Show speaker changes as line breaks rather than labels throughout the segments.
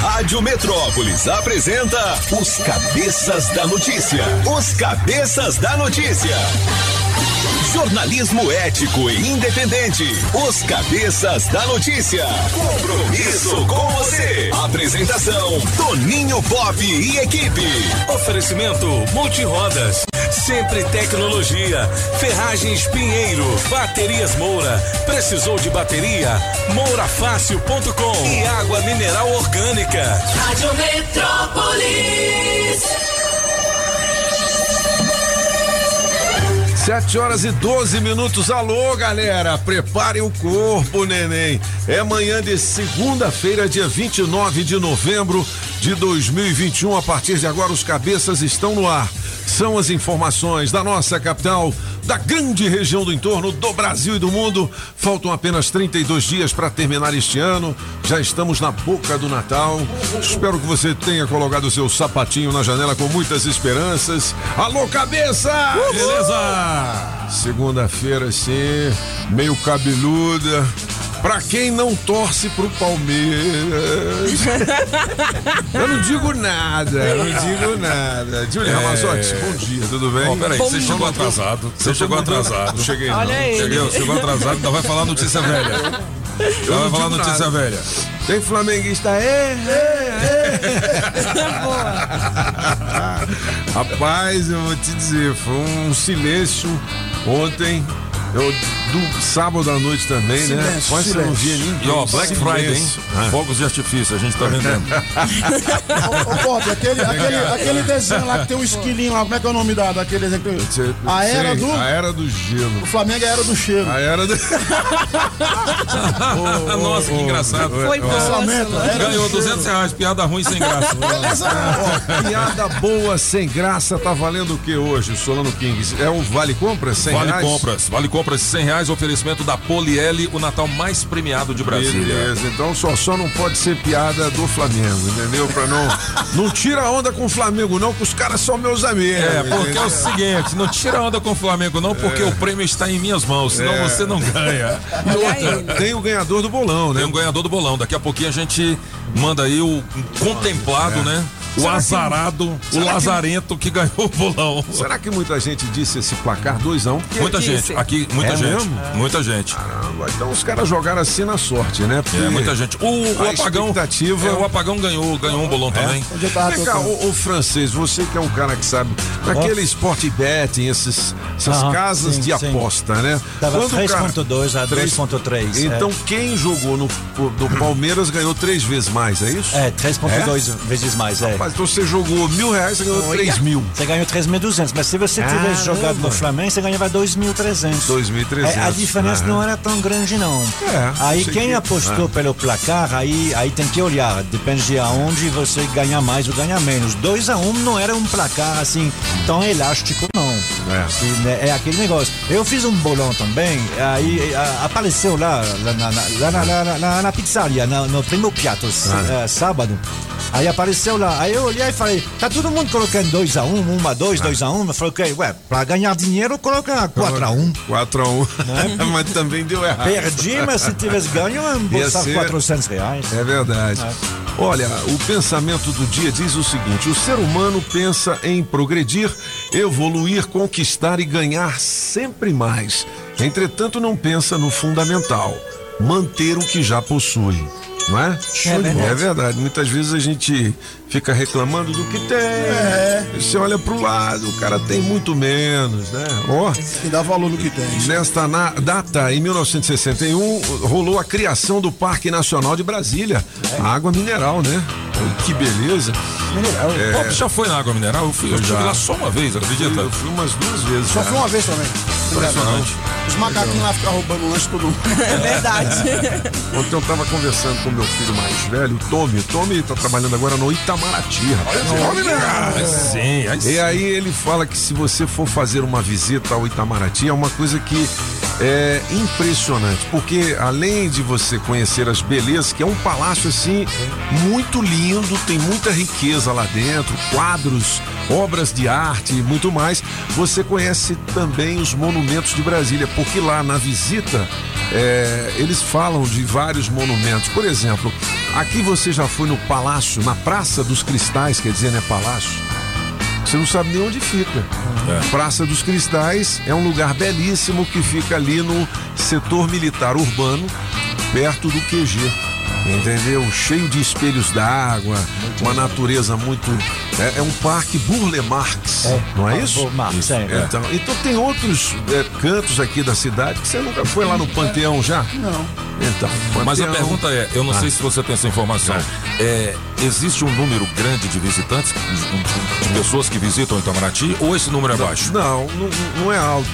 Rádio Metrópolis apresenta os Cabeças da Notícia. Os Cabeças da Notícia. Jornalismo ético e independente. Os Cabeças da Notícia. Compromisso com você. Apresentação: Toninho Pop e equipe.
Oferecimento Multirodas. Sempre tecnologia. Ferragens Pinheiro. Baterias Moura. Precisou de bateria? Mourafácil.com. E água mineral orgânica.
Rádio Metrópolis.
Sete horas e 12 minutos. Alô, galera, prepare o corpo, neném. É manhã de segunda-feira, dia 29 de novembro de 2021. A partir de agora, os cabeças estão no ar. São as informações da nossa capital, da grande região do entorno do Brasil e do mundo. Faltam apenas 32 dias para terminar este ano. Já estamos na boca do Natal. Espero que você tenha colocado o seu sapatinho na janela com muitas esperanças. Alô, cabeça! Beleza? Segunda-feira, sim, meio cabeluda. Pra quem não torce pro Palmeiras. eu não digo nada, eu não digo nada. Júlio
É.
Ramazotti, bom dia, tudo bem?
Ó, peraí, você chegou atrasado. Você chegou atrasado.
Não cheguei não.
Olha aí.
Chegou, chegou atrasado, ainda vai falar notícia velha.
Não
vai falar notícia
nada.
velha.
Tem flamenguista, é, é, é. Rapaz, eu vou te dizer, foi um silêncio ontem. Eu, do sábado à noite também, né?
Silêncio,
Quase eu não via
silêncio.
ninguém.
E ó, Black Friday, hein?
Ah.
Fogos de artifício, a gente tá vendendo.
Ô, ô, Bob, aquele, aquele, aquele desenho lá que tem um esquilinho lá, como é que é o nome da, daquele desenho? que-
Cê-
A era
sei,
do.
A era do gelo.
O Flamengo é a era do cheiro.
A era do.
Nossa, que engraçado.
Foi
do
Ganhou
cheiro.
200 reais, piada ruim sem graça.
Piada boa, sem graça, tá valendo o que hoje, Solano Kings? É o Vale Compras? 100
Vale
reais?
compras, vale compras de 100 reais, oferecimento da Poliele, o Natal mais premiado de Brasília.
Beleza, então só, só não pode ser piada do Flamengo, entendeu? Pra não. Não tira onda com o Flamengo, não, que os caras são meus amigos.
É, porque é
entendeu?
o seguinte, não tira onda com o Flamengo não, porque o prêmio está em minhas mãos, senão
É.
você não ganha.
Olha aí.
Tem o ganhador do bolão, né?
Tem um ganhador do bolão. Daqui a pouquinho a gente manda aí o contemplado, né? O azarado, o lazarento que ganhou o bolão.
Será que muita gente disse esse placar 2x1? Um?
Muita
disse?
gente, aqui, muita
É
gente.
mesmo?
Muita gente.
Caramba, então os caras jogaram assim na sorte, né? Porque
É, muita gente. O, o apagão.
expectativa-
é, o apagão ganhou, ganhou um bolão também.
Onde eu tava
Vem cá, o, o francês, você que é um cara que sabe, naquele sport betting, esses, essas
Aham,
casas
sim,
de
sim.
aposta, né?
Tava
Quando o cara-
3.2 a
Três-
2.3.
Então quem jogou no do Palmeiras ganhou três vezes mais, é isso?
É, 3.2 vezes mais, é.
Mas então você jogou mil reais, você ganhou três mil.
Você ganhou 3.200, mas se você tivesse
Caramba.
jogado no Flamengo, você ganhava 2.300.
2.300.
É, a diferença
Ah.
não era tão grande, não.
É,
aí quem
que-
apostou
ah.
pelo placar, aí, aí tem que olhar. Depende de aonde você ganha mais ou ganha menos. 2 a 1 não era um placar assim tão elástico, não.
É.
Né, é aquele negócio. Eu fiz um bolão também, aí a- apareceu lá, lá lá na, lá na- na- na pizzaria, na- no Primo Piatto, s-
Ah.
eh, sábado. Aí apareceu lá, aí eu olhei e falei, tá todo mundo colocando 2x1, 1x2, 1 Eu falei, ok, ué, pra ganhar dinheiro, coloca 4x1.
4x1. Mas também deu errado.
Perdi, mas se tivesse ganho, eu ia embolsar
ser-
400 reais.
É verdade. Olha, o pensamento do dia diz o seguinte: o ser humano pensa em progredir, evoluir, conquistar e ganhar sempre mais. Entretanto, não pensa no fundamental: manter o que já possui. Não é?
É verdade.
É verdade. Muitas vezes a gente fica reclamando do que tem. Você olha pro lado, o cara tem muito menos, né? Ó.
E dá valor no que tem.
Nesta na- data, em 1961, rolou a criação do Parque Nacional de Brasília. A água mineral, né? Que beleza.
O Pop já foi na água mineral? Eu fui, eu estive
Já.
lá só uma vez, acredita?
Eu fui umas duas vezes.
Só
já.
foi uma vez também.
Impressionante.
Os macaquinhos lá ficam roubando lanche todo mundo.
É verdade.
Ontem eu tava conversando com meu filho mais velho, o Tommy. O Tommy tá trabalhando agora no Itamaraty, rapaz. Tommy, né?
Sim, aí sim.
E aí ele fala que se você for fazer uma visita ao Itamaraty é uma coisa que é impressionante, porque além de você conhecer as belezas, que é um palácio assim muito lindo, tem muita riqueza lá dentro, quadros, obras de arte e muito mais, você conhece também os monumentos de Brasília, porque lá na visita é, eles falam de vários monumentos. Por exemplo, Aqui você já foi no Palácio, na Praça dos Cristais, quer dizer, né, Palácio? Você não sabe nem onde fica. Praça dos Cristais é um lugar belíssimo que fica ali no setor militar urbano, perto do QG. Entendeu? Cheio de espelhos d'água, uma natureza muito. É, é um parque Burle Marx, não é isso?
Burle Marx, é, é.
Então, então tem outros é, cantos aqui da cidade que você nunca foi lá no Panteão já?
Não.
Então,
Mas a
Panteão-
pergunta é, eu não sei se você tem essa informação. É, existe um número grande de visitantes, de pessoas que visitam Itamaraty, ou esse número é baixo?
Não, não, não é alto.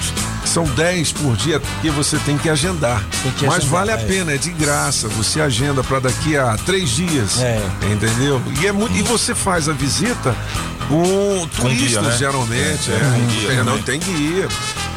São 10 por dia porque você tem que agendar.
Tem que
Mas
agendar,
vale a
é.
pena, é de graça. Você agenda para daqui a três dias.
É.
Entendeu? E, é muito, e você faz a visita com turistas,
guia, né?
geralmente. É,
tem guia
Tem- não
também.
tem guia.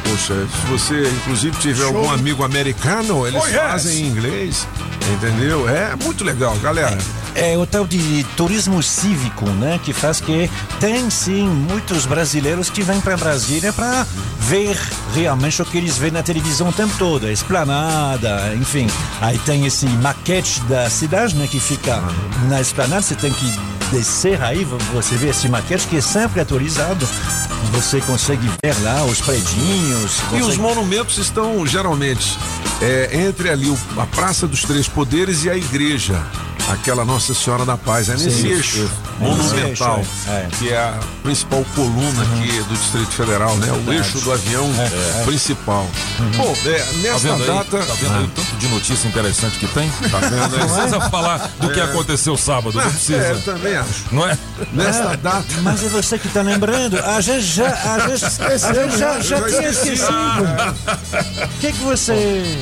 Poxa, se você inclusive tiver algum amigo americano, eles
Oh, yes.
fazem em inglês. Entendeu? É muito legal, galera.
É o tal de turismo cívico, né? Que faz que tem sim muitos brasileiros que vêm para Brasília para ver realmente o que eles veem na televisão o tempo todo, a esplanada, enfim. Aí tem esse maquete da cidade, né? Que fica na esplanada, você tem que descer aí, vo- você vê esse maquete que é sempre atualizado. Você consegue ver lá os predinhos.
E os
consegue-
monumentos estão geralmente é, entre ali a Praça dos Três Poderes e a igreja, aquela Nossa Senhora da Paz. É nesse
Sim,
eixo
isso.
monumental,
É é. Uhum.
que é a principal coluna aqui do Distrito Federal, né? O eixo do avião principal. Bom, é,
Tá
nesta
vendo aí?
data.
Tá vendo aí o tanto de notícia interessante que tem? Tá vendo? Não precisa falar do que aconteceu sábado, não
É, eu
precisa.
também acho.
Não é?
Nesta data.
Mas é você que está lembrando. A gente já, a gente esqueceu, já, já
já
tinha
esqueci.
esquecido. O que, que você.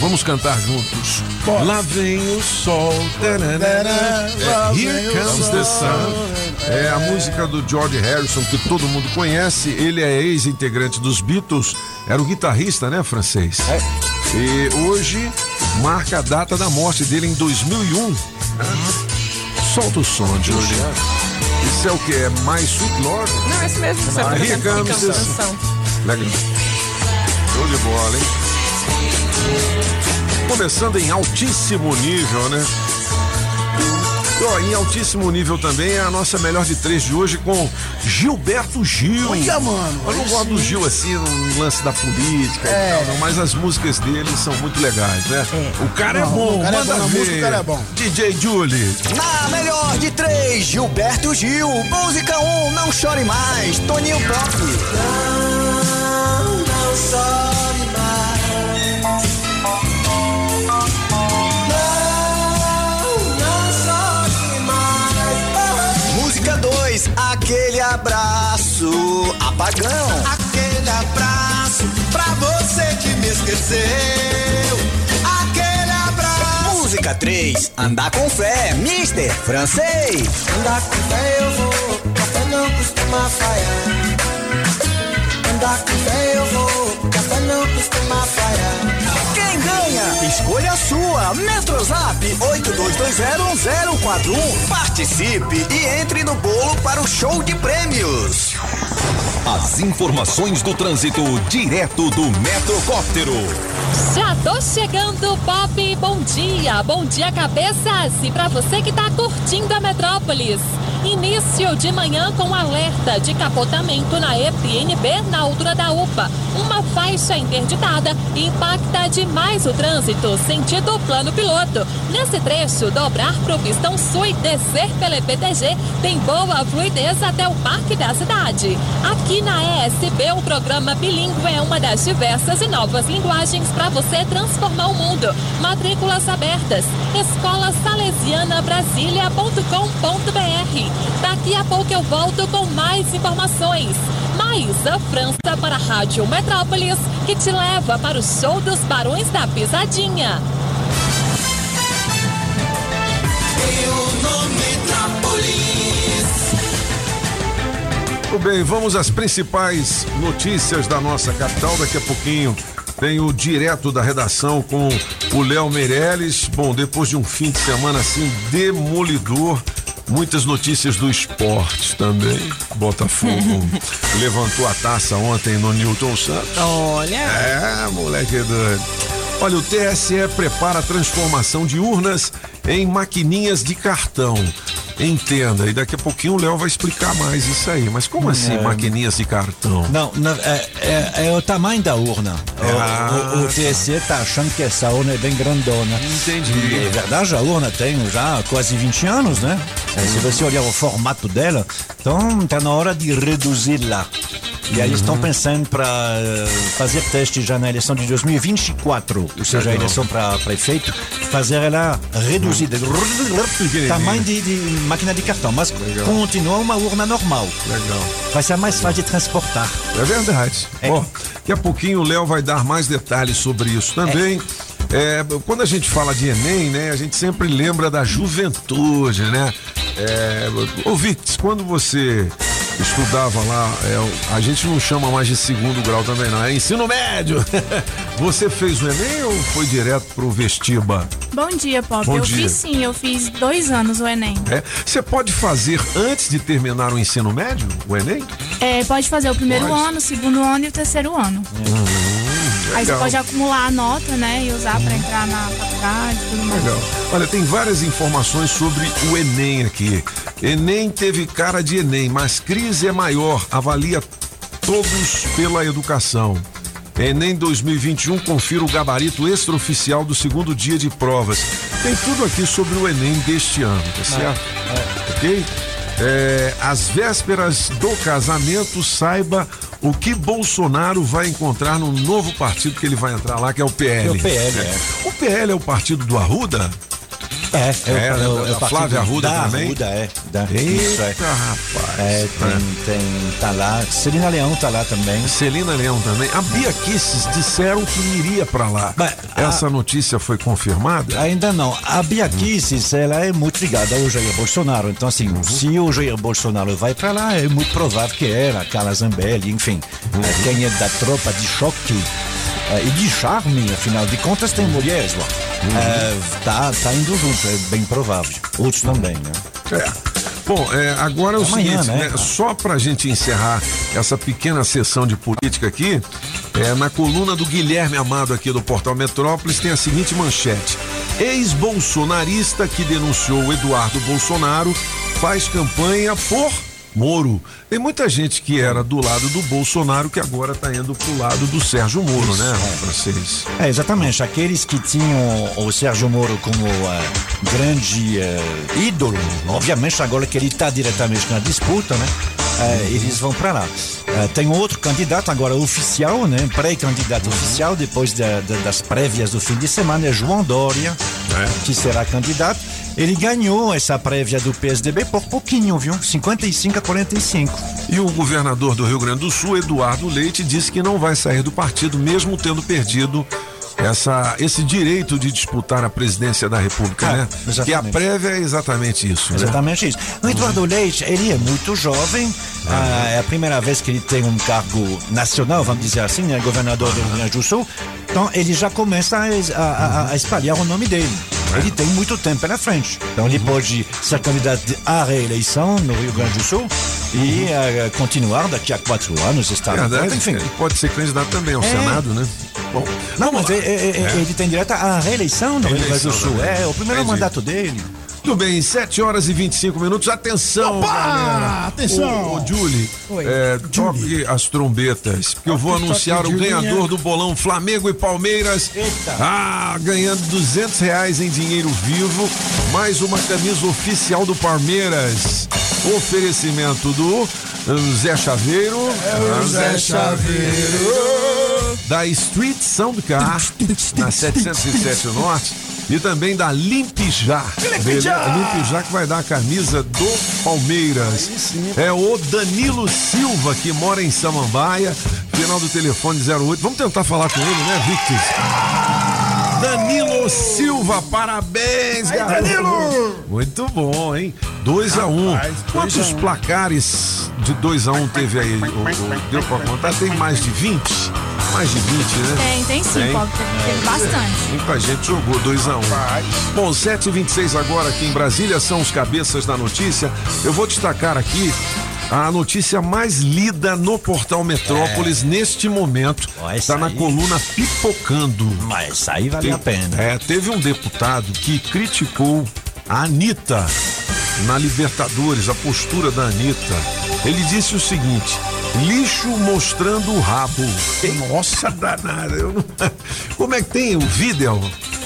Vamos cantar juntos. Lá vem o sol. tararara, é, Here comes the sun. É a música do George Harrison que todo mundo conhece. Ele é ex-integrante dos Beatles. Era o guitarrista, né, francês? E hoje marca a data da morte dele em 2001. né? Solta o som, Julie. Isso é o que? É mais Sweet Lord?
Não, é isso mesmo. Você
Aí
apresenta
comes
a
this-
canção.
Legal. Show de bola, hein? Começando em altíssimo nível, né? Ó, em altíssimo nível também é a nossa melhor de três de hoje com Gilberto Gil.
Olha, mano,
Eu não gosto do. Gil assim, no lance da política e tal, não, mas as músicas dele são muito legais, né? O cara é
Não,
bom,
o cara é
manda
bom, na
ver.
música o cara é bom.
DJ Julie.
Na melhor de três, Gilberto Gil. Música 1, um, não chore mais. Toninho Pop. 2, aquele abraço. Apagão. Aquele abraço pra você que me esqueceu. Aquele abraço. Música 3, andar com fé. Mister Francês. Andar com fé eu vou, café não costuma falhar. Andar com fé eu vou, café não costuma falhar. Escolha a sua. Metrozap 82201041. Participe e entre no bolo para o show de prêmios.
As informações do trânsito direto do Metrocóptero.
Já tô chegando, Pop. Bom dia, bom dia, cabeças. E pra você que tá curtindo a Metrópolis. Início de manhã com alerta de capotamento na EPNB na altura da UPA. Uma faixa interditada impacta demais o trânsito, sentido plano piloto. Nesse trecho, dobrar pro pistão sul e descer pela EPTG tem boa fluidez até o Parque da Cidade. Aqui na ESB, o programa bilíngue é uma das diversas e novas linguagens para você transformar o mundo. Matrículas abertas. Escola Salesiana Brasília.com.br. Daqui a pouco eu volto com mais informações. Mais a França para a Rádio Metrópolis, que te leva para o show dos Barões da Pisadinha.
Muito bem, vamos às principais notícias da nossa capital. Daqui a pouquinho tem o direto da redação com o Léo Meirelles. Bom, depois de um fim de semana assim demolidor, muitas notícias do esporte também. Botafogo levantou a taça ontem no Newton Santos.
Olha.
É, moleque doido. Olha, o TSE prepara a transformação de urnas em maquininhas de cartão. Entenda, e daqui a pouquinho o Léo vai explicar mais isso aí. Mas como assim,
É.
maquininhas de cartão?
Não, na- é, é- é o tamanho da urna. O-
Ah,
o, o, TSE tá achando que essa urna é bem grandona.
Entendi.
É verdade, a urna tem já quase 20 anos, né? É, Se você olhar o formato dela, então tá na hora de reduzir-la. E aí
Uhum.
estão pensando para fazer teste já na eleição de 2024, ou seja, a eleição para prefeito, fazer ela reduzida. Tamanho de, de máquina de cartão, mas continua uma urna normal.
Legal.
Vai ser mais fácil de transportar.
É verdade.
É.
Ó, daqui a pouquinho o Léo vai dar mais detalhes sobre isso também. É, quando a gente fala de Enem, né, a gente sempre lembra da juventude, né? É, Vicks, quando você estudava lá, é, a gente não chama mais de segundo grau também, não, é ensino médio. Você fez o Enem ou foi direto pro vestiba?
Bom dia, Pop.
Bom
eu
dia.
fiz sim, eu fiz dois anos o Enem.
É, Você pode fazer antes de terminar o ensino médio, o Enem?
É, pode fazer o primeiro
Pode.
ano, o segundo ano e o terceiro ano. Aí você
legal.
pode acumular a nota, né? E usar pra entrar na faculdade tudo mais.
Legal. Olha, tem várias informações sobre o Enem aqui. Enem teve cara de Enem, mas crise é maior. Avalia todos pela educação. Enem 2021 confira o gabarito extraoficial do segundo dia de provas. Tem tudo aqui sobre o Enem deste ano, tá certo? Ok? É, às vésperas do casamento, saiba o que Bolsonaro vai encontrar no novo partido que ele vai entrar lá, que é o PL.
É o PL, é.
O PL é o partido do Arruda?
É,
É,
o- o-
da-
o
da
partido
Flávia Arruda
da
também?
Arruda, é. Da, isso, é.
Eita, rapaz.
É, tem, tem, tá lá. Celina Leão tá lá também.
Celina Leão também. A Bia Kisses disseram que iria pra lá.
Mas,
Essa notícia foi confirmada?
Ainda não. A Bia Kicis, ela é muito ligada ao Jair Bolsonaro. Então, assim, se o Jair Bolsonaro vai para lá, é muito provável que ela, a Carla Zambelli, enfim, eh, quem é da tropa de choque e de charme, afinal de contas, tem mulheres lá. Eh, tá, tá indo junto, é bem provável. Outros também, né?
É. Bom, é, agora é o
Amanhã,
seguinte,
né?
né? Só pra gente encerrar essa pequena sessão de política aqui, é, na coluna do Guilherme Amado aqui do Portal Metrópolis tem a seguinte manchete. Ex-bolsonarista que denunciou Eduardo Bolsonaro faz campanha por Moro. Tem muita gente que era do lado do Bolsonaro que agora tá indo pro lado do Sérgio Moro, né, francês?
É, exatamente. Aqueles que tinham o Sérgio Moro como eh, grande eh, ídolo, obviamente agora que ele está diretamente na disputa, né? eh, eles vão para lá. Eh, tem outro candidato agora oficial, né? Pré-candidato oficial, depois da- da- das prévias do fim de semana, é João Dória, que será candidato. Ele ganhou essa prévia do PSDB por pouquinho, viu? 55 a 45.
E o governador do Rio Grande do Sul, Eduardo Leite, disse que não vai sair do partido, mesmo tendo perdido essa, esse direito de disputar a presidência da República,
Ah,
né?
exatamente.
Que a prévia é exatamente isso. né?
Exatamente isso. O Eduardo Leite, ele é muito jovem. Ah, é a primeira vez que ele tem um cargo nacional, vamos dizer assim, né? Governador do Rio Grande do Sul. Então, ele já começa a, a- a- a espalhar o nome dele. Ele tem muito tempo pela frente. Então, ele pode ser candidato à reeleição no Rio Grande do Sul e ah, continuar daqui a quatro anos, estar
Verdade,
volta, enfim.
ele pode ser candidato também ao
É.
Senado, né? Bom,
Não, mas é- é- é- ele tem direito à reeleição no Rio Grande do Sul.
também.
É o primeiro
Entendi.
mandato dele.
Tudo bem, 7 horas e 25 minutos. Atenção, galera.
Atenção.
Ô, ô, Julie, é, toque as trombetas, porque eu vou anunciar o
Julinha.
ganhador do bolão Flamengo e Palmeiras.
Eita.
Ah, ganhando 200 reais em dinheiro vivo, mais uma camisa oficial do Palmeiras. Oferecimento do hum, Zé Chaveiro. Ah,
Zé Chaveiro.
Da Street Soundcar, na 707 Norte. E também da Limpijá. Limpijá que vai dar a camisa do Palmeiras. É o Danilo Silva, que mora em Samambaia. Final do telefone 08. Vamos tentar falar com ele, né, Victor? Danilo Silva, parabéns, garoto.
Danilo!
Muito bom, hein? 2 a 1 um. Quantos
dois a um.
placares de 2 a 1 um teve aí? O- o- deu pra contar? Tem mais de 20? Mais de 20, né?
Tem, tem sim,
Tem.
Pop. Teve, teve bastante.
Muita gente jogou 2 a 1 um. Bom, 7h26 agora aqui em Brasília são os cabeças da notícia. Eu vou destacar aqui a notícia mais lida no portal Metrópolis neste momento está na coluna Pipocando.
Mas aí vale a pena.
É, teve um deputado que criticou a Anitta na Libertadores, a postura da Anitta. Ele disse o seguinte: lixo mostrando o rabo. Nossa danada, eu não... Como é que tem o vídeo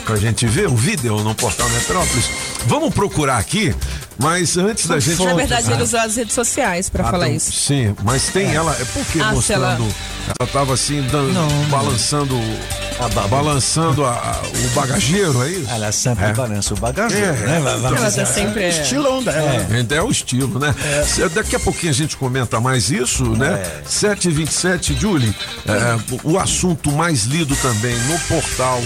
pra gente ver? O vídeo no portal Metrópolis? Vamos procurar aqui, mas antes da gente.
Na verdade,
Ah,
ele usou as redes sociais pra
ah,
falar
então,
isso.
Sim, mas tem ela. É porque
Ah, se
mostrando.
ela-
Ela... tava assim, dando, balançando. balançando a- a- o bagageiro, é isso?
Ela sempre
É.
balança o bagageiro,
É.
né?
Ela
dizer.
tá sempre. é-
Estilão dela.
É. é o estilo, né? Se- Daqui a pouquinho a gente comenta mais isso, né? 7h27, Julie, é, o o assunto mais lido também no portal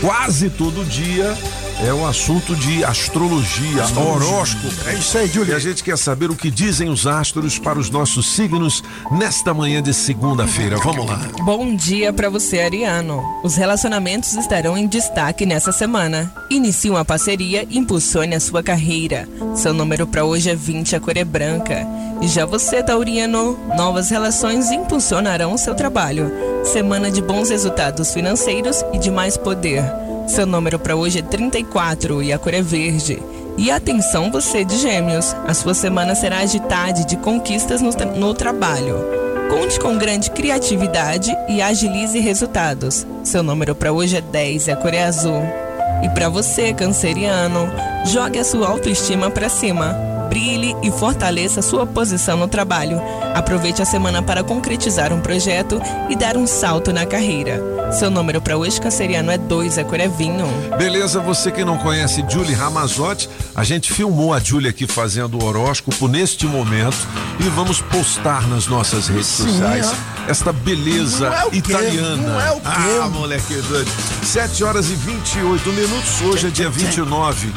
quase todo dia é o assunto de astrologia, horóscopo.
É isso aí,
E a
Júlio.
gente quer saber o que dizem os astros para os nossos signos nesta manhã de segunda-feira. Vamos lá.
Bom dia pra você, Ariano. Os relacionamentos estarão em destaque nessa semana. Inicie uma parceria e impulsione a sua carreira. Seu número pra hoje é 20, a cor é branca. E já você, Tauriano, novas relações impulsionarão o seu trabalho. Semana de bons resultados financeiros e de mais poder. Seu número pra hoje é 34 e a cor é verde. E atenção você de gêmeos, a sua semana será agitada de conquistas no, no trabalho. Conte com grande criatividade e agilize resultados. Seu número para hoje é 10 e a cor é azul. E para você, canceriano, jogue a sua autoestima para cima. Brilhe e fortaleça sua posição no trabalho. Aproveite a semana para concretizar um projeto e dar um salto na carreira. Seu número para hoje, canceriano, é 2 e a cor é vinho.
Beleza, você que não conhece Julie Ramazotti, a gente filmou a Julie aqui fazendo o horóscopo neste momento e vamos postar nas nossas redes sociais esta beleza
Não é o quê?
italiana.
Não é o quê?
Ah, moleque doido. 7 horas e 28 minutos, hoje é dia 29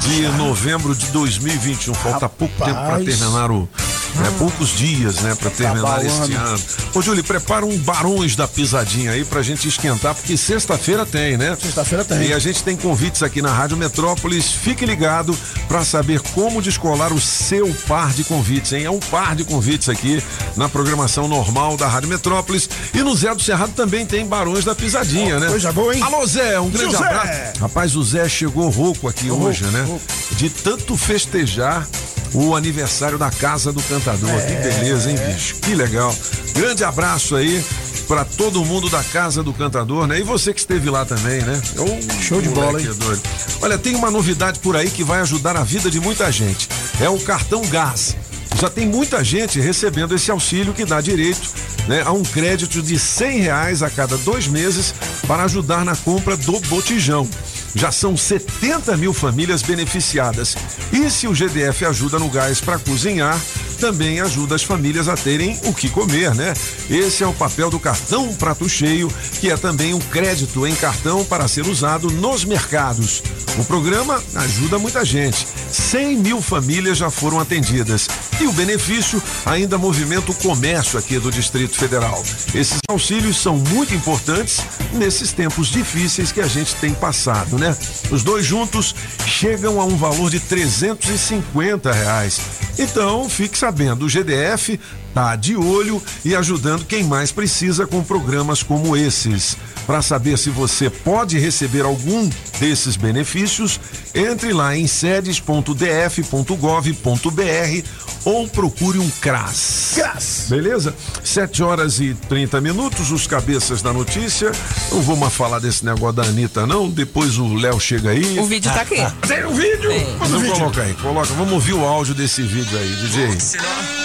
de novembro de 2021. Falta pouco tempo para
Rapaz.
terminar o. né, poucos dias, né, para terminar
o
este
ano.
Ô, Júlio, prepara um Barões da Pisadinha aí pra gente esquentar, porque sexta-feira tem, né?
Sexta-feira tem.
E a gente tem convites aqui na Rádio Metrópolis. Fique ligado pra saber como descolar o seu par de convites, hein? É um par de convites aqui na programação normal da Rádio Metrópolis. E no Zé do Cerrado também tem Barões da Pisadinha, né?
coisa boa, hein?
Alô, Zé, um grande
Zé!
abraço. Rapaz, o Zé chegou rouco aqui hoje, né? De tanto festejar o aniversário da Casa do Cantador. Que beleza, hein, bicho? Que legal. Grande abraço aí pra todo mundo da Casa do Cantador, né? E você que esteve lá também, né? Ô,
Show de bola, hein?
doido. Olha, tem uma novidade por aí que vai ajudar a vida de muita gente. É o cartão gás. Já tem muita gente recebendo esse auxílio que dá direito né, a um crédito de 100 reais a cada dois meses para ajudar na compra do botijão. Já são 70 mil famílias beneficiadas. E se o GDF ajuda no gás para cozinhar, também ajuda as famílias a terem o que comer, né? Esse é o papel do cartão Prato Cheio, que é também um crédito em cartão para ser usado nos mercados. O programa ajuda muita gente. 100 mil famílias já foram atendidas. E o benefício ainda movimenta o comércio aqui do Distrito Federal. Esses auxílios são muito importantes nesses tempos difíceis que a gente tem passado, né? Os dois juntos chegam a um valor de 350 reais. Então, fique sabendo, o GDF tá de olho e ajudando quem mais precisa com programas como esses. Para saber se você pode receber algum desses benefícios, entre lá em sedes.df.gov.br ou procure um CRAS.
CRAS.
Beleza? 7 horas e 30 minutos, os cabeças da notícia. Não vou mais falar desse negócio da Anitta, não. Depois o Léo chega aí.
O vídeo tá aqui.
Tem o vídeo?
Tem.
Então coloca aí, coloca. Vamos ouvir o áudio desse vídeo aí, DJ.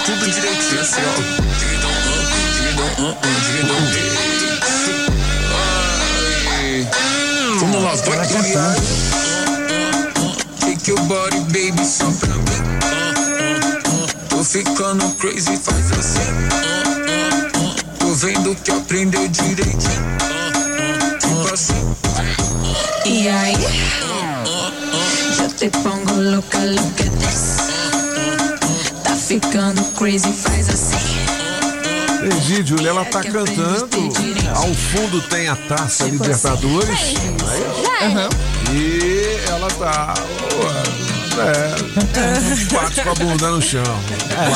Tudo direitinho assim, ó. Vamos lá, vai. Take your body, baby, só pra mim. Tô ficando crazy, faz assim. Tô vendo que aprendeu direitinho. Tipo assim.
Y ahí yo te pongo louca, look at this. Tá ficando crazy, faz assim.
Tem vídeo, ela tá cantando. Ao fundo tem a taça Libertadores.
Aham.
E ela tá. ó, É. Bate com a bunda no chão.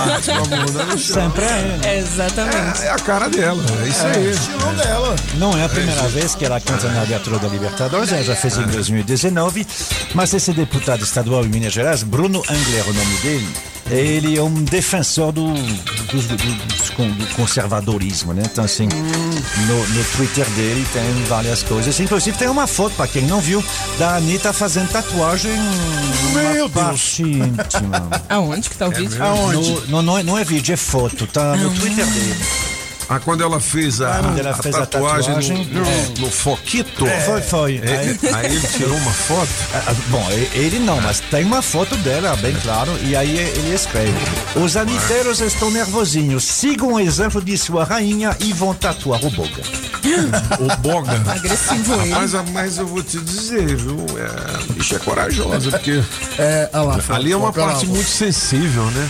Bate com a bunda no chão.
Sempre é.
Exatamente.
É, é a cara dela, é isso aí.
Estilão dela.
Não é a primeira vez que ela canta na abertura da Libertadores, ela já fez em 2019, mas esse deputado estadual em Minas Gerais, Bruno Angler, o nome dele, ele é um defensor do, do, do- do- do conservadorismo, né? Então, assim, no, no Twitter dele tem várias coisas. Inclusive, tem uma foto, para quem não viu, da Anitta fazendo tatuagem
Meu
na
Deus.
íntima.
Aonde que tá o vídeo?
Aonde?
No, no- não, é, não é vídeo, é foto, tá no Twitter dele.
Ah, quando ela fez a,
Quando ela
a
fez a
tatuagem,
tatuagem,
no, no-
é.
no foquito.
Foi, foi.
É,
Aí-
aí ele tirou uma foto.
Ah, Bom, e- ele não, mas tem uma foto dela, bem claro, e aí ele escreve: Os aniteiros estão nervosinhos, sigam o exemplo de sua rainha e vão tatuar o boga.
O boga.
Agressivo ele.
Mas, mas eu vou te dizer, viu? É, a bicha é corajosa, porque
É, lá.
ali é uma parte muito sensível, né?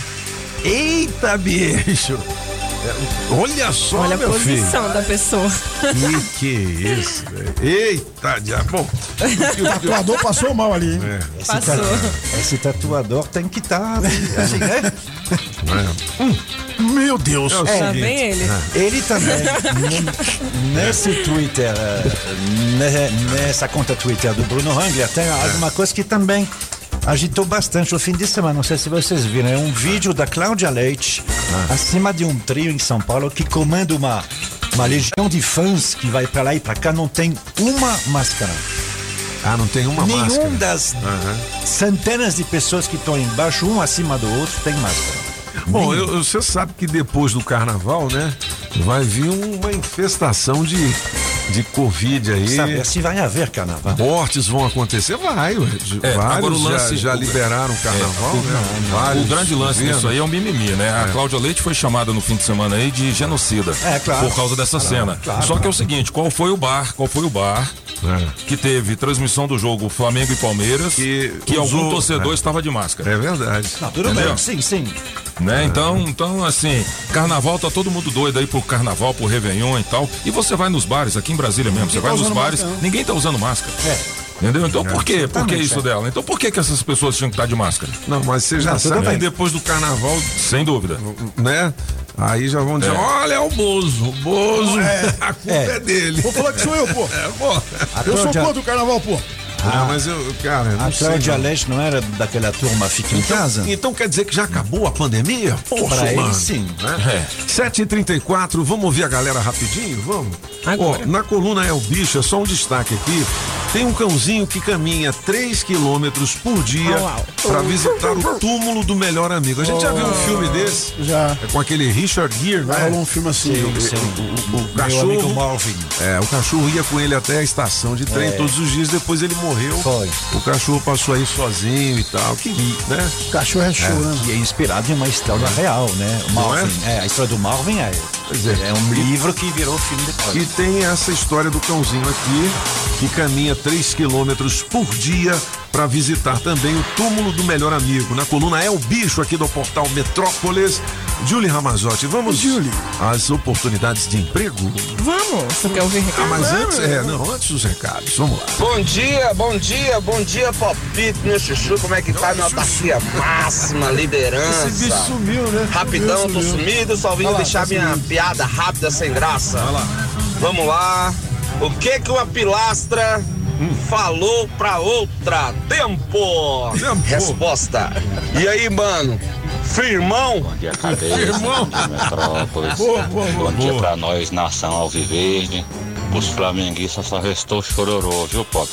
Eita, bicho! É, Olha só,
Olha a
meu filho.
posição da pessoa.
Que que é isso, velho? Eita, diabo. Bom,
O tatuador passou mal ali, hein?
é,
Esse,
Passou.
esse tatuador tem que estar. assim, né?
é.
Meu Deus.
É o
Tá
seguinte,
bem ele.
Ele também, nesse Twitter, eh, ne- nessa conta Twitter do Bruno Hangler, tem alguma coisa que também agitou bastante o fim de semana. Não sei se vocês viram. É um vídeo da Cláudia Leite acima de um trio em São Paulo que comanda uma, uma legião de fãs que vai pra lá e pra cá. Não tem uma máscara.
Ah, não tem uma
Nenhum
máscara.
das
Aham.
centenas de pessoas que estão embaixo, um acima do outro, tem máscara.
Bom, eu- você sabe que depois do carnaval, né? Vai vir uma infestação de, de Covid aí.
Saber se vai haver carnaval.
Mortes vão acontecer? Vai.
É,
Vários
agora o lance-
já, já liberaram o carnaval,
É,
né?
o,
Vários
o grande lance
governos.
disso aí é o mimimi, né? A Cláudia Leite foi chamada no fim de semana aí de genocida.
É, claro.
Por causa dessa cena.
claro,
Só que é o seguinte, qual foi o bar? Qual foi o bar
É.
que teve transmissão do jogo Flamengo e Palmeiras
Que
que, algum
usou-
torcedor
é.
estava de máscara?
É verdade.
Não, tudo
Entendeu?
bem, sim, sim.
Né? Então, então, assim, carnaval tá todo mundo doido aí pro carnaval, pro Réveillon e tal. E você vai nos bares, aqui em Brasília mesmo, você
tá
vai nos
usando
bares,
máscara,
ninguém tá usando máscara.
É.
Entendeu? Então por quê? Por que isso
é.
dela? Então por que, que essas pessoas tinham que estar de máscara?
Não, mas você já
Não, tudo
sabe que depois do carnaval,
Sem dúvida.
né? Aí já vão dizer,
É.
olha, é o Bozo. O Bozo, a culpa é,
É.
dele.
Vou falar que sou eu, pô.
É, pô.
Eu sou
Cláudia-
contra o carnaval, pô.
Ah, mas eu, cara, eu não
A. Cláudia
não.
Leite não era daquela turma Fica em Casa?
Então quer dizer que já acabou a pandemia? Poxa,
Pra ele,
mano.
sim.
Né? 7h34, vamos ouvir a galera rapidinho? Vamos?
Agora.
Ó, na coluna É o Bicho, é só um destaque aqui. Tem um cãozinho que caminha 3 quilômetros por dia para visitar o túmulo do melhor amigo. A gente já viu um filme desse?
Já.
É com aquele Richard Gere, né?
Rolou um filme assim.
O, o
Meu
cachorro.
amigo Marvin.
É, o cachorro ia com ele até a estação de trem
É.
todos os dias, depois ele morreu.
Foi.
O cachorro passou aí sozinho e tal. Que, né?
O cachorro é show, né?
Que é inspirado em uma história real, né? Marvin. É? a história do Marvin é.
É.
É um livro que virou filme depois.
E tem essa história do cãozinho aqui, que caminha 3 quilômetros por dia para visitar também o túmulo do melhor amigo. Na coluna É o Bicho, aqui do portal Metrópolis. Julie Ramazotti, vamos
Julie.
às oportunidades de emprego?
Vamos, você quer ouvir
Ah,
recado?
mas antes, é, não, antes dos recados, vamos lá.
Bom dia, bom dia, bom dia, Popito, meu chuchu, como é que tá, minha autarquia máxima, liderança?
Esse bicho sumiu, né?
Rapidão, tô
Sumiu, sumiu.
sumido, só vim
lá,
deixar
tá
minha
sumindo.
piada rápida, sem graça. Vamos lá. O que que uma pilastra falou pra outra? Tempo!
Tempo.
Resposta. E aí, mano? Firmão?
Bom dia, cabeça.
Irmão.
de Metrópolis.
Boa, boa, boa.
Bom dia pra nós, nação Alviverde. Os flamenguistas só restou chororô, viu, Pop?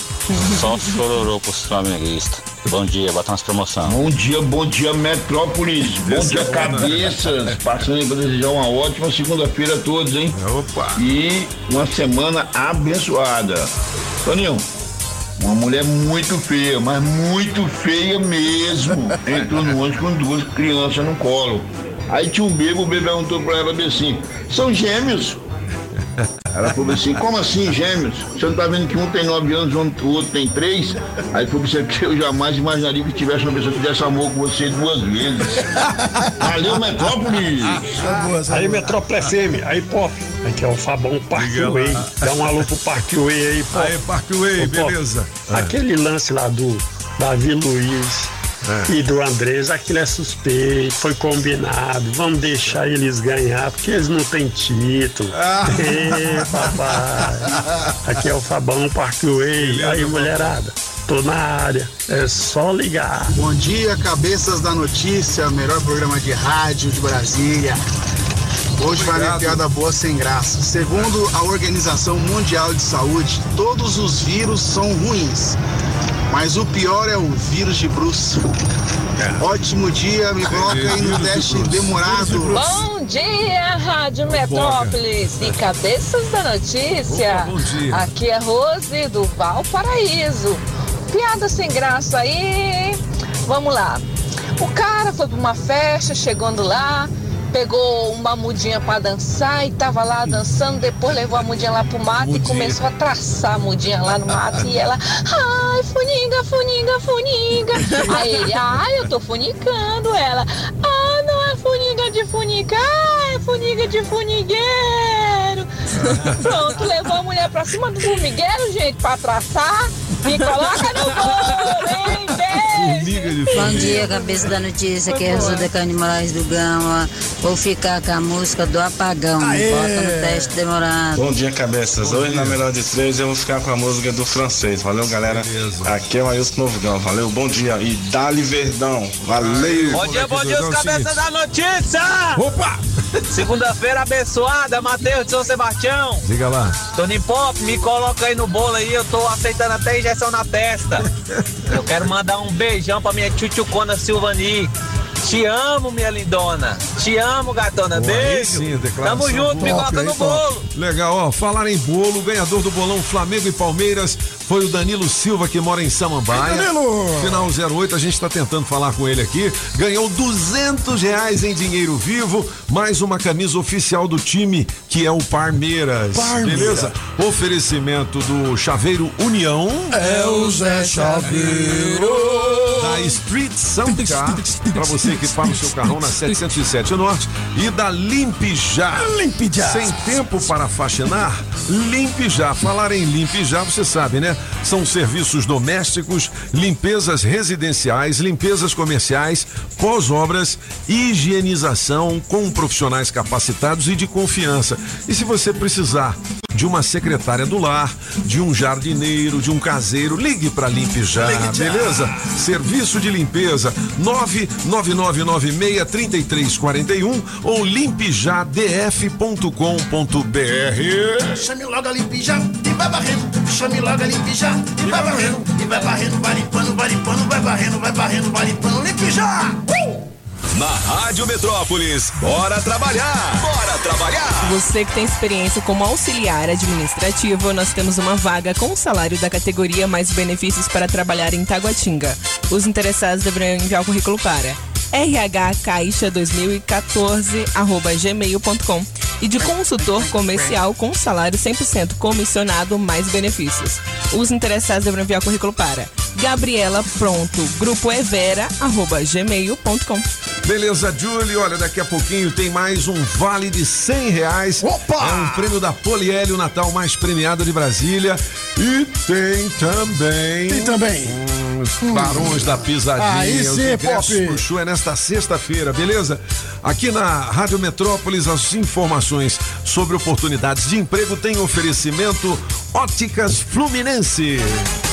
Só chororô pros flamenguistas. Bom dia, bota umas promoção.
Bom dia, bom dia, Metrópolis. Bom
Esse
dia, cabeças. Passando aí pra desejar uma ótima segunda-feira a todos, hein?
Opa!
E uma semana abençoada. Toninho, uma mulher muito feia, mas muito feia mesmo. Entrou no ônibus com duas crianças no colo. Aí tinha um bebê, o bebê perguntou pra ela bem assim: são gêmeos? Ela falou assim, como assim gêmeos? Você não tá vendo que um tem nove anos, o outro tem três? Aí falou assim, "É eu jamais imaginaria que tivesse uma pessoa que fizesse amor com você duas vezes. Valeu, Metrópolis!
Aí,
Metrópole FM, aí Pop, aqui é o Fabão Parkway. Dá um alô pro Parkway aí, Pop.
Aí, Parkway,
Ô, Pop,
beleza.
Aquele lance lá do Davi Luiz
E do Andrés, aquilo é suspeito, foi combinado. Vamos deixar eles ganhar, porque eles não têm título. Ê, papai. Aqui é o Fabão Parkway. Aí, mulherada. Tô na área, é só ligar.
Bom dia, cabeças da notícia, melhor programa de rádio de Brasília. Hoje vai minha piada boa sem graça. Segundo a Organização Mundial de Saúde, todos os vírus são ruins, mas o pior é o vírus de Bruce. Ótimo dia, me coloca aí no teste demorado.
Bom dia, Rádio Metrópolis e cabeças da notícia.
Opa, bom dia.
Aqui é Rose do Valparaíso. Piada sem graça aí. Vamos lá. O cara foi pra uma festa, chegando lá, pegou uma mudinha pra dançar e tava lá dançando, depois levou a mudinha lá pro mato e começou a traçar a mudinha lá no mato e ela, ai, funinga, funinga, funinga. Aí ele, ai, eu tô funicando ela. Ah, não é funinga de funicar, é funinga de funigueiro. Pronto, levou a mulher pra cima do formigueiro, gente, pra traçar e coloca no bolo, hein? Beijo.
Bom dia, cabeça da notícia, aqui é Rosa Decane Moraes do Gama. Vou ficar com a música do apagão.
Aê!
Bota no teste demorado.
Bom dia, cabeças. Hoje, na melhor de três, eu vou ficar com a música do francês. Valeu, galera. Aqui é o Ailson Novigão. Valeu, bom dia. E Dali Verdão. Valeu.
Bom dia, bom dia, os cabeças da notícia!
Opa!
Segunda-feira abençoada, Matheus de São Sebastião.
Diga lá.
Tony Pop, me coloca aí no bolo aí, eu tô aceitando até injeção na testa. Eu quero mandar um beijão pra minha tchutchucona Silvani. Te amo, minha lindona. Te amo, gatona. Beijo.
sim, declaração
Tamo junto, me
top,
coloca
aí,
no
top.
bolo.
Legal, ó, falar em bolo, o ganhador do bolão Flamengo e Palmeiras foi o Danilo Silva, que mora em Samambaia.
Ei, Danilo!
Final 08, a gente tá tentando falar com ele aqui. Ganhou 200 reais em dinheiro vivo, mais uma camisa oficial do time, que é o Parmeiras.
Parmeira.
Beleza? Oferecimento do Chaveiro União.
É o Zé Chaveiro.
Da Street Soundcar, pra você que para o seu carrão na 707 Norte. E da Limpe Já.
Limpe Já.
Sem tempo para faxinar? Limpe Já. Falar em Limpe Já, você sabe, né? São serviços domésticos, limpezas residenciais, limpezas comerciais, pós-obras, higienização com profissionais capacitados e de confiança. E se você precisar de uma secretária do lar, de um jardineiro, de um caseiro, ligue para Limpe já. beleza? Serviço de limpeza 999963341 ou limpejadf.com.br.
Chame logo a limpija e vai barrendo. Chame logo a limpija e vai barrendo. E vai barrendo, vai limpando, vai limpando, vai barrendo, vai barrendo, vai limpando, limpija!
Na Rádio Metrópolis, bora trabalhar! Bora trabalhar!
Você que tem experiência como auxiliar administrativo, nós temos uma vaga com o salário da categoria mais benefícios para trabalhar em Taguatinga. Os interessados deverão enviar o currículo para rhcaixa2014@gmail.com e de consultor comercial com salário 100% comissionado mais benefícios. Os interessados deverão enviar o currículo para Gabriela Pronto, grupo Evera, arroba gmail.com.
Beleza, Julie, olha, daqui a pouquinho tem mais um vale de 100 reais.
Opa!
É um prêmio da Poliel, o Natal mais premiado de Brasília. E tem também...
Tem também.
Os barões da pisadinha.
Aí
os
sim,
ingressos
Pop.
pro show é nesta sexta-feira, beleza? Aqui na Rádio Metrópolis, as informações sobre oportunidades de emprego têm oferecimento Óticas Fluminense.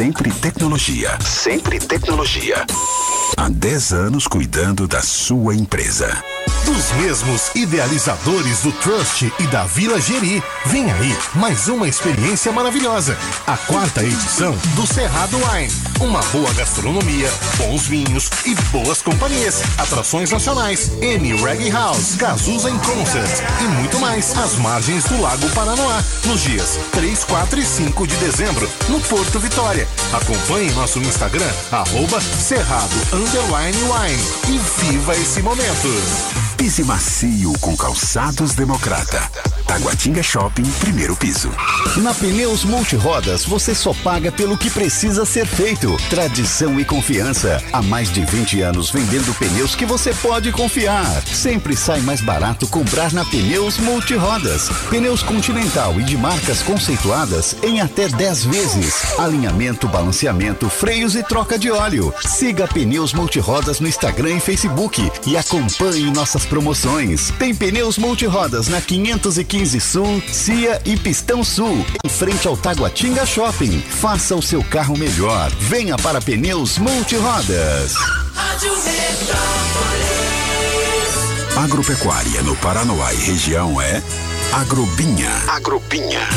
Sempre tecnologia. Sempre tecnologia. Há 10 anos cuidando da sua empresa.
Dos mesmos idealizadores do Trust e da Vila Geri, vem aí mais uma experiência maravilhosa. A quarta edição do Cerrado Wine. Uma boa gastronomia, bons vinhos e boas companhias. Atrações nacionais, M Reggae House, Cazuza em Concert e muito mais. Às margens do Lago Paranoá, nos dias 3, 4 e 5 de dezembro,
no Porto Vitória. Acompanhe nosso Instagram, arroba Cerrado Wine. E viva esse momento.
Pise macio com calçados Democrata. Taguatinga Shopping, primeiro piso.
Na Pneus Multirodas, você só paga pelo que precisa ser feito. Tradição e confiança. Há mais de 20 anos vendendo pneus que você pode confiar. Sempre sai mais barato comprar na Pneus Multirodas. Pneus Continental e de marcas conceituadas em até 10 vezes. Alinhamento, balanceamento, freios e troca de óleo. Siga Pneus Multirodas no Instagram e Facebook e acompanhe nossas promoções. Tem pneus multirodas na 515 Sul, Cia e Pistão Sul, em frente ao Taguatinga Shopping. Faça o seu carro melhor. Venha para Pneus Multirodas.
Rádio Metrópolis.
Agropecuária no Paranoá e região é Agrobinha.
Agrobinha.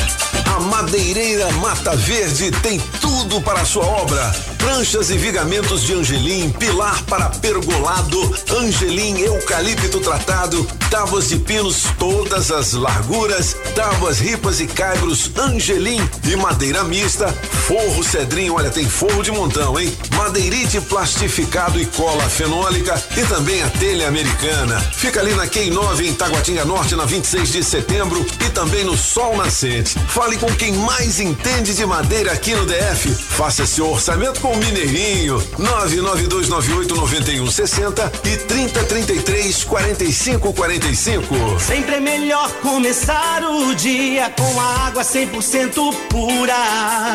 A Madeireira Mata Verde tem tudo para a sua obra. Pranchas e vigamentos de angelim, pilar para pergolado, angelim eucalipto tratado, tábuas de pinos todas as larguras, tábuas ripas e caibros angelim e madeira mista, forro cedrinho, olha tem forro de montão, hein? Madeirite plastificado e cola fenólica e também a telha americana. Fica ali na Quem 9 em Taguatinga Norte na 26 de setembro e também no Sol Nascente. Fale com quem mais entende de madeira aqui no DF. Faça seu orçamento com o Mineirinho. 992989160 e 3033 4545.
Sempre é melhor começar o dia com a água 100% pura.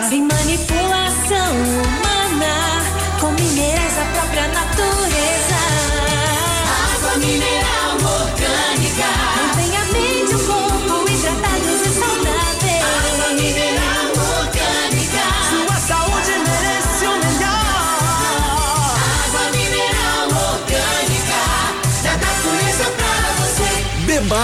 Sem manipulação humana, com minerais da própria natureza.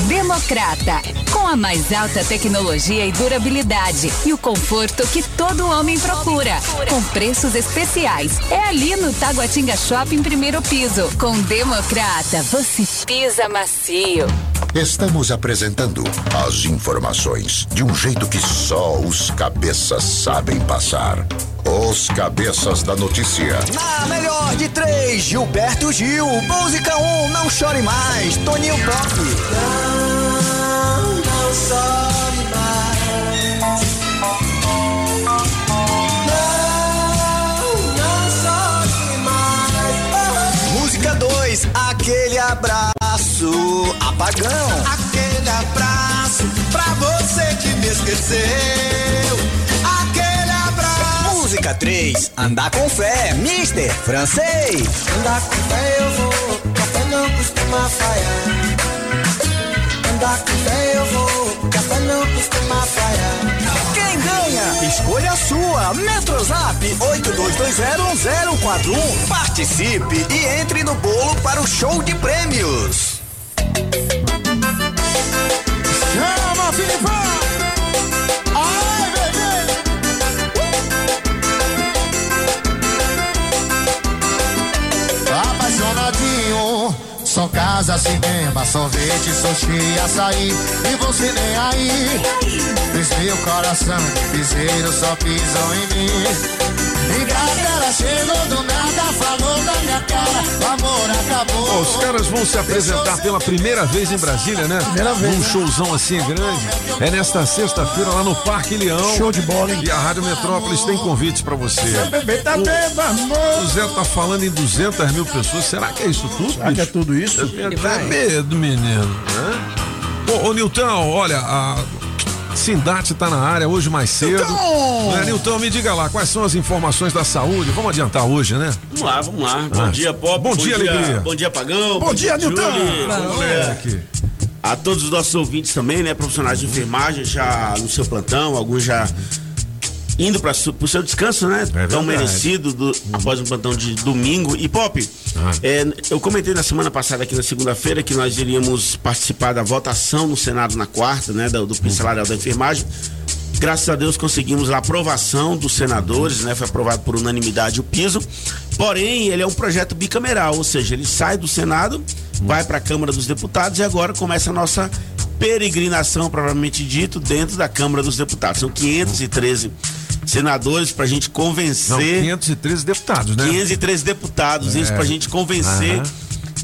Democrata, com a mais alta tecnologia e durabilidade e o conforto que todo homem procura, com preços especiais. É ali no Taguatinga Shopping primeiro piso. Com Democrata, você pisa macio.
Estamos apresentando as informações de um jeito que só os cabeças sabem passar. Os cabeças da notícia.
Na melhor de três, Gilberto Gil. Música 1, um, não chore mais. Toninho Pop.
Não, não chore mais. Não, não chore mais.
Música 2, aquele abraço apagão.
Aquele abraço pra você que me esqueceu.
3, andar com fé, Mister Francês.
Andar com fé eu vou, café não costuma falhar. Andar com fé eu vou, café não costuma falhar.
Quem ganha? Escolha a sua. Metrozap 82201041. Participe e entre no bolo para o show de prêmios.
Chama, Filipão!
Só casa, cinema, sorvete, sushi açaí. E você nem aí. Fiz meu coração de piseiro, só pisam em mim.
Ingrata, ela chegou do nada, falou da minha cara, o amor acabou.
Ó, os caras vão se apresentar pela primeira vez em Brasília, né?
Primeira vez,
Num
né?
showzão assim grande. É nesta sexta-feira lá no Parque Leão.
Show de bola, hein?
E a Rádio Metrópolis tem convites pra você.
tá.
O Zé tá falando em 200 mil pessoas. Será que é isso tudo?
Será que é tudo isso?
Eu tenho até medo, menino. Né? Ô, ô, Nilton, olha, a Sindate tá na área hoje mais cedo. Né, Nilton, me diga lá, quais são as informações da saúde? Vamos adiantar hoje, né?
Vamos lá, vamos lá. Bom
Ah.
dia, Pop.
Bom dia, Alegria.
Bom dia, Pagão.
Bom dia, Nilton.
Julie.
Bom
Bom dia a todos os nossos ouvintes também, né? Profissionais de enfermagem já no seu plantão, alguns já indo para o seu descanso, né? Tão
verdade.
merecido do- após um plantão de domingo. E Pop,
Ah.
é, eu comentei na semana passada aqui na segunda-feira que nós iríamos participar da votação no Senado na quarta, né? Do, do piso salarial da enfermagem. Graças a Deus conseguimos a aprovação dos senadores, né? Foi aprovado por unanimidade o piso. Porém, ele é um projeto bicameral, ou seja, ele sai do Senado, vai para a Câmara dos Deputados e agora começa a nossa peregrinação, provavelmente dito, dentro da Câmara dos Deputados. São 513 senadores para a gente convencer.
Não, 513 deputados, né?
513 deputados, isso
É.
pra gente convencer
Aham.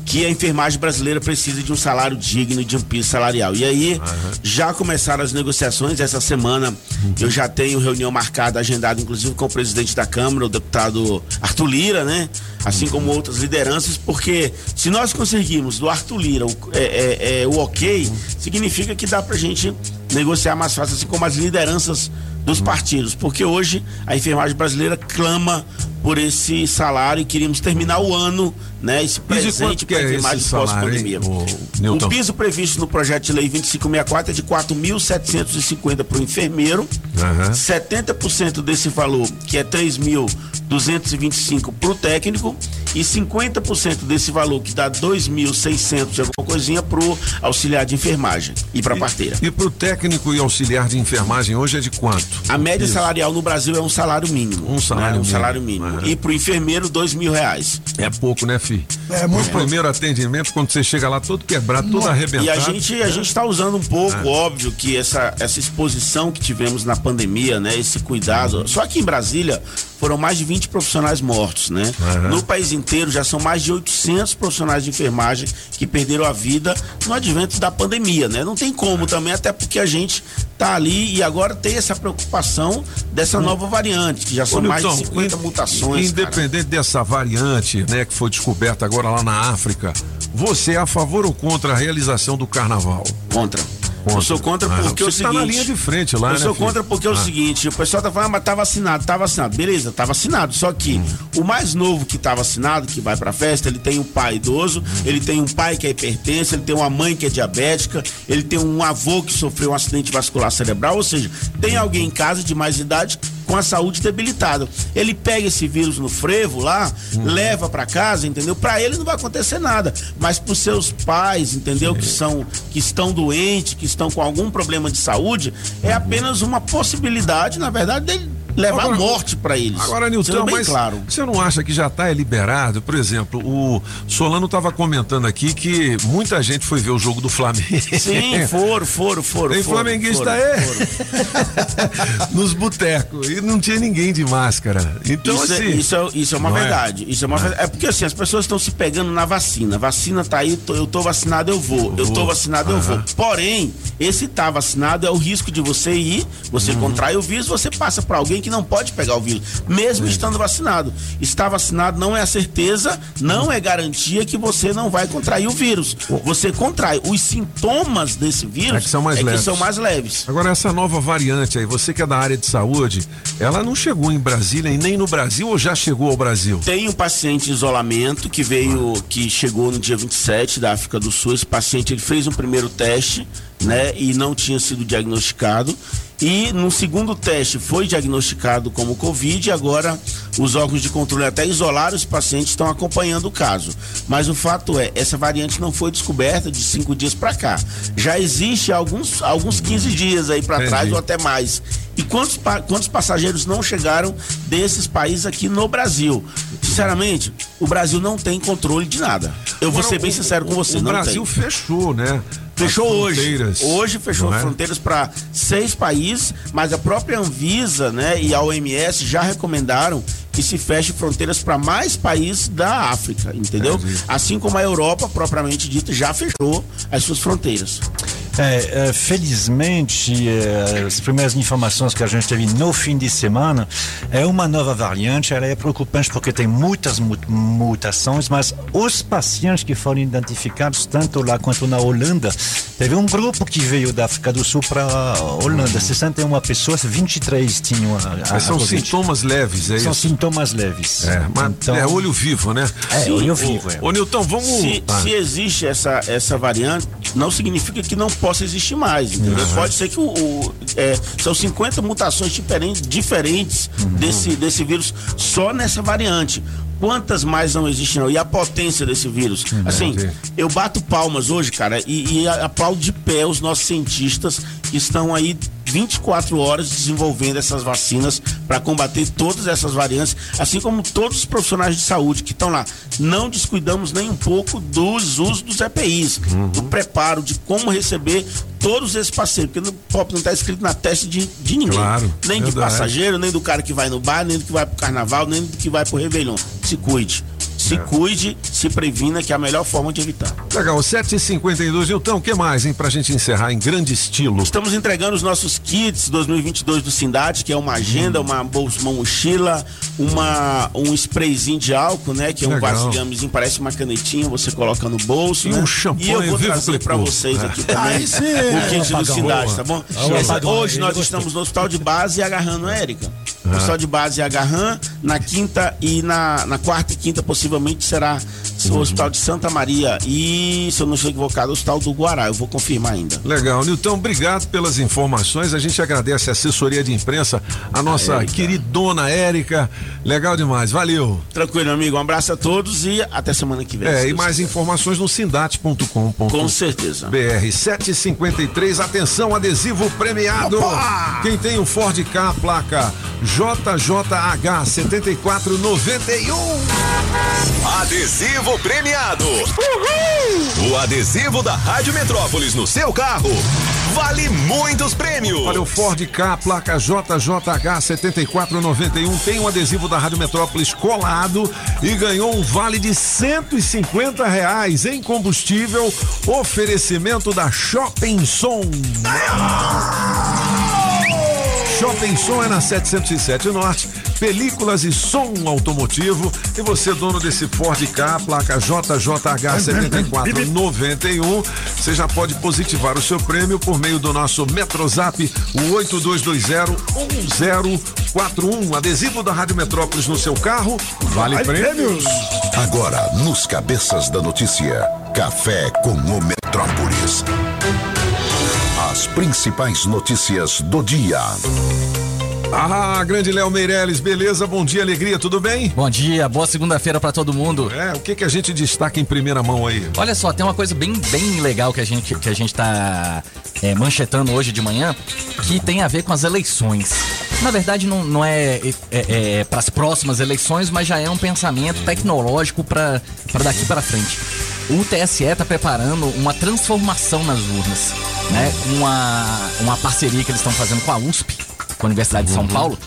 que a enfermagem brasileira precisa de um salário digno e de um piso salarial. E aí, já começaram as negociações. Essa semana eu já tenho reunião marcada, agendada, inclusive com o presidente da Câmara, o deputado Arthur Lira, né? Assim como outras lideranças, porque se nós conseguirmos do Arthur Lira o, é, é, é, o ok, significa que dá pra gente negociar mais fácil, assim como as lideranças dos partidos, porque hoje a enfermagem brasileira clama por esse salário e queríamos terminar o ano, né, esse presente para a
é
enfermagem
salário,
pós-pandemia. O
Newton?
piso previsto no projeto de lei 2564 é de 4.750 para o enfermeiro,
Aham.
70% desse valor, que é 3.225 para o técnico e 50% desse valor, que dá 2.600 e alguma coisinha para o auxiliar de enfermagem e para a parteira.
E pro técnico e auxiliar de enfermagem hoje é de quanto?
A média
Isso.
salarial no Brasil é um salário mínimo.
Um salário
né? Um
mínimo.
salário mínimo.
Aham.
E pro enfermeiro, dois mil reais.
É pouco, né, fi?
É muito
No primeiro atendimento, quando você chega lá todo quebrado, todo arrebentado.
E a gente a gente está usando um pouco,
É.
óbvio, que essa, essa exposição que tivemos na pandemia, né? Esse cuidado. Só que em Brasília foram mais de 20 profissionais mortos, né?
Aham.
No país inteiro já são mais de 800 profissionais de enfermagem que perderam a vida no advento da pandemia, né? Não tem como também, até porque a gente tá ali e agora tem essa preocupação dessa nova variante, que já são
Ô,
mais de
Nilton,
50
in-
mutações. cara.
Independente dessa variante, né, que foi descoberta agora lá na África, você é a favor ou contra a realização do carnaval?
Contra. Eu sou contra
Ah,
porque é o seguinte.
tá na linha de frente lá,
Eu
né,
sou
filho?
contra porque é o
Ah.
seguinte: o pessoal tá falando, ah, mas tá vacinado, tá vacinado. Beleza, tá vacinado. Só que
Hum.
o mais novo que tá vacinado, que vai pra festa, ele tem um pai idoso,
Hum.
ele tem um pai que é hipertenso, ele tem uma mãe que é diabética, ele tem um avô que sofreu um acidente vascular cerebral, ou seja, tem alguém em casa de mais idade com a saúde debilitada. Ele pega esse vírus no frevo lá,
Hum.
leva pra casa, entendeu? Pra ele não vai acontecer nada, mas pros seus pais, entendeu? Que são que estão doentes, que estão com algum problema de saúde, é apenas uma possibilidade, na verdade, dele levar
Agora-
morte pra eles.
Agora, Nilton, mas
claro.
você não acha que já está liberado? Por exemplo, o Solano estava comentando aqui que muita gente foi ver o jogo do Flamengo.
Sim, foram, foram, foram.
Tem flamenguista
foram.
Nos botecos. E não tinha ninguém de máscara. Então,
isso, é-
assim.
isso, é, isso é uma
é?
verdade. Isso é uma verdade. É porque assim, as pessoas estão se pegando na vacina. Vacina tá aí, tô- eu tô vacinado, eu vou. Eu tô
vou.
vacinado, eu
Aham.
vou. Porém, esse tá vacinado é o risco de você ir,
Uhum.
você contrai o vírus, você passa para alguém que não pode pegar o vírus, mesmo estando vacinado. Estar vacinado não é a certeza, não é garantia que você não vai contrair o vírus. Você contrai. Os sintomas desse vírus
É que são mais
é
leves.
que são mais leves.
Agora, essa nova variante aí, você que é da área de saúde, ela não chegou em Brasília e nem no Brasil ou já chegou ao Brasil?
Tem um paciente em isolamento que veio, que chegou no dia 27 da África do Sul. Esse paciente ele fez um primeiro teste, né, e não tinha sido diagnosticado. E no segundo teste foi diagnosticado como Covid. E agora os órgãos de controle até isolaram os pacientes, estão acompanhando o caso. Mas o fato é, essa variante não foi descoberta de cinco dias para cá. Já existe há alguns, alguns 15 dias aí para trás ou até mais. E quantos, quantos passageiros não chegaram desses países aqui no Brasil? Sinceramente, o Brasil não tem controle de nada. Eu vou ser bem sincero com você,
O
não
Brasil
tem.
fechou, né?
Fechou hoje. Hoje fechou
é?
fronteiras para seis países, mas a própria Anvisa, né, e a OMS já recomendaram que se feche fronteiras para mais países da África, entendeu? Assim como a Europa, propriamente dita, já fechou as suas fronteiras.
É, é, felizmente, é, as primeiras informações que a gente teve no fim de semana é uma nova variante. Ela é preocupante porque tem muitas mu- mutações, mas os pacientes que foram identificados, tanto lá quanto na Holanda, teve um grupo que veio da África do Sul para a Holanda. 61 pessoas, 23 tinham a, a,
são
a
sintomas leves, é
São
isso?
Sintomas leves.
É, mas
Então-
é olho vivo, né?
É, olho vivo, é.
Ô, Nilton, vamos.
Se,
Ah.
se existe essa, essa variante, não significa que não possa existir mais, entendeu?
Uhum.
Pode ser que o, o- é, são 50 mutações diferentes, diferentes
Uhum.
desse, desse vírus só nessa variante. Quantas mais não existem? não? E a potência desse vírus?
Uhum.
Assim, eu bato palmas hoje, cara, e, e aplaudo de pé os nossos cientistas que estão aí 24 horas desenvolvendo essas vacinas para combater todas essas variantes, assim como todos os profissionais de saúde que estão lá. Não descuidamos nem um pouco dos usos dos EPIs, do preparo, de como receber todos esses pacientes, porque no POP não está escrito na testa de, de ninguém.
Claro,
nem de
verdade.
passageiro, nem do cara que vai no bar, nem do que vai pro carnaval, nem do que vai pro Réveillon. Se cuide. Se cuide, se previna, que é a melhor forma de evitar.
Legal, 7h52. Nilton, o que mais, hein, pra gente encerrar em grande estilo?
Estamos entregando os nossos kits 2022 do Sindate, que é uma agenda,
Hum.
uma bolsa, uma mochila, uma, um sprayzinho de álcool, né? Que é um
Legal.
parece uma canetinha, você coloca no bolso.
E
né?
um shampoo
E eu vou trazer pra vocês
É.
aqui também o kit do. Sindate, tá bom? Hoje nós estamos no Hospital de Base e agarrando a Érica.
Ah.
Hospital de Base e agarrando, na quinta e na, na quarta e quinta possivelmente será o Hospital de Santa Maria e, se eu não estou equivocado, o Hospital do Guará. Eu vou confirmar ainda.
Legal, Nilton, obrigado pelas informações. A gente agradece a assessoria de imprensa, a nossa
Érica.
queridona Érica. Legal demais, valeu.
Tranquilo, amigo. Um abraço a todos e até semana que vem.
É, e mais informações no sindate.com.
Com certeza.
BR 753, atenção, adesivo premiado. Quem tem o Ford K, placa JJH 7491.
Adesivo premiado. O adesivo da Rádio Metrópolis no seu carro vale muitos prêmios.
Olha o Ford K, placa JJH 7491, tem um adesivo da Rádio Metrópolis colado e ganhou um vale de 150 reais em combustível. Oferecimento da Shopping Som. Shopping Som é na 707 Norte, películas e som automotivo. E você, dono desse Ford K, placa JJH 7491, você já pode positivar o seu prêmio por meio do nosso Metrozap, o 82201041. Adesivo da Rádio Metrópolis no seu carro, vale prêmios.
Agora, nos cabeças da notícia, café com o Metrópolis. As principais notícias do dia.
Ah, grande Léo Meirelles, beleza? Bom dia, alegria, tudo bem?
Bom dia, boa segunda-feira pra todo mundo.
É, o que que a gente destaca em primeira mão aí?
Olha só, tem uma coisa bem, bem legal que a gente, que a gente tá é, manchetando hoje de manhã, que tem a ver com as eleições. Na verdade, não, não é, é, é para as próximas eleições, mas já é um pensamento tecnológico para daqui para frente. O TSE está preparando uma transformação nas urnas, né? Uma, uma parceria que eles estão fazendo com a USP, com a Universidade de São Paulo,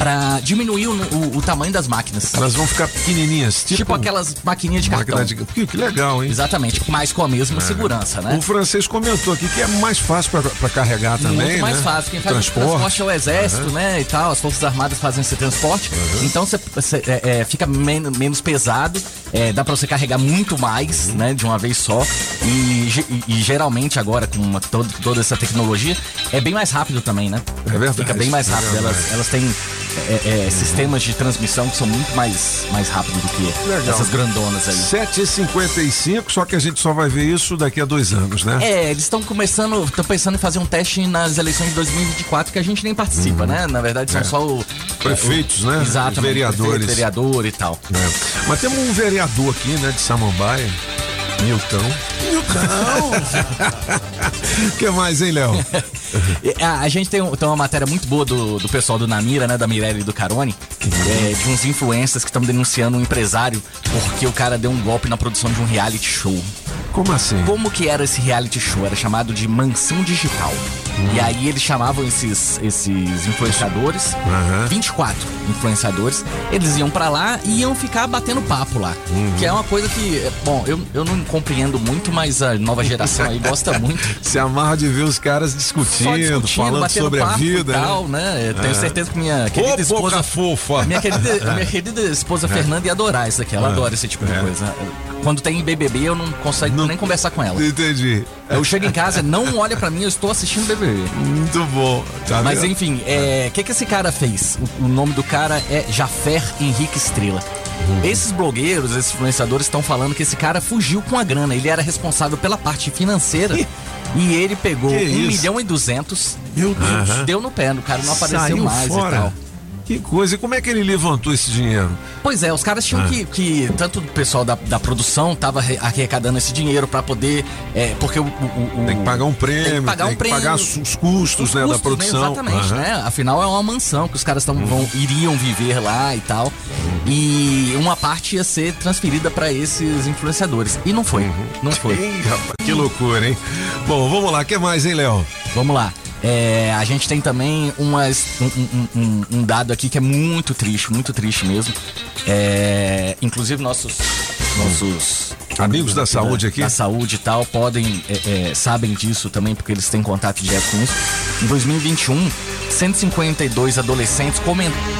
para diminuir o, o- o tamanho das máquinas.
Elas vão ficar pequenininhas, tipo,
Tipo aquelas maquininhas de cartão.
De- Que, legal, hein?
Exatamente, mas com a mesma
É.
segurança, né?
O francês comentou aqui que é mais fácil pra- pra carregar também,
Muito mais
né?
fácil. Quem faz o transporte é o exército,
Aham.
né? E tal, as Forças Armadas fazem esse transporte. Então você é, é, fica men- menos pesado, é, dá pra você carregar muito mais,
Uhum.
né? De uma vez só. E, e- e geralmente agora, com uma- todo- toda essa tecnologia, é bem mais rápido também, né?
É verdade,
Fica bem mais
é
rápido. elas, elas têm é, é, sistemas de transmissão que são muito mais, mais rápidos do que
Legal.
essas grandonas aí.
7h55, só que a gente só vai ver isso daqui a dois anos, né?
É, eles estão começando, estão pensando em fazer um teste nas eleições de 2024 que a gente nem participa, né? Na verdade, são
É.
só o.
Prefeitos, né?
Exatamente.
Vereadores.
prefeito, vereador e tal.
É. Mas temos um vereador aqui, né, de Samambaia, Nilton. O que mais, hein, Léo?
E A, a gente tem, um- tem uma matéria muito boa do, do pessoal do Namira, né? Da Mirelle e do Carone, é, de uns influencers que estão denunciando um empresário porque o cara deu um golpe na produção de um reality show.
Como assim?
Como que era esse reality show? Era chamado de Mansão Digital. E aí eles chamavam esses, esses influenciadores, 24 influenciadores, eles iam pra lá e iam ficar batendo papo lá. Que é uma coisa que, bom, eu, eu não compreendo muito, mas a nova geração aí gosta muito.
Se amarra de ver os caras discutindo,
discutindo,
falando sobre a vida.
e tal, né? Eu tenho
É.
certeza que minha querida
Ô,
esposa.
fofa.
Minha querida, minha querida esposa
É.
Fernanda ia adorar isso aqui. Ela
É.
adora esse tipo de
É.
coisa. Quando tem BBB, eu não consigo nem conversar com ela.
Entendi.
Eu chego em casa, não olha pra mim, eu estou assistindo BBB.
Muito bom. Tá
Mas
vendo?
enfim, o que, que esse cara fez? O, o nome do cara é Jafer Henrique Estrela. Esses blogueiros, esses influenciadores estão falando que esse cara fugiu com a grana. Ele era responsável pela parte financeira. E ele pegou
Que
1
isso?
milhão e 200.
Meu Deus.
Deu no pé, o cara não apareceu
Saiu
mais
fora.
e tal.
Que coisa. E como é que ele levantou esse dinheiro?
Pois é, os caras tinham
Ah.
que, que. Tanto o pessoal da, da produção tava re- arrecadando esse dinheiro pra poder. É, porque o, o- o-
Tem que pagar um prêmio,
Tem que pagar um prêmio.
pagar os os custos,
Os
né, da
custos,
produção.
exatamente,
Aham. Uhum.
né? Afinal, é uma mansão que os caras tão, vão, iriam viver lá e tal. E uma parte ia ser transferida pra esses influenciadores. E não foi. Não foi.
Uhum. Ih, rapaz, que loucura, hein? Bom, vamos lá. O que mais, hein, Léo?
Vamos lá. É, a gente tem também umas, um, um- um- um dado aqui que é muito triste, muito triste mesmo. É, inclusive nossos nossos
Amigos da saúde aqui?
da saúde e tal podem é, é, sabem disso também porque eles têm contato direto com isso. Em 2021, 152 adolescentes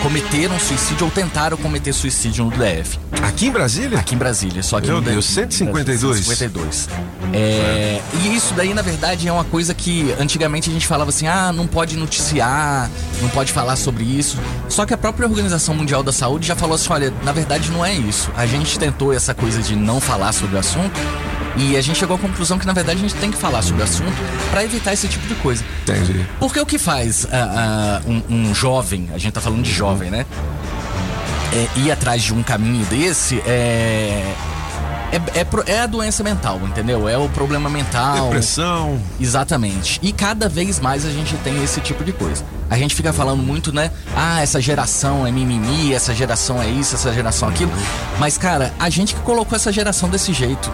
cometeram suicídio ou tentaram cometer suicídio no DF.
Aqui em Brasília?
Aqui em Brasília, só que
Meu
no
Deus,
DF,
152?
152. É, e isso daí, na verdade, é uma coisa que antigamente a gente falava assim: ah, não pode noticiar, não pode falar sobre isso. Só que a própria Organização Mundial da Saúde já falou assim: olha, na verdade não é isso. A gente tentou essa coisa de não falar sobre o assunto e a gente chegou à conclusão que, na verdade, a gente tem que falar sobre o assunto para evitar esse tipo de coisa.
Entendi.
Porque o que faz ah, ah, um, um jovem, a gente tá falando de jovem, né? É, ir atrás de um caminho desse é. É, é, é a doença mental, entendeu? É o problema mental.
Depressão.
Exatamente. E cada vez mais a gente tem esse tipo de coisa. A gente fica falando muito, né? Ah, essa geração é mimimi, essa geração é isso, essa geração é aquilo. Mas, cara, a gente que colocou essa geração desse jeito.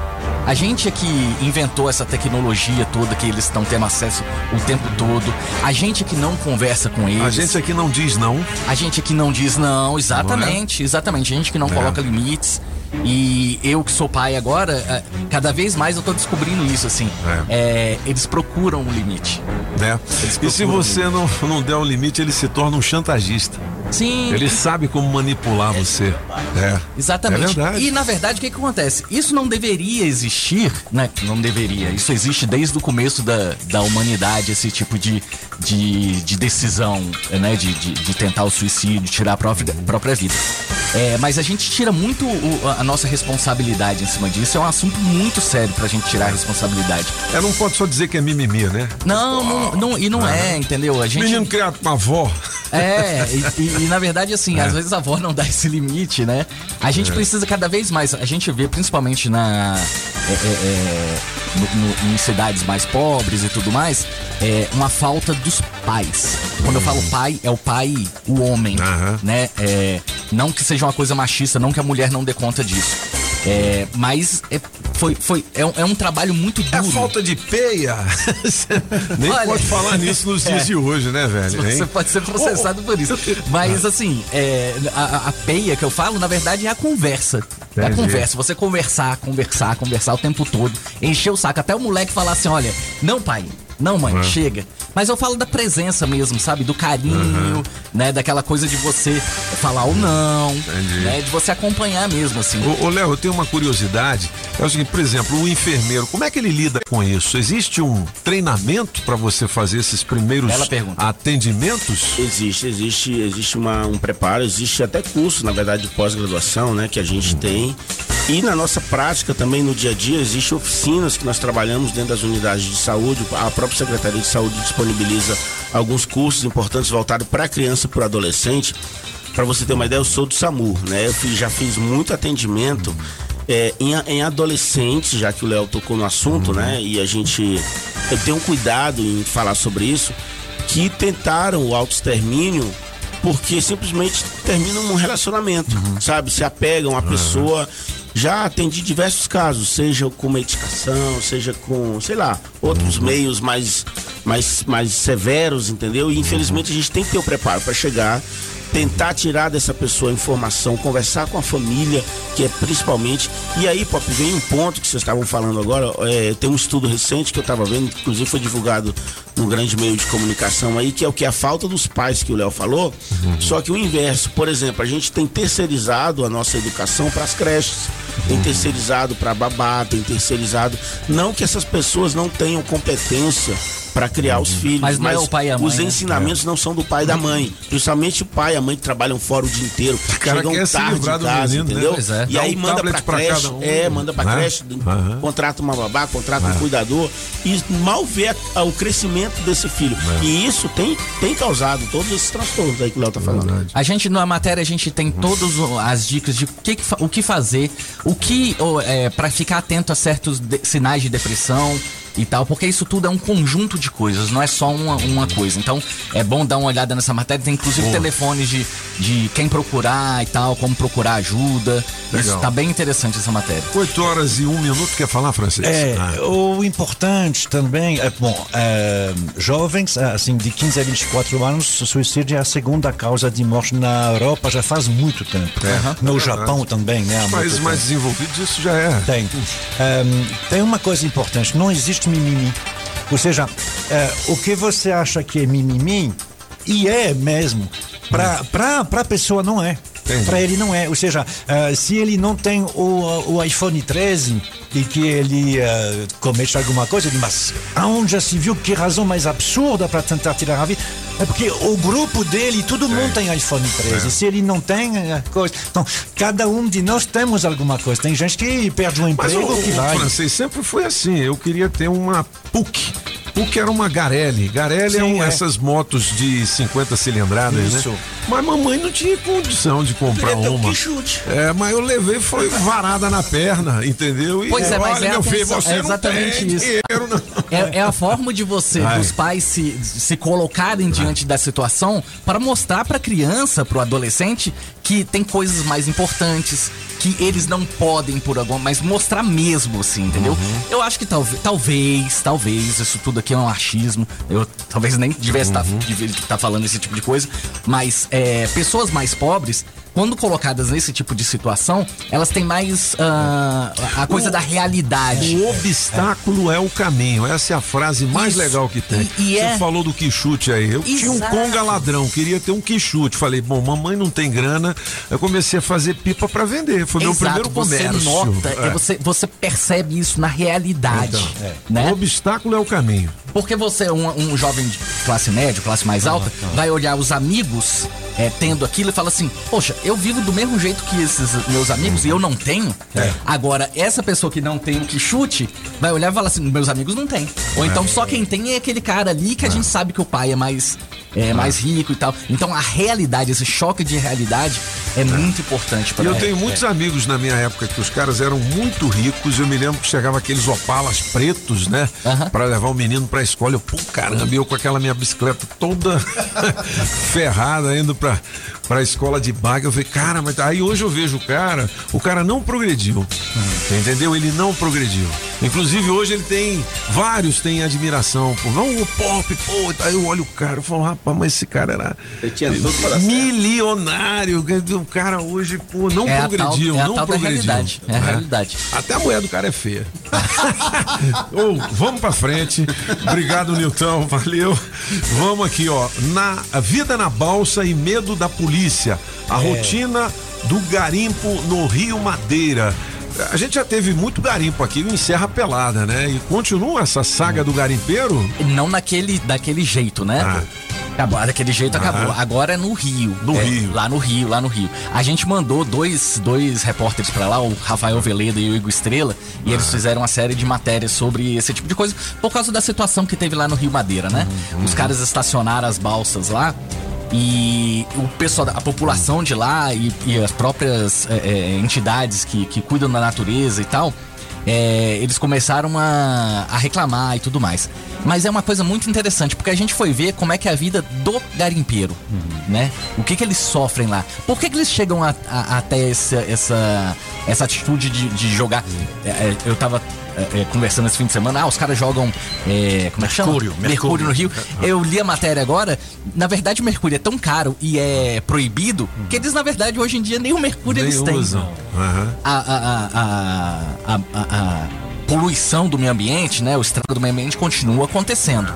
A gente é que inventou essa tecnologia toda que eles estão tendo acesso o tempo todo. A gente é que não conversa com eles.
A gente aqui não diz não.
A gente aqui não diz não, exatamente, exatamente. A gente que não
É.
coloca limites. E eu que sou pai agora, eh, cada vez mais eu tô descobrindo isso, assim. É, eles procuram um limite.
Né? E se você não, não der um limite, ele se torna um chantagista.
Sim.
Ele sabe como manipular você. É.
Exatamente.
É.
E na verdade, o que, que acontece? Isso não deveria existir, né? Não deveria. Isso existe desde o começo da, da humanidade, esse tipo de, de, de decisão, né? De, de, de tentar o suicídio, tirar a própria, própria vida. É, mas a gente tira muito o- a nossa responsabilidade em cima disso. É um assunto muito sério pra gente tirar a responsabilidade.
É, não pode só dizer que é mimimi, né?
Não, não, não e não é, entendeu? A gente.
Menino criado com a avó.
É, e, e- e, na verdade, assim,
É.
às vezes a avó não dá esse limite, né? A gente
É.
precisa cada vez mais, a gente vê principalmente na. é, é, é, no- no- em cidades mais pobres e tudo mais, é, uma falta dos pais. Quando eu falo pai, é o pai, o homem, né? É, não que seja uma coisa machista, não que a mulher não dê conta disso. É, mas é, foi, foi, é, um, é um trabalho muito duro.
É falta de peia. Nem
Olha-
pode falar nisso nos dias
É.
de hoje, né, velho?
Você
hein?
pode ser processado por isso. Mas assim, é, a, a- peia que eu falo, na verdade, é a conversa. É a
Entendi.
conversa. Você conversar, conversar, conversar o tempo todo. Encher o saco. Até o moleque falar assim: olha, não, pai. Não, mãe,
Uhum.
chega. Mas eu falo da presença mesmo, sabe? Do carinho, né? Daquela coisa de você falar ou não, né? De você acompanhar mesmo, assim.
Ô, ô, Léo, eu tenho uma curiosidade. É o seguinte, por exemplo, o enfermeiro, como é que ele lida com isso? Existe um treinamento para você fazer esses primeiros atendimentos?
Existe, existe, existe uma, um preparo, existe até curso, na verdade, de pós-graduação, né, que a gente tem. E na nossa prática também no dia a dia existem oficinas que nós trabalhamos dentro das unidades de saúde. A própria Secretaria de Saúde disponibiliza alguns cursos importantes voltados para criança e para adolescente. Para você ter uma ideia, eu sou do SAMU, né? Eu fiz- já fiz muito atendimento é, em, em adolescentes, já que o Léo tocou no assunto, né? E a gente eu tenho um cuidado em falar sobre isso, que tentaram o autoextermínio porque simplesmente terminam um relacionamento, sabe? Se apegam à pessoa. Já atendi diversos casos, seja com medicação, seja com, sei lá, outros meios mais mais, mais severos, entendeu? E infelizmente a gente tem que ter o preparo para chegar, tentar tirar dessa pessoa a informação, conversar com a família, que é principalmente. E aí, Pop, vem um ponto que vocês estavam falando agora. é, tem um estudo recente que eu estava vendo, que inclusive foi divulgado no grande meio de comunicação aí, que é o que a falta dos pais que o Léo falou. Só que o inverso, por exemplo, a gente tem terceirizado a nossa educação para as creches, tem terceirizado para babá, tem terceirizado. Não que essas pessoas não tenham competência para criar os filhos,
Mas não é o pai e a mãe,
os
né?
ensinamentos não são do pai e da mãe. Principalmente o pai e a mãe que trabalham fora o dia inteiro,
cara
chegam
quer se
tarde
livrar
em
do
casa,
menino, né?
entendeu?
Pois é.
E
Dá
aí
um
manda pra
pra
creche,
um.
é, manda pra
Né?
creche,
Aham.
contrata uma babá, contrata um
É.
cuidador e mal vê o crescimento desse filho.
É.
E isso tem, tem causado todos esses transtornos aí que o Léo tá falando.
A gente, na matéria, a gente tem todas as dicas de o que, o que fazer, o que, é, para ficar atento a certos de- sinais de depressão e tal, porque isso tudo é um conjunto de coisas, não é só uma, uma coisa. Então, é bom dar uma olhada nessa matéria. Tem inclusive
Boa.
telefones de, de quem procurar e tal, como procurar ajuda. Isso
Legal.
tá bem interessante essa matéria.
8 horas e um minuto, quer falar, francês?
É,
Ah.
o importante também é, bom, é, jovens, assim, de 15 a 24 anos, o suicídio é a segunda causa de morte na Europa já faz muito tempo.
Aham.
No
É
Japão também, né?
Os países mais desenvolvidos, isso já é.
Tem. Ehm, tem uma coisa importante, não existe mimimi. Ou seja, eh, o que você acha que é mimimi, e é mesmo, para a pessoa não é. Para ele não é. Ou seja, eh, se ele não tem o, o iPhone 13 e que ele eh, comete alguma coisa, ele, mas aonde já se viu que razão mais absurda para tentar tirar a vida? É porque o grupo dele, todo mundo tem iPhone 13.
É.
Se ele não tem, é coisa. Então, cada um de nós temos alguma coisa. Tem gente que perde um
Mas
emprego
o,
que
o
vai.
francês sempre foi assim. Eu queria ter uma PUC. PUC era uma Garelli. Garelli é, um,
é.
essas motos de 50 cilindradas,
Isso.
né? Mas mamãe não tinha condição de comprar
um
uma.
quichute.
É, mas eu levei, foi varada na perna, entendeu? E,
Pois é, mas
olha,
é,
meu filho, você
é
não
exatamente
tem
isso.
dinheiro, não.
É, é a forma de você,
Ai.
dos pais, se, se colocarem diante da situação para mostrar para a criança, para o adolescente, que tem coisas mais importantes, que eles não podem por alguma, mas mostrar mesmo, assim, entendeu?
Uhum.
Eu acho que talvez, talvez, talvez, isso tudo aqui é um achismo. Eu talvez nem tivesse estar
Uhum.
falando esse tipo de coisa, mas é, pessoas mais pobres. Quando colocadas nesse tipo de situação, elas têm mais ah, a coisa
O-
da realidade.
O obstáculo é. o caminho. Essa é a frase mais
Isso.
legal que tem.
E- e
Você
é-
falou do quichute aí. Eu tinha um
Exato.
conga ladrão, queria ter um quichute. Falei, bom, mamãe não tem grana. Eu comecei a fazer pipa pra vender. Foi meu
Exato,
primeiro comércio.
Você nota,
É.
é, você, você percebe isso na realidade.
Então,
né?
O obstáculo é o caminho.
Porque você é um, um jovem de classe média, classe mais alta, vai olhar os amigos é, tendo aquilo e fala assim: Poxa, eu vivo do mesmo jeito que esses meus amigos e eu não tenho.
É.
Agora, essa pessoa que não tem o que chute vai olhar e falar assim: Meus amigos não têm. Ou
É.
então só quem tem é aquele cara ali que a gente sabe que o pai é mais. É mais rico e tal. Então a realidade, esse choque de realidade é, muito importante para
eu tenho muitos amigos na minha época que os caras eram muito ricos. Eu me lembro que chegava aqueles opalas pretos, né? Pra levar o menino pra escola. Eu, pô, caramba, eu com aquela minha bicicleta toda ferrada indo pra, pra escola de baga. Eu falei, cara, mas aí hoje eu vejo o cara, o cara não progrediu. Entendeu? Ele não progrediu. Inclusive hoje ele tem, vários têm admiração por, não, o pop, pô, aí eu olho o cara, eu falo, rapaz, mas esse cara era milionário. O cara hoje, pô, não
É a
progrediu,
tal- é a
não
tal
progrediu.
realidade, é a realidade.
Até a mulher do cara é feia. Ô, vamos pra frente. Obrigado, Nilton. Valeu. Vamos aqui, ó. Na vida na balsa e medo da polícia. A
É.
rotina do garimpo no Rio Madeira. A gente já teve muito garimpo aqui em Serra Pelada, né? E continua essa saga do garimpeiro?
Não naquele daquele jeito, né? Acabou, daquele jeito
Aham.
acabou. Agora é no Rio.
No
É,
Rio.
Lá no Rio, lá no Rio. A gente mandou dois, dois repórteres pra lá, o Rafael Veleda e o Igor Estrela, e eles fizeram uma série de matérias sobre esse tipo de coisa, por causa da situação que teve lá no Rio Madeira, né? Os caras estacionaram as balsas lá. E o pessoal, a população de lá e, e as próprias é, é, entidades que, que cuidam da natureza e tal, é, eles começaram a, a reclamar e tudo mais. Mas é uma coisa muito interessante, porque a gente foi ver como é que é a vida do garimpeiro, né? O que que eles sofrem lá. Por que que eles chegam até essa, essa, essa atitude de, de jogar... É, é, eu tava é, é, conversando esse fim de semana, ah, os caras jogam... é, como é que chama?
Mercúrio,
Mercúrio no Rio. Eu li a matéria agora, na verdade o mercúrio é tão caro e é proibido, que eles na verdade hoje em dia nem o mercúrio
Nem
eles têm.
usam. Aham.
A, a, a, a, a, poluição do meio ambiente, né? O estrago do meio ambiente continua acontecendo.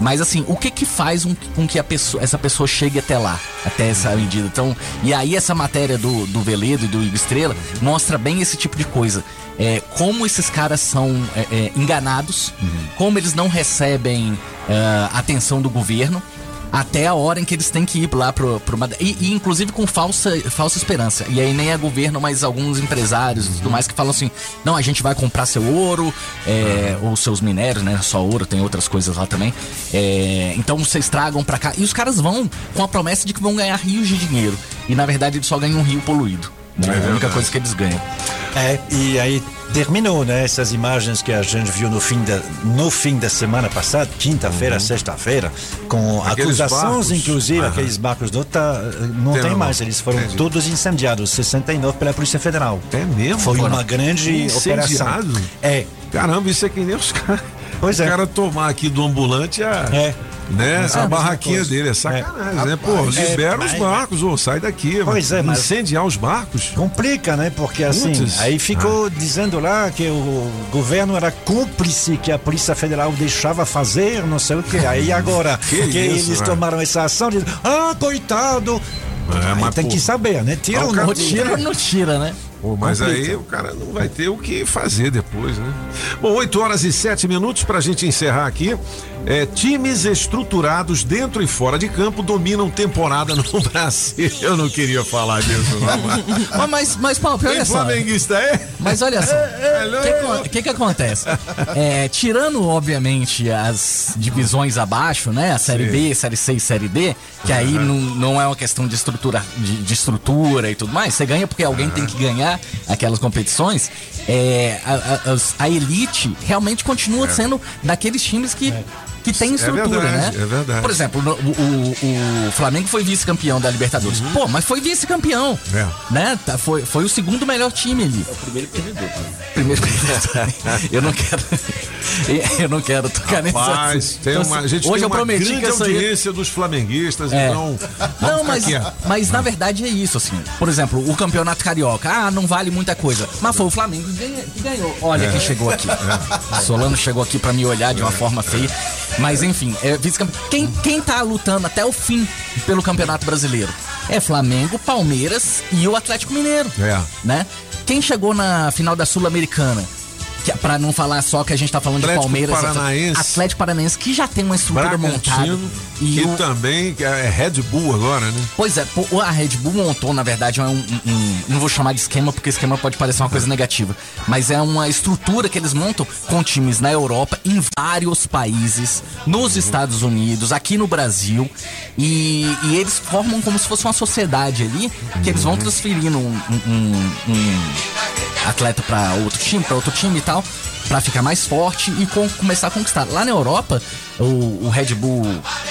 Mas assim, o que que faz um- com que a pessoa, essa pessoa chegue até lá, até essa medida? Então, e aí essa matéria do, do Veledo e do Igor Estrela mostra bem esse tipo de coisa. É, como esses caras são é, é, enganados, como eles não recebem é, atenção do governo até a hora em que eles têm que ir lá pro, pro e, e inclusive com falsa, falsa esperança. E aí nem é governo, mas alguns empresários e tudo mais que falam assim: não, a gente vai comprar seu ouro, é, ou seus minérios, né? Só ouro, tem outras coisas lá também. É, então vocês tragam pra cá. E os caras vão com a promessa de que vão ganhar rios de dinheiro. E na verdade eles só ganham um rio poluído. Né?
É
a única coisa que eles ganham.
É, e aí terminou, né? Essas imagens que a gente viu no fim da, no fim da semana passada, quinta-feira, sexta-feira, com
Aqueles
acusações,
barcos.
inclusive,
Aham.
aqueles barcos do tá, não
Tem
tem, mais, eles foram
Entendi.
todos incendiados, 69 pela Polícia Federal.
É mesmo?
Foi uma grande operação.
incendiados?
É.
Caramba, isso é que nem os caras.
Pois é.
O cara tomar aqui do ambulante a.
É.
Né?
É a
a barraquinha
coisa.
dele é sacanagem,
É.
né? Pô,
é,
libera
mas-
os barcos, ô, sai daqui.
Pois é, mas-
Incendiar os barcos?
Complica, né? Porque assim,
Putz.
aí ficou
Ah.
dizendo lá que o governo era cúmplice, que a Polícia Federal deixava fazer, não sei o quê. Aí agora
Que
que,
isso,
eles
né?
tomaram essa ação, dizem, ah, coitado.
É,
tem
pô,
que saber, né? Tira
o
ou
cara-
não
Tira ou não tira, né?
Pô, mas
Complica.
aí o cara não vai ter o que fazer depois, né? Bom, 8 horas e 7 minutos pra gente encerrar aqui. É, times estruturados dentro e fora de campo dominam temporada no Brasil. Eu não queria falar disso, não.
mas- Mas, Paulo, olha só.
flamenguista é?
Mas olha só, o que, acon- que, que acontece? É, tirando, obviamente, as divisões abaixo, né? A série
Sim.
B, série C e série D, que aí não, não é uma questão de estrutura, de, de estrutura e tudo mais. Você ganha porque alguém tem que ganhar aquelas competições. É, a, a- as- a elite realmente continua
É.
sendo daqueles times que. Que tem estrutura,
verdade,
né?
é verdade.
Por exemplo, o, o- o Flamengo foi vice-campeão da Libertadores. Pô, mas foi vice-campeão.
Uhum. É.
Né? Tá, Foi, foi o segundo melhor time ali.
O primeiro perdedor.
Primeiro eu não quero. Eu não quero tocar nesse
Mas
assunto.
tem
Então,
uma, a gente
hoje
tem
eu
uma
prometi
grande
que eu ia-
audiência dos flamenguistas,
É.
então.
Não, mas,
quieto.
mas na verdade é isso, assim. Por exemplo, o campeonato carioca. Ah, não vale muita coisa. Mas foi o Flamengo que ganhou. Olha
É.
quem chegou aqui. Solano chegou aqui pra me olhar de uma forma feia. Mas enfim, é vice-campeão. Quem, quem tá lutando até o fim pelo Campeonato Brasileiro? É Flamengo, Palmeiras e o Atlético Mineiro.
É.
Né? Quem chegou na final da Sul-Americana? É pra não falar só que a gente tá falando
Atlético
de Palmeiras.
Paranaense.
Atlético Paranaense, que já tem uma estrutura montada. E
que
o,
também é Red Bull agora, né?
Pois é, a Red Bull montou, na verdade, um, um- um- Não vou chamar de esquema, porque esquema pode parecer uma coisa negativa. Mas é uma estrutura que eles montam com times na Europa, em vários países, nos Estados Unidos, aqui no Brasil. E, e eles formam como se fosse uma sociedade ali, que eles vão transferindo um, um- um- um atleta pra outro time, pra outro time e tal. Pra ficar mais forte e com- começar a conquistar. Lá na Europa, o, o Red Bull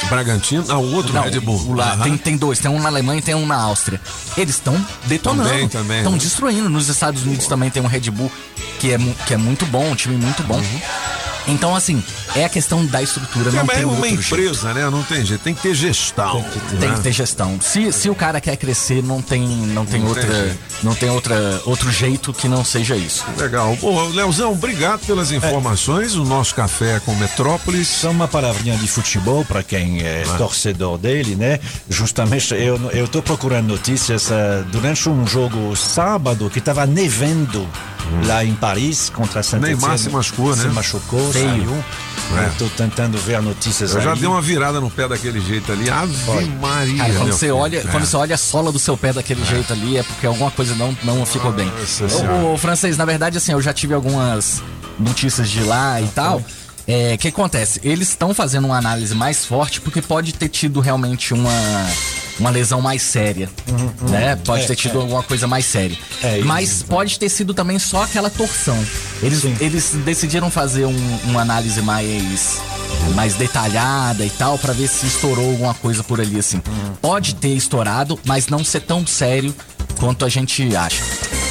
Bragantino, ah, o outro
não,
Red Bull.
o lá,
Aham.
tem, tem dois, tem um na Alemanha e tem um na Áustria. Eles estão detonando.
Também, também,
Estão
né?
destruindo. Nos Estados Unidos também tem um Red Bull que é, que é muito bom, um time muito bom. Então, assim, é a questão da estrutura, não
Também
tem
é uma
outro jeito.
empresa, né? Não tem jeito, tem que ter gestão.
Tem
né?
que ter gestão. Se, se o cara quer crescer, não tem, não tem
Não
outra,
tem
não tem outra, outro jeito que não seja isso.
Legal. Ô, Leozão, obrigado pelas informações. O nosso café é com Metrópolis.
Só uma palavrinha de futebol para quem é torcedor dele, né? Justamente, eu eu tô procurando notícias eh, durante um jogo sábado que estava nevando lá em Paris contra a Saint
Neymar se machucou,
Se
né?
machucou,
Feio.
saiu.
É.
Eu tô tentando ver notícias
Eu já
aí.
dei uma virada no pé daquele jeito ali. Ave Maria.
Cara, quando você
filho.
olha,
É.
quando você olha a sola do seu pé daquele jeito ali, é porque alguma coisa não, não ficou bem.
Senhora.
O, francês, na verdade, assim, eu já tive algumas notícias de lá e tal. É, o que acontece? Eles estão fazendo uma análise mais forte porque pode ter tido realmente uma uma lesão mais séria, né? Pode
É,
ter tido
é.
alguma coisa mais séria.
É, isso
Mas pode ter sido também só aquela torção. Eles, eles decidiram fazer um- uma análise mais mais detalhada e tal pra ver se estourou alguma coisa por ali assim. Pode ter estourado, mas não ser tão sério quanto a gente acha.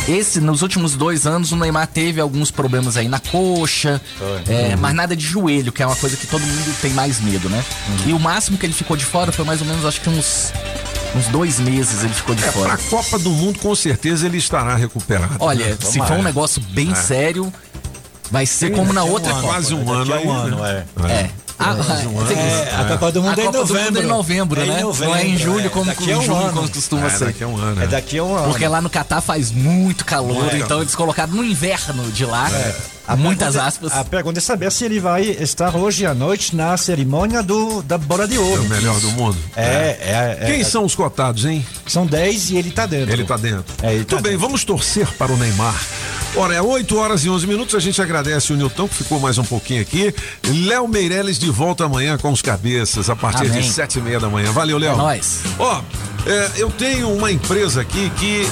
Esse, nos últimos dois anos, o Neymar teve alguns problemas aí na coxa, é, mas nada de joelho, que é uma coisa que todo mundo tem mais medo, né? E o máximo que ele ficou de fora foi mais ou menos, acho que uns, uns dois meses ele ficou de
É,
fora.
pra Copa do Mundo, com certeza ele estará recuperado.
Olha,
né?
se for um negócio bem
É.
sério, vai ser
Tem
como na outra
um
Copa.
quase um ano
a um
aí,
ano,
né?
é.
É. Ah,
Mais um ano.
tem-
É, a Copa do Mundo
a
é
do é
novembro.
em novembro,
É em
né?
novembro,
Não é em julho
é.
como
Daqui um
julho,
ano.
como costuma
É,
ser.
daqui a um ano.
É
é.
daqui a um ano.
Porque lá no Catar faz muito calor,
É.
então eles colocaram no inverno de lá. Muitas
pergunta-
aspas.
A pergunta é saber se ele vai estar hoje à noite na cerimônia do, da bola de ouro.
É o melhor do mundo.
É, é. é
Quem
é-
são os cotados, hein?
São 10 e ele tá dentro.
Ele tá dentro.
É, ele tá
Tudo bem, vamos torcer para o Neymar. Ora, é 8 horas e 11 minutos. A gente agradece o Nilton, que ficou mais um pouquinho aqui. Léo Meirelles de volta amanhã com os cabeças, a partir
Amém.
de 7 e meia da manhã. Valeu, Léo.
É nóis.
Ó, é, eu tenho uma empresa aqui que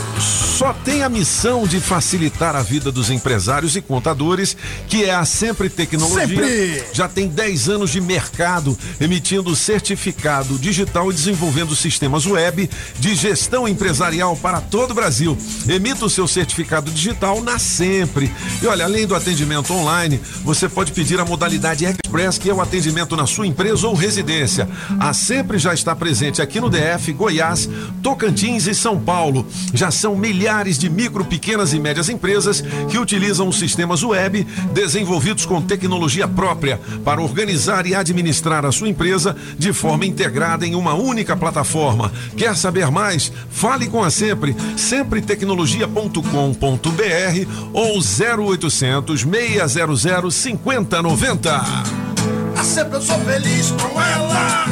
só tem a missão de facilitar a vida dos empresários e contadores, que é a Sempre Tecnologia.
Sempre!
Já tem 10 anos de mercado, emitindo certificado digital e desenvolvendo sistemas web de gestão empresarial para todo o Brasil. Emita o seu certificado digital na Sempre. E olha, além do atendimento online, você pode pedir a modalidade Express, que é o atendimento na sua empresa ou residência. A Sempre já está presente aqui no DF, Goiás, Tocantins e São Paulo. Já são milhares de micro, pequenas e médias empresas que utilizam os sistemas web desenvolvidos com tecnologia própria para organizar e administrar a sua empresa de forma integrada em uma única plataforma. Quer saber mais? Fale com a Sempre, sempretecnologia.com.br ou 0800 600 5090.
A sempre eu sou feliz com ela.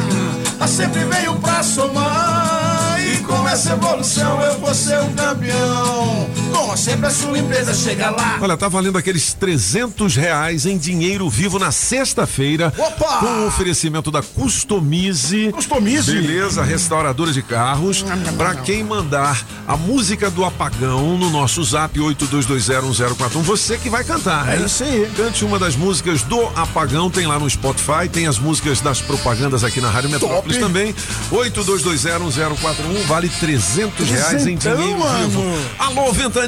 A sempre veio pra somar. Com essa evolução eu vou ser um campeão. Sempre a sua empresa chega lá.
Olha, tá valendo aqueles 300 reais em dinheiro vivo na sexta-feira.
Opa!
Com o oferecimento da Customize.
Customize.
Beleza, restauradora de carros. Pra quem mandar a música do apagão no nosso zap 82201041. Você que vai cantar, né?
É isso aí.
Cante uma das músicas do apagão. Tem lá no Spotify. Tem as músicas das propagandas aqui na Rádio Metrópolis
Top.
também. 82201041. Vale 300 reais em dinheiro
mano.
vivo. Alô, Ventania!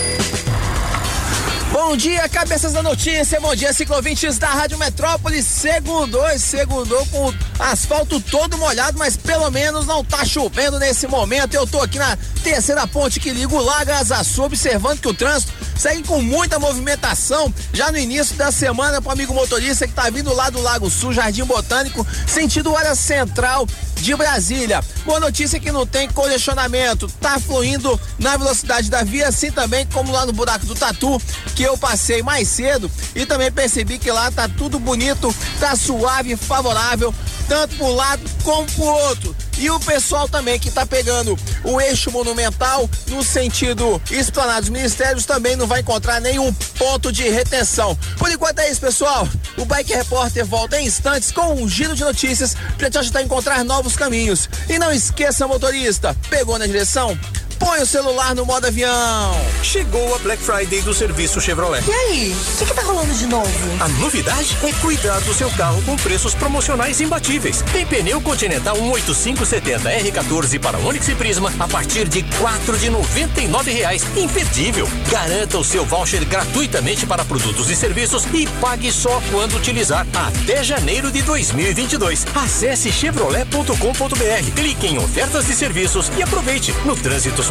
Bom dia, cabeças da notícia. Bom dia, ciclovintes da Rádio Metrópole. Segundou, segundou com o asfalto todo molhado, mas pelo menos não tá chovendo nesse momento. Eu tô aqui na terceira ponte que liga o Lago Azaçu, observando que o trânsito segue com muita movimentação. Já no início da semana, pro amigo motorista que tá vindo lá do Lago Sul, Jardim Botânico, sentido área central de Brasília. Boa notícia que não tem congestionamento, tá fluindo na velocidade da via, assim também como lá no buraco do Tatu, que eu passei mais cedo e também percebi que lá tá tudo bonito, tá suave, favorável, tanto para um lado como pro outro. E o pessoal também que tá pegando o eixo monumental no sentido Esplanada dos Ministérios também não vai encontrar nenhum ponto de retenção. Por enquanto é isso, pessoal. O Bike Repórter volta em instantes com um giro de notícias para te ajudar a encontrar novos caminhos. E não esqueça, motorista, pegou na direção? Põe o celular no modo avião.
Chegou a Black Friday do serviço Chevrolet.
E aí, o que, que tá rolando de novo?
A novidade é cuidar do seu carro com preços promocionais imbatíveis. Tem pneu Continental 18570 R14 para Onix e Prisma a partir de quatro de noventa e nove reais. Imperdível. Garanta o seu voucher gratuitamente para produtos e serviços e pague só quando utilizar até janeiro de 2022. Acesse chevrolet.com.br, clique em ofertas e serviços e aproveite. No trânsito,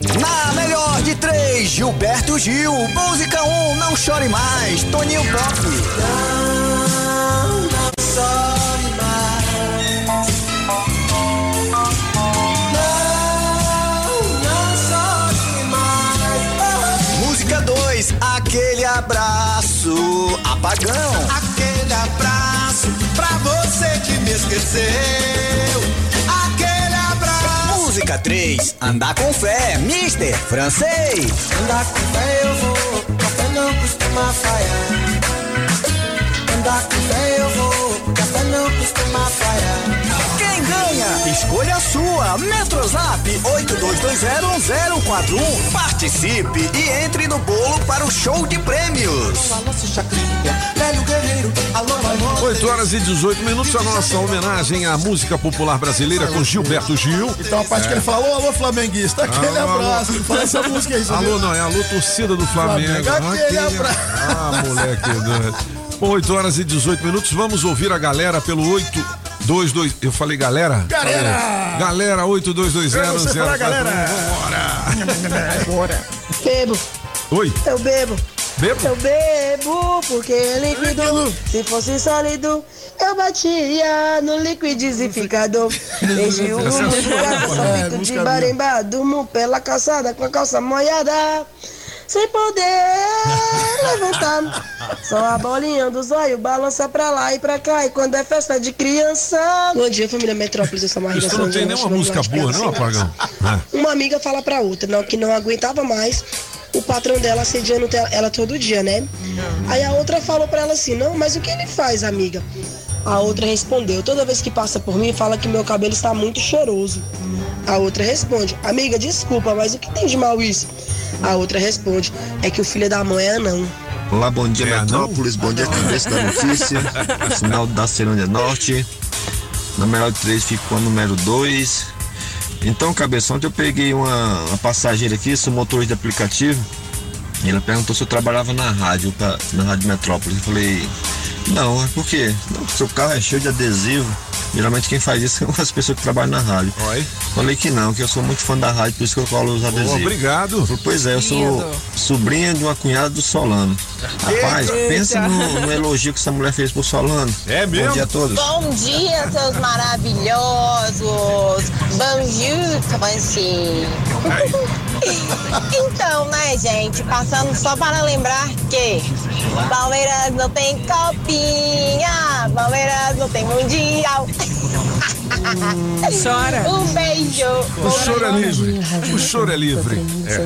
Na melhor de três, Gilberto Gil. Música 1, um, não chore mais. Toninho Pop.
chore mais. Não, não chore mais.
Música 2, aquele abraço, apagão.
Aquele abraço pra você que me esqueceu.
Música 3, andar com fé, Mister Francês.
Andar com fé eu vou, a fé não costuma falhar. Andar com fé eu vou, a fé não costuma falhar.
Escolha a sua. Metrozap 82201041. Participe e entre no bolo para o show de prêmios.
Velho guerreiro, alô, alô.
8 horas e 18 minutos, a nossa homenagem à música popular brasileira com Gilberto Gil.
Então a parte que ele falou, alô Flamenguista, aquele
Alô, alô.
abraço. Ele fala essa música aí,
Alô, não, é alô, torcida do Flamengo.
Flamengo, aquele
Aquele-
abraço.
Ah, moleque doido. Bom, 8 horas e 18 minutos, vamos ouvir a galera pelo 822. Eu falei galera?
Galera!
Falei. Galera, 8220.
Você fala, galera.
Vambora!
Bebo,
Oi,
eu bebo.
bebo?
Eu bebo porque é líquido. Se fosse sólido, eu batia no liquidificador. Enchi o
é
mundo,
sua,
só
é,
fico de
música
baremba, durmo pela calçada com a calça molhada. Sem poder levantar. Só a bolinha do zóio balança pra lá e pra cá. E quando é festa de criança. Bom dia, família Metrópolis. Eu sou Maria
Isso não tem nenhuma música boa, não, Apagão? É.
uma amiga fala pra outra não, que não aguentava mais o patrão dela assediando ela todo dia, né? Aí a outra falou pra ela assim: Não, mas o que ele faz, amiga? A outra respondeu: Toda vez que passa por mim, fala que meu cabelo está muito cheiroso. A outra responde: Amiga, desculpa, mas o que tem de mal isso? A outra responde: É que o filho da mãe é anão.
Olá, bom dia
É,
Metrópolis, bom dia cabeça da notícia, final da Ceilândia Norte, na melhor de três fico com a número 2. Então, cabeça, ontem eu peguei uma, uma passageira aqui, sou motorista de aplicativo, e ela perguntou se eu trabalhava na rádio, pra- na Rádio Metrópolis. Eu falei, não, por quê? Não, seu carro é cheio de adesivo. Geralmente quem faz isso são as pessoas que trabalham na rádio.
Oi.
Falei que não, que eu sou muito fã da rádio, por isso que eu colo os adesivos.
obrigado.
Falei, pois é, eu sou sobrinha de uma cunhada do Solano. Rapaz,
Eita.
pensa no, no elogio que essa mulher fez pro Solano.
É mesmo?
Bom dia a todos.
Bom dia, seus maravilhosos. Bonjour, como assim? Então, né, gente, passando só para lembrar que Palmeiras não tem copinha, Palmeiras não tem mundial.
Chora.
Um beijo.
O choro é livre. O choro é livre. É.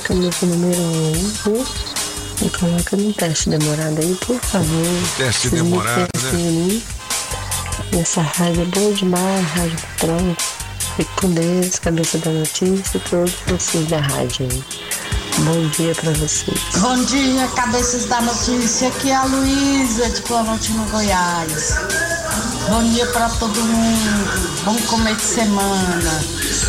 com a música número 1. Um, e coloca no teste demorado aí, por favor.
Teste
me
demorado, né?
Essa rádio é boa demais, rádio patrão. Fique com Deus, cabeça da notícia, todos vocês da rádio. Bom dia pra vocês.
Bom dia, cabeças da notícia. Aqui é a Luísa de Planaltina, Goiás. Bom dia pra todo mundo. Bom começo de semana.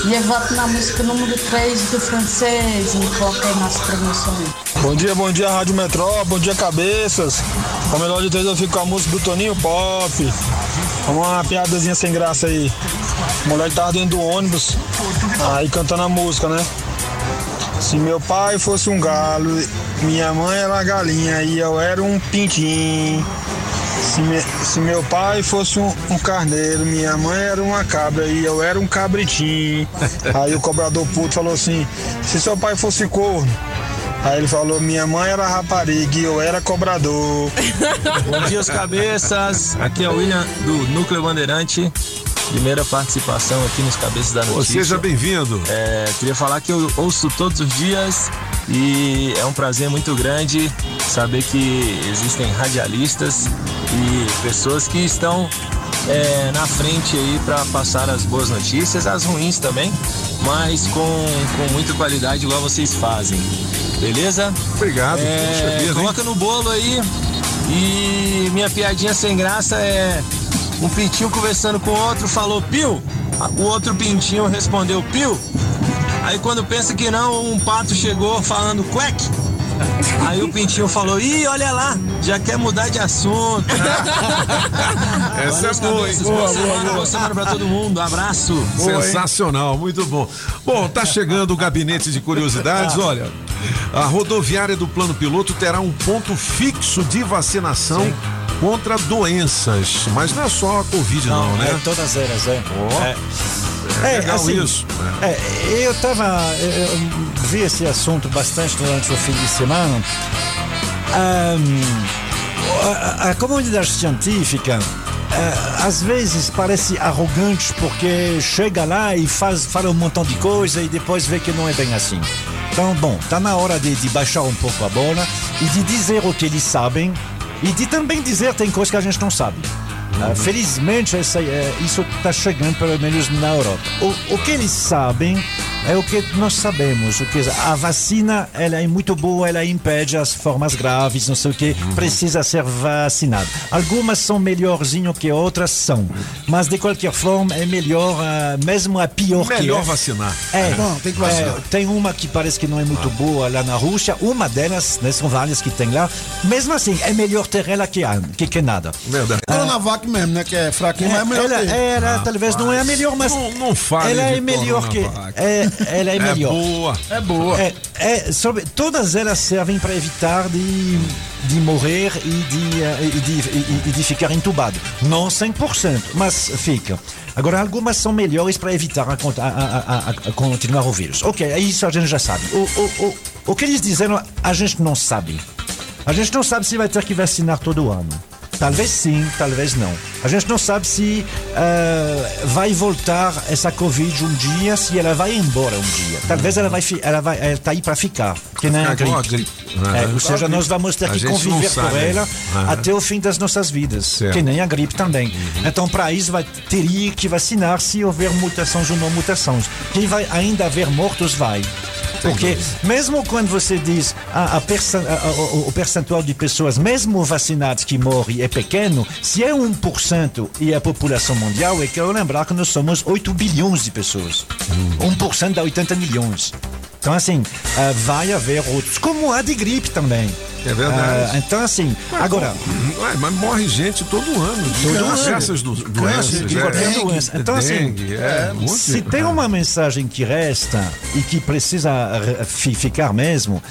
E eu voto na música número 3 do francês. Me coloquei nas promoções.
Bom dia, bom dia, Rádio Metró, bom dia, cabeças. O melhor de três eu fico com a música do Toninho Pop. Uma piadazinha sem graça aí. O moleque tava dentro do ônibus, aí cantando a música, né? Se meu pai fosse um galo, minha mãe era galinha e eu era um pintinho. Se, me- se meu pai fosse um, um carneiro, minha mãe era uma cabra e eu era um cabritinho. Aí o cobrador puto falou assim: se seu pai fosse corno. Aí ele falou: minha mãe era rapariga e eu era cobrador.
Bom dia, os cabeças. Aqui é o William do Núcleo Bandeirante. Primeira participação aqui nos Cabeças da
Ô,
Notícia.
seja bem-vindo.
É, queria falar que eu ouço todos os dias e é um prazer muito grande saber que existem radialistas e pessoas que estão é, na frente aí para passar as boas notícias, as ruins também, mas com, com muita qualidade igual vocês fazem. Beleza?
Obrigado.
É,
hein?
coloca no bolo aí e minha piadinha sem graça é um pintinho conversando com o outro falou Pio, o outro pintinho respondeu Pio. Aí quando pensa que não, um pato chegou falando quack. Aí o pintinho falou, ih, olha lá, já quer mudar de assunto.
Essa é
Valeu,
boa,
cabeças.
Boa,
Boa semana,
boa.
boa semana pra todo mundo. Abraço.
Sensacional, muito bom. Bom, tá chegando o gabinete de curiosidades. Olha, a rodoviária do plano piloto terá um ponto fixo de vacinação contra doenças. Mas não é só a Covid, não, né?
É, todas elas, é.
Ó,
É,
é legal
assim,
isso.
É, eu tava. Eu, vi esse assunto bastante durante o fim de semana. Ahn, a, a comunidade científica. eh, às vezes parece arrogante porque chega lá e faz, fala um montão de coisa e depois vê que não é bem assim. Então, bom, tá na hora de, de baixar um pouco a bola e de dizer o que eles sabem e de também dizer tem coisas que a gente não sabe. Ah, felizmente, eh, isso está chegando, pelo menos na Europa. O, o que eles sabem é o que nós sabemos. O que, a vacina ela é muito boa, ela impede as formas graves, não sei o que, precisa ser vacinado. Algumas são melhorzinho que outras são, mas de qualquer forma é melhor, ah, mesmo a pior que
Melhor
é.
vacinar.
É,
Bom, tem que vacinar.
é, tem uma que parece que não é muito boa lá na Rússia, uma delas, né, são várias que tem lá. Mesmo assim, é melhor ter ela que, que, que nada.
Verdade.
Coronavac mesmo, né? Que é fraquinho, mas é melhor
ela,
ter.
ela talvez não é a melhor, mas
Não, não fale
ela
de
é melhor que é, ela é
É
melhor.
boa.
É boa.
É, é, sobre, todas elas servem para evitar de, de morrer e de, eh, e de, e- e de ficar entubado. Não 100%, mas fica. Agora, algumas são melhores para evitar a, a- a- a- a continuar o vírus. Ok, é isso a gente já sabe. O, o, o, o que eles disseram, a gente não sabe. A gente não sabe se vai ter que vacinar todo ano. Talvez sim, talvez não. A gente não sabe se eh, vai voltar essa Covid um dia, se ela vai embora um dia. Talvez ela vai, ela vai, ela tá aí para ficar, que nem a
igual a
gripe.
gripe.
É, ou seja, nós vamos ter que conviver com ela
Ah.
até o fim das nossas vidas,
Certo.
que nem a gripe também. Então, para isso, vai teria que vacinar se houver mutações ou não mutações. Que vai ainda haver mortos, vai. Porque mesmo quando você diz ah, a percen- a- a- o, percentual de pessoas, mesmo vacinadas que morrem, é pequeno, se é 1% e a população mundial, é que eu lembrar que nós somos 8 bilhões de pessoas. 1% dá 80 milhões. Então, assim, ah, vai haver outros, como a de gripe também.
É verdade.
Ah, então, assim, agora.
Ué, mas morre gente todo ano.
Todo
câncer,
ano.
Essas do,
Câncer,
doenças.
qualquer
é.
doença. Então, assim,
é,
se tem uma mensagem que resta e que precisa fi- ficar mesmo,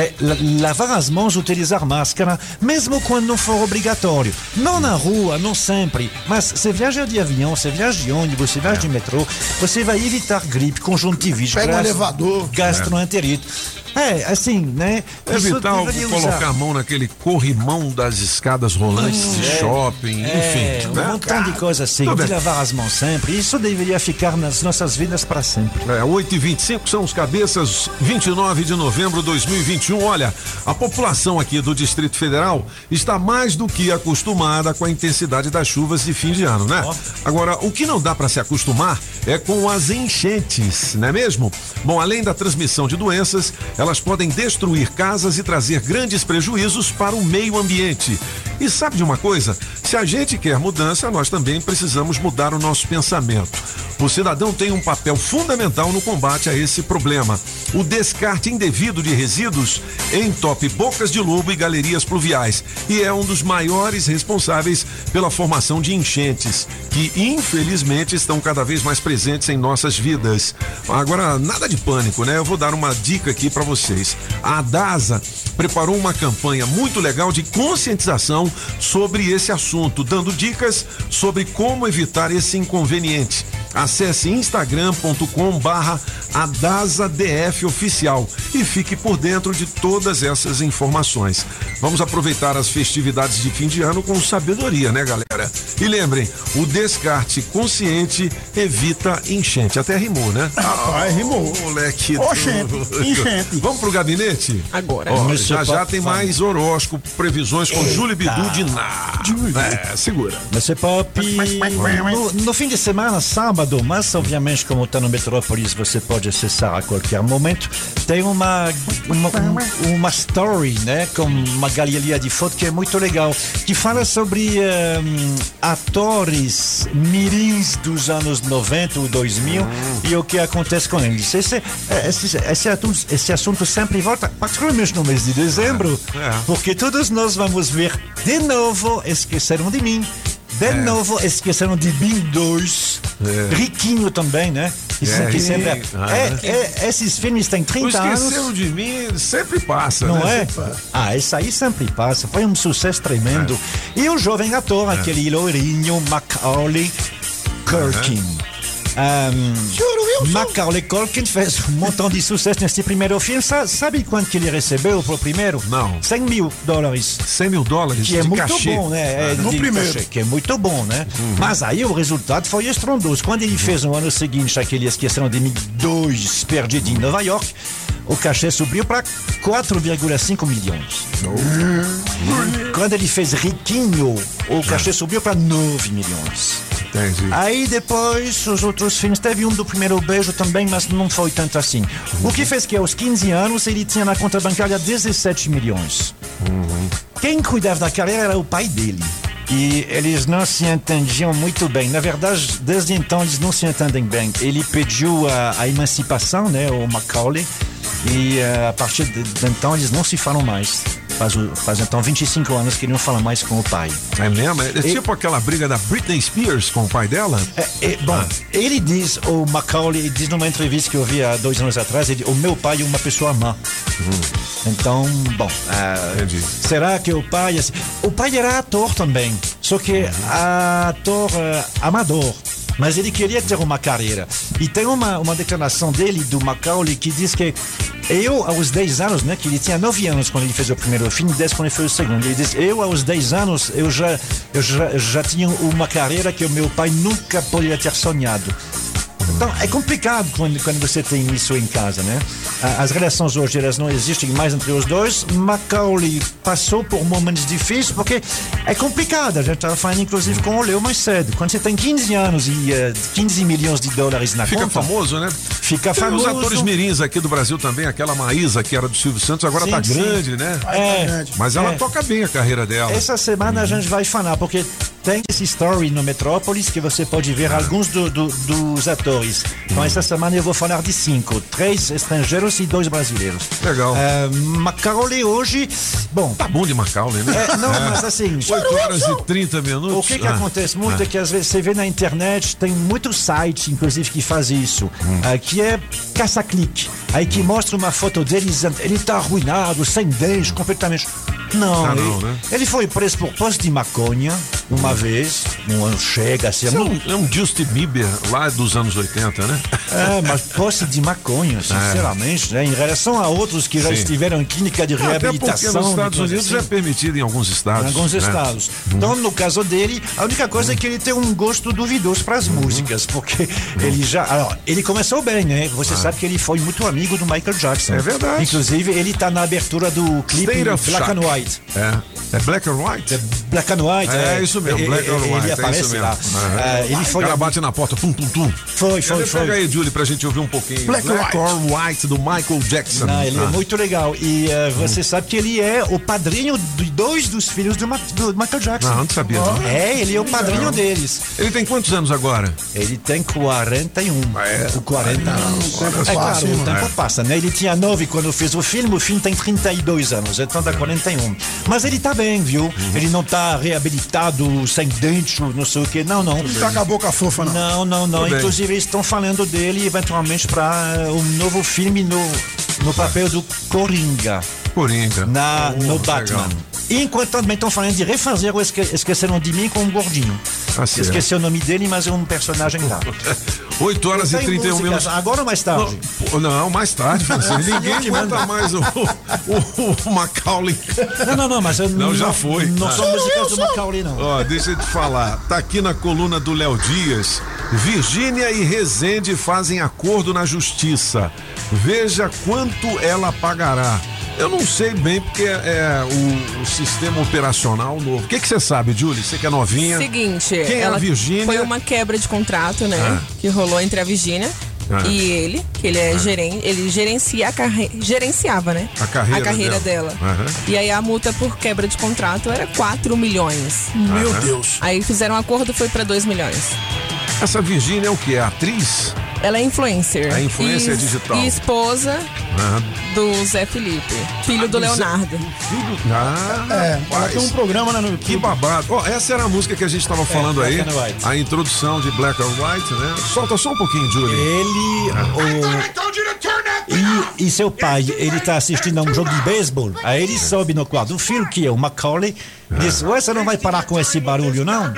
é la- lavar as mãos, utilizar máscara, mesmo quando não for obrigatório. Não na rua, não sempre, mas você viaja de avião, você viaja de ônibus, você viaja de metrô, você vai evitar gripe, conjuntivite,
Pega um
gas-
elevador.
gastroenterite. É, assim, né?
Evitar
deveria
colocar
usar.
a mão naquele corrimão das escadas rolantes de
É.
shopping,
É,
enfim.
um
né?
montão de coisas assim. De lavar as mãos sempre. Isso deveria ficar nas nossas vidas para sempre.
É, 8 e 25 são os cabeças, 29 de novembro de 2021. Olha, a população aqui do Distrito Federal está mais do que acostumada com a intensidade das chuvas de fim de ano, né? Agora, o que não dá para se acostumar é com as enchentes, não é mesmo? Bom, além da transmissão de doenças, elas podem destruir casas e trazer grandes prejuízos para o meio ambiente. E sabe de uma coisa? Se a gente quer mudança, nós também precisamos mudar o nosso pensamento. O cidadão tem um papel fundamental no combate a esse problema. O descarte indevido de resíduos entope bocas de lobo e galerias pluviais e é um dos maiores responsáveis pela formação de enchentes, que infelizmente estão cada vez mais presentes em nossas vidas. Agora, nada de pânico, né? Eu vou dar uma dica aqui para vocês. A DASA preparou uma campanha muito legal de conscientização sobre esse assunto, dando dicas sobre como evitar esse inconveniente. Acesse instagram.com barra AdasaDF oficial e fique por dentro de todas essas informações. Vamos aproveitar as festividades de fim de ano com sabedoria, né, galera? E lembrem, o descarte consciente evita enchente. Até rimou, né?
Rapaz, rimou.
Moleque.
Oxente, enchente.
Vamos pro gabinete?
Agora.
Mas
já já
pode
tem
falar.
mais horóscopo, previsões com Júlio Bidu de Ná. É, segura.
Você pop no, no fim de semana, sábado, mas obviamente como está no Metrópolis, você pode acessar a qualquer momento. Tem uma uma, um- uma story, né, com uma galeria de fotos que é muito legal, que fala sobre ehm, atores mirins dos anos 90 ou 2000 e o que acontece com eles. Esse, esse, esse, assunto, esse assunto sempre volta, particularmente no mês de dezembro, porque todos nós vamos ver de novo Esqueceram de Mim. De novo, esqueceram de Bing 2. Riquinho também, né? Isso
É,
sempre
e- ah,
é, é- esses filmes têm
Não
30 anos.
esqueceram de mim, sempre passa,
Não
né?
é?
Passa.
Ah, esse aí sempre passa. Foi um sucesso tremendo. E o jovem ator, aquele loirinho Macaulay Culkin. Um, Macaulay Culkin fez um montão de sucesso nesse primeiro filme. Sa- Sabe quanto que ele recebeu pro primeiro?
Não.
100 mil dólares.
100 mil dólares
Que é muito
cachê.
bom, né? É,
No primeiro.
cachê, que é muito bom, né? Mas aí o resultado foi estrondoso. Quando ele fez no ano seguinte aquele Esqueceram de Mim 2 perdido em Nova York, o cachê subiu para 4,5 milhões. Quando ele fez Riquinho, o cachê subiu para 9 milhões.
Entendi.
Aí depois os outros filmes, teve um do primeiro beijo também, mas não foi tanto assim. O que fez que aos 15 anos ele tinha na conta bancária 17 milhões. Quem cuidava da carreira era o pai dele. E eles não se entendiam muito bem. Na verdade, desde então eles não se entendem bem. Ele pediu a, a emancipação, né, o Macaulay, e eh, a partir de, de então eles não se falam mais. Faz, faz então 25 anos que ele não fala mais com o pai.
É mesmo? É
E-
tipo aquela briga da Britney Spears com o pai dela?
É, é, bom, ele diz, o Macaulay diz numa entrevista que eu vi há dois anos atrás, ele, o meu pai é uma pessoa má. Então, bom, ah, será que o pai, assim, o pai era ator também, só que ator ah, amador. Mas ele queria ter uma carreira. E tem uma, uma declaração dele, do Macaulay, que diz que eu, aos 10 anos, né, que ele tinha 9 anos quando ele fez o primeiro filme, 10 quando ele fez o segundo. Ele diz, eu, aos 10 anos, eu já, eu já, já tinha uma carreira que o meu pai nunca poderia ter sonhado. Então, é complicado quando, quando você tem isso em casa, né? As relações hoje, elas não existem mais entre os dois. Macaulay passou por momentos difíceis porque é complicado. A gente estava falando, inclusive, com o Leo mais cedo. Quando você tem 15 anos e eh, 15 milhões de dólares na
Fica
conta...
famoso, né?
Fica
Tem
famoso.
os atores mirins aqui do Brasil também, aquela Maísa que era do Silvio Santos, agora
Sim,
tá
sim.
grande, né?
É,
Mas ela
é.
toca bem a carreira dela.
Essa semana a gente vai falar, porque tem esse story no Metrópolis que você pode ver alguns do- do- dos atores. Então, essa semana eu vou falar de cinco: três estrangeiros e dois brasileiros.
Legal.
É, Macaulay hoje. Bom.
Tá bom de Macaulay, né?
É, não, mas assim.
8 horas e 30 minutos.
O que, que
Ah.
acontece muito
Ah.
é que às vezes você vê na internet, tem muitos sites, inclusive, que fazem isso,
Hum.
ah, que é caça-clique. Aí que mostra uma foto dele dizendo, ele tá arruinado, sem dentes, completamente. Não,
Ah,
ele,
não, né?
ele foi preso por posse de maconha uma vez, não chega a ser
Isso é
muito.
um, é um Justin Bieber lá dos anos 80, né?
É, mas posse de maconha, sinceramente, né? Em relação a outros que já
Sim.
estiveram em clínica de
Até porque
reabilitação.
nos Estados Unidos
assim.
é permitido em alguns estados.
Em alguns
né?
estados. Então, no caso dele, a única coisa é que ele tem um gosto duvidoso para as músicas, porque ele já. ah, ele começou bem, né? Você sabe que ele foi muito amigo do Michael Jackson.
É verdade.
Inclusive, ele tá na abertura do clipe Black
Shock.
and White.
É. É Black and White?
Black and White,
É,
é.
isso mesmo,
Ele-
Black and
ele-
White.
Ele
é
aparece
isso mesmo.
lá. Ah, ele foi.
O cara bate na porta, tum, tum, tum.
Foi, foi,
Cadê?
foi.
Pega aí, Julie, pra gente ouvir um pouquinho.
Black and
or White, do Michael Jackson.
Não, ele é
Ah.
muito legal. E eh, você sabe que ele é o padrinho de dois dos filhos do, Ma- do Michael Jackson.
Não, não sabia, não.
É, ele é o padrinho
Não.
deles.
Ele tem quantos anos agora?
Ele tem 41.
É.
O 40 anos.
o tempo
é
passa,
claro, o tempo
mano?
passa, né? Ele tinha 9 quando fez o filme, o filme tem 32 anos, então dá 41. Mas ele tá bem, viu?
Uhum.
Ele não tá reabilitado, sem dente, não sei o que. Não, não.
Não tá com a boca fofa, não.
Não, não, não. Inclusive, estão falando dele eventualmente para um novo filme no, no papel do Coringa.
Coringa.
Na,
Oh,
no
legal.
Batman. E enquanto também estão falando de refazer o Esque Esqueceram de Mim com um gordinho.
Ah, certo.
Esqueci o nome dele, mas é um personagem lá.
8 horas e
Tem
31
músicas
minutos.
Agora ou mais tarde?
Não, não, mais tarde, Francisco. Ninguém aguenta mais o, o, o Macaulay.
Não, não, não, mas eu
Não, já foi.
Não
Ah.
são músicas do Macaulay, não.
Ó, deixa eu te falar. Tá aqui na coluna do Léo Dias. Virgínia e Rezende fazem acordo na justiça. Veja quanto ela pagará. Eu não sei bem porque é, é o, o sistema operacional novo. O que que você sabe, Julie? Você que é novinha.
Seguinte,
Quem é a
ela
Virgínia?
foi uma quebra de contrato, né?
Ah.
Que rolou entre a Virgínia
Ah.
e ele, que ele é gerente, ele gerencia a carre... gerenciava, né?
A carreira
dela.
Aham.
E aí a multa por quebra de contrato era 4 milhões.
Meu. Deus.
Aí fizeram um acordo, foi pra 2 milhões.
Essa Virgínia é o que? É atriz?
Ela é influencer.
É influencer
e,
digital.
E esposa do Zé Felipe, filho do
Ah, do Zé-
Leonardo.
Filho. Ah,
É, ela tem um programa lá no
Que babado. Ó, essa era a música que a gente estava falando aí.
Black and White.
A introdução de Black and White, né? Solta só um pouquinho, Julie.
Ele. O, e, e seu pai, ele está assistindo a um jogo de beisebol. Aí ele sobe no quarto do filho, que é o Macaulay, e Ué, você não vai parar com esse barulho, não?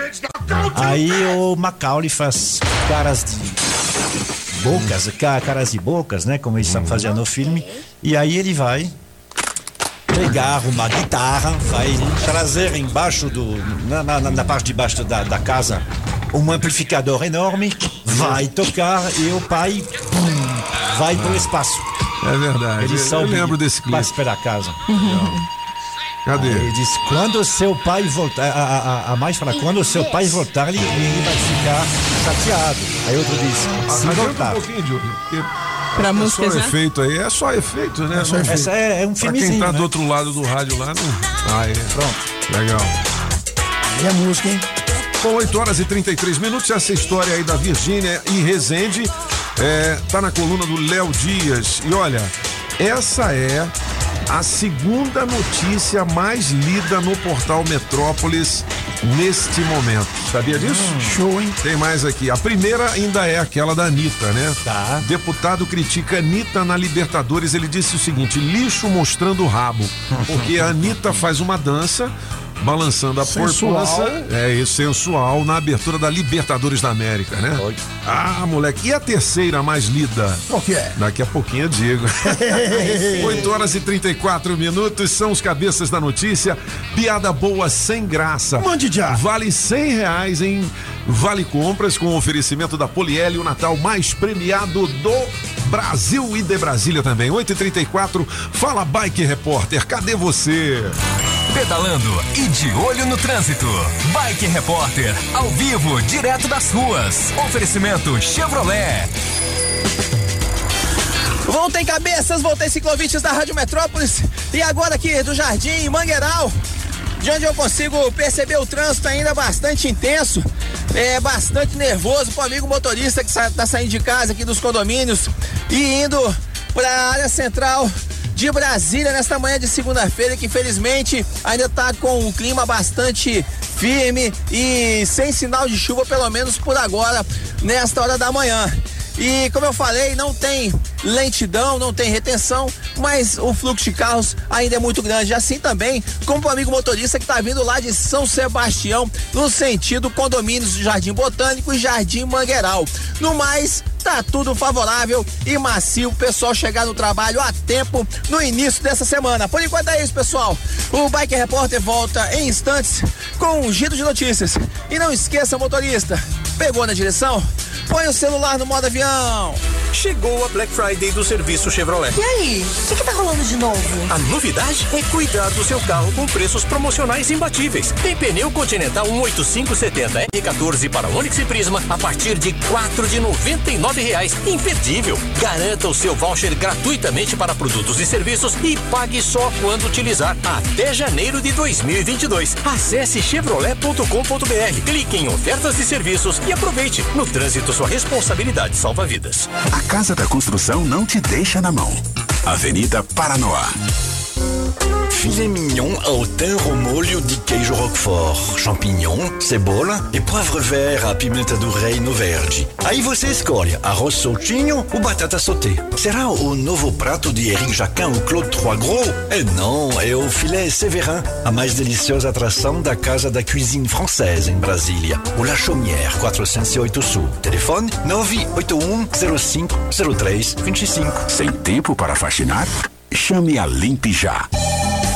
Aí o Macaulay faz caras de bocas, ca- caras de bocas, né? Como eles estão fazendo no filme. E aí ele vai pegar uma guitarra, vai trazer embaixo do. na, na- na parte de baixo da, da casa um amplificador enorme, vai tocar e o pai pum, vai pro espaço.
É verdade.
Ele
Eu-
sobe
eu lembro desse clipe.
Vai para casa.
Cadê?
Aí ele diz: quando seu pai voltar, a, a, a- a mãe fala: quando seu pai voltar, ele, ele vai ficar chateado. Aí outro diz: se
Adianta
voltar.
um pouquinho, Júlio. porque
Pra
é
música,
só
né?
efeito aí, é só efeito, né?
só
Não-
efeito. Essa é- é um
Pra quem
filmezinho,
tá
né?
do outro lado do rádio lá, não. Ah, é.
Pronto.
Legal.
E a música, hein?
São 8 horas e 33 minutos. Essa história aí da Virgínia e Resende é, tá na coluna do Léo Dias. E olha, essa é a segunda notícia mais lida no portal Metrópolis neste momento. Sabia disso?
Show, hein?
Tem mais aqui. A primeira ainda é aquela da Anitta, né?
Tá.
Deputado critica Anitta na Libertadores. Ele disse o seguinte: lixo mostrando o rabo. Porque a Anitta faz uma dança. Balançando a
Sensual.
É isso, sensual, na abertura da Libertadores da América, né? Ah, moleque. E a terceira mais lida?
Qual que é?
Daqui a pouquinho eu digo. 8 horas e 34 minutos são os cabeças da notícia. Piada boa sem graça.
Mande já.
Vale 100 reais em Vale Compras com oferecimento da Poliel, o Natal mais premiado do Brasil e de Brasília também. 8 e 34 Fala Bike Repórter, cadê você?
Pedalando e de olho no trânsito. Bike Repórter, ao vivo, direto das ruas. Oferecimento Chevrolet.
Voltem cabeças, voltem ciclovintes da Rádio Metrópolis. E agora aqui do Jardim Mangueiral, de onde eu consigo perceber o trânsito ainda bastante intenso, é bastante nervoso pro amigo motorista que sa tá saindo de casa aqui dos condomínios e indo para a área central de Brasília nesta manhã de segunda-feira, que infelizmente ainda tá com um clima bastante firme e sem sinal de chuva, pelo menos por agora, nesta hora da manhã. E como eu falei, não tem lentidão, não tem retenção, mas o fluxo de carros ainda é muito grande. Assim também como o amigo motorista que está vindo lá de São Sebastião, no sentido condomínios do Jardim Botânico e Jardim Mangueiral. No mais, tá tudo favorável e macio. O pessoal chegar no trabalho a tempo no início dessa semana. Por enquanto é isso, pessoal. O Bike Repórter volta em instantes com um giro de notícias. E não esqueça, motorista, pegou na direção? Põe o celular no modo avião.
Chegou a Black Friday do serviço Chevrolet.
E aí, o que, que tá rolando de novo?
A novidade é cuidar do seu carro com preços promocionais imbatíveis. Tem pneu Continental 18570 R14 para Onix e Prisma a partir de quatro de noventa e nove reais. Imperdível. Garanta o seu voucher gratuitamente para produtos e serviços e pague só quando utilizar até janeiro de 2022. Acesse chevrolet.com.br, clique em ofertas de serviços e aproveite. No trânsito, sua responsabilidade salva vidas.
A Casa da Construção não te deixa na mão. Avenida Paranoá.
Filet mignon ao thym ao molho de queijo roquefort, champignon, cebola e poivre vert à pimenta do reino verde. Aí você escolhe arroz soltinho ou batata sauté. Será o novo prato de Eric Jacquin ou Claude Trois Gros? É não, é o filé Séverin, a mais deliciosa atração da Casa da Cuisine Française em Brasília. O La Chaumière, 408 Sul. Telefone 981 05 03 25.
Sem tempo para faxinar? Chame a Limpe Já.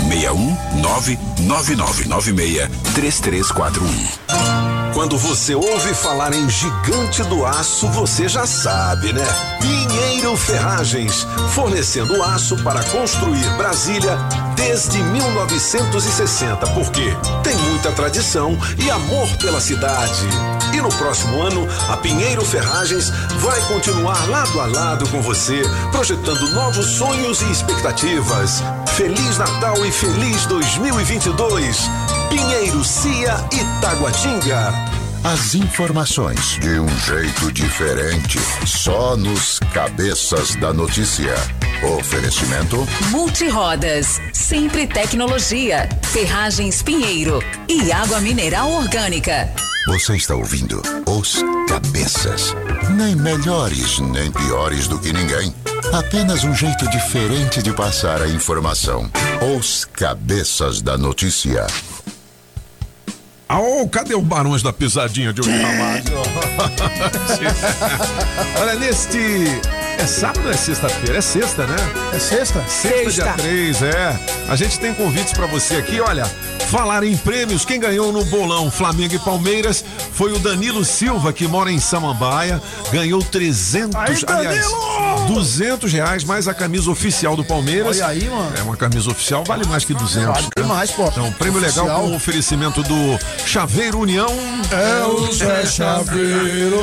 61999963341.
Quando você ouve falar em gigante do aço, você já sabe, né? Pinheiro Ferragens, fornecendo aço para construir Brasília desde 1960, porque tem muita tradição e amor pela cidade. E no próximo ano, a Pinheiro Ferragens vai continuar lado a lado com você, projetando novos sonhos e expectativas. Feliz Natal e feliz 2022. Pinheiro Cia Itaguatinga.
as informações de um jeito diferente, só nos Cabeças da Notícia. Oferecimento
Multirodas, sempre tecnologia, ferragens Pinheiro e água mineral orgânica.
Você está ouvindo Os Cabeças. Nem melhores, nem piores do que ninguém. Apenas um jeito diferente de passar a informação. Os Cabeças da Notícia.
Oh, cadê o Barões da Pisadinha de Olho Olha, neste. É sábado ou é sexta-feira? É sexta, né?
É sexta?
Sexta, dia 3, é. A gente tem convites pra você aqui, olha. Falar em prêmios, quem ganhou no bolão Flamengo e Palmeiras foi o Danilo Silva, que mora em Samambaia. Ganhou 300,
Aí,
aliás,
Danilo!
200 reais mais a camisa oficial do Palmeiras.
Olha aí, mano.
É uma camisa oficial, vale mais que 200.
Vale
né?
mais, pô.
Então, prêmio legal
Oficial.
com o oferecimento do Chaveiro União.
É o Zé Chaveiro.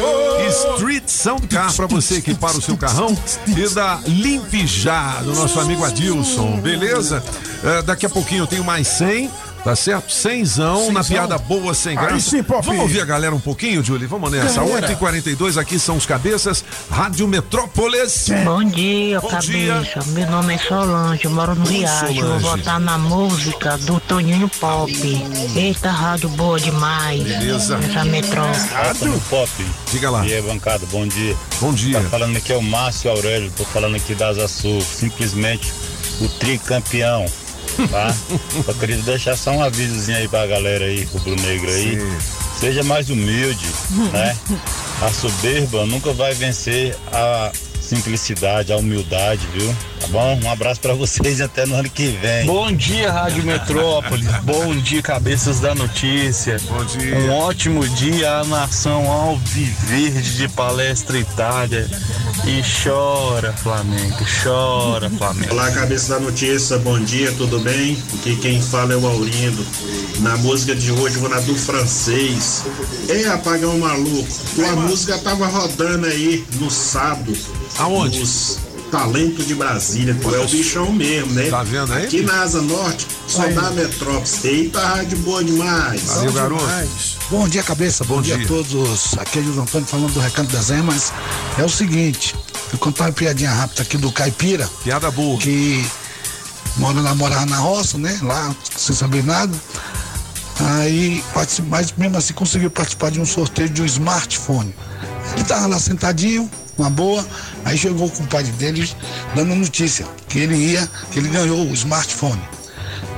Street Sound Car pra você equipar o seu carrão e da Limpijá, do nosso amigo Adilson, beleza? É, daqui a pouquinho eu tenho mais 100. Tá certo? Cenzão, na piada boa, sem
Aí
graça.
sim, Pop.
Vamos ouvir a galera um pouquinho, Julie? Vamos nessa.
Galera.
8h42, aqui são os cabeças. Rádio Metrópolis.
Bom dia,
Bom
cabeça.
dia.
Meu nome é Solange, eu moro no
Oi,
Riacho. Eu vou votar na música do Toninho Pop. Eita, rádio boa demais.
Beleza.
Essa metrópole.
Rádio Pop.
Diga lá.
E aí, bancada, bom dia.
Bom dia.
Tá falando aqui é o Márcio Aurélio, tô falando aqui da Asa Sul, simplesmente o tricampeão, tá? Só queria deixar só um avisozinho aí pra galera aí, rubro negro aí. Seja mais humilde, né? A soberba nunca vai vencer a simplicidade, a humildade, viu? Tá bom? Um abraço pra vocês e até no ano que vem.
Bom dia, Rádio Metrópolis. Bom dia, cabeças da notícia.
Bom dia.
Um ótimo dia à nação alviverde de Palestra Itália. E chora, Flamengo. Chora, Flamengo.
Olá, cabeça da notícia, bom dia, tudo bem? Aqui quem fala é o Aurindo. Na música de hoje, eu vou na do francês. É apagão maluco. A música tava rodando aí no sábado.
Aonde?
Nos Talento de Brasília. Tu é o bichão mesmo, né?
Tá vendo aí,
Aqui
bicho?
na Asa Norte, só
Aí.
dá Metrópolis. Eita, rádio boa demais.
Valeu, garoto.
Demais. Bom dia, cabeça. Bom,
Bom
dia.
dia.
a todos. Aqui é o Antônio falando do Recanto das Emas. É o seguinte, eu contar uma piadinha rápida aqui do Caipira.
Piada boa.
Que mora morava na roça, né? Lá, sem saber nada. Aí, mas mesmo assim conseguiu participar de um sorteio de um smartphone. Ele tava lá sentadinho, uma boa, aí chegou o compadre dele dando notícia que ele ia, que ele ganhou o smartphone,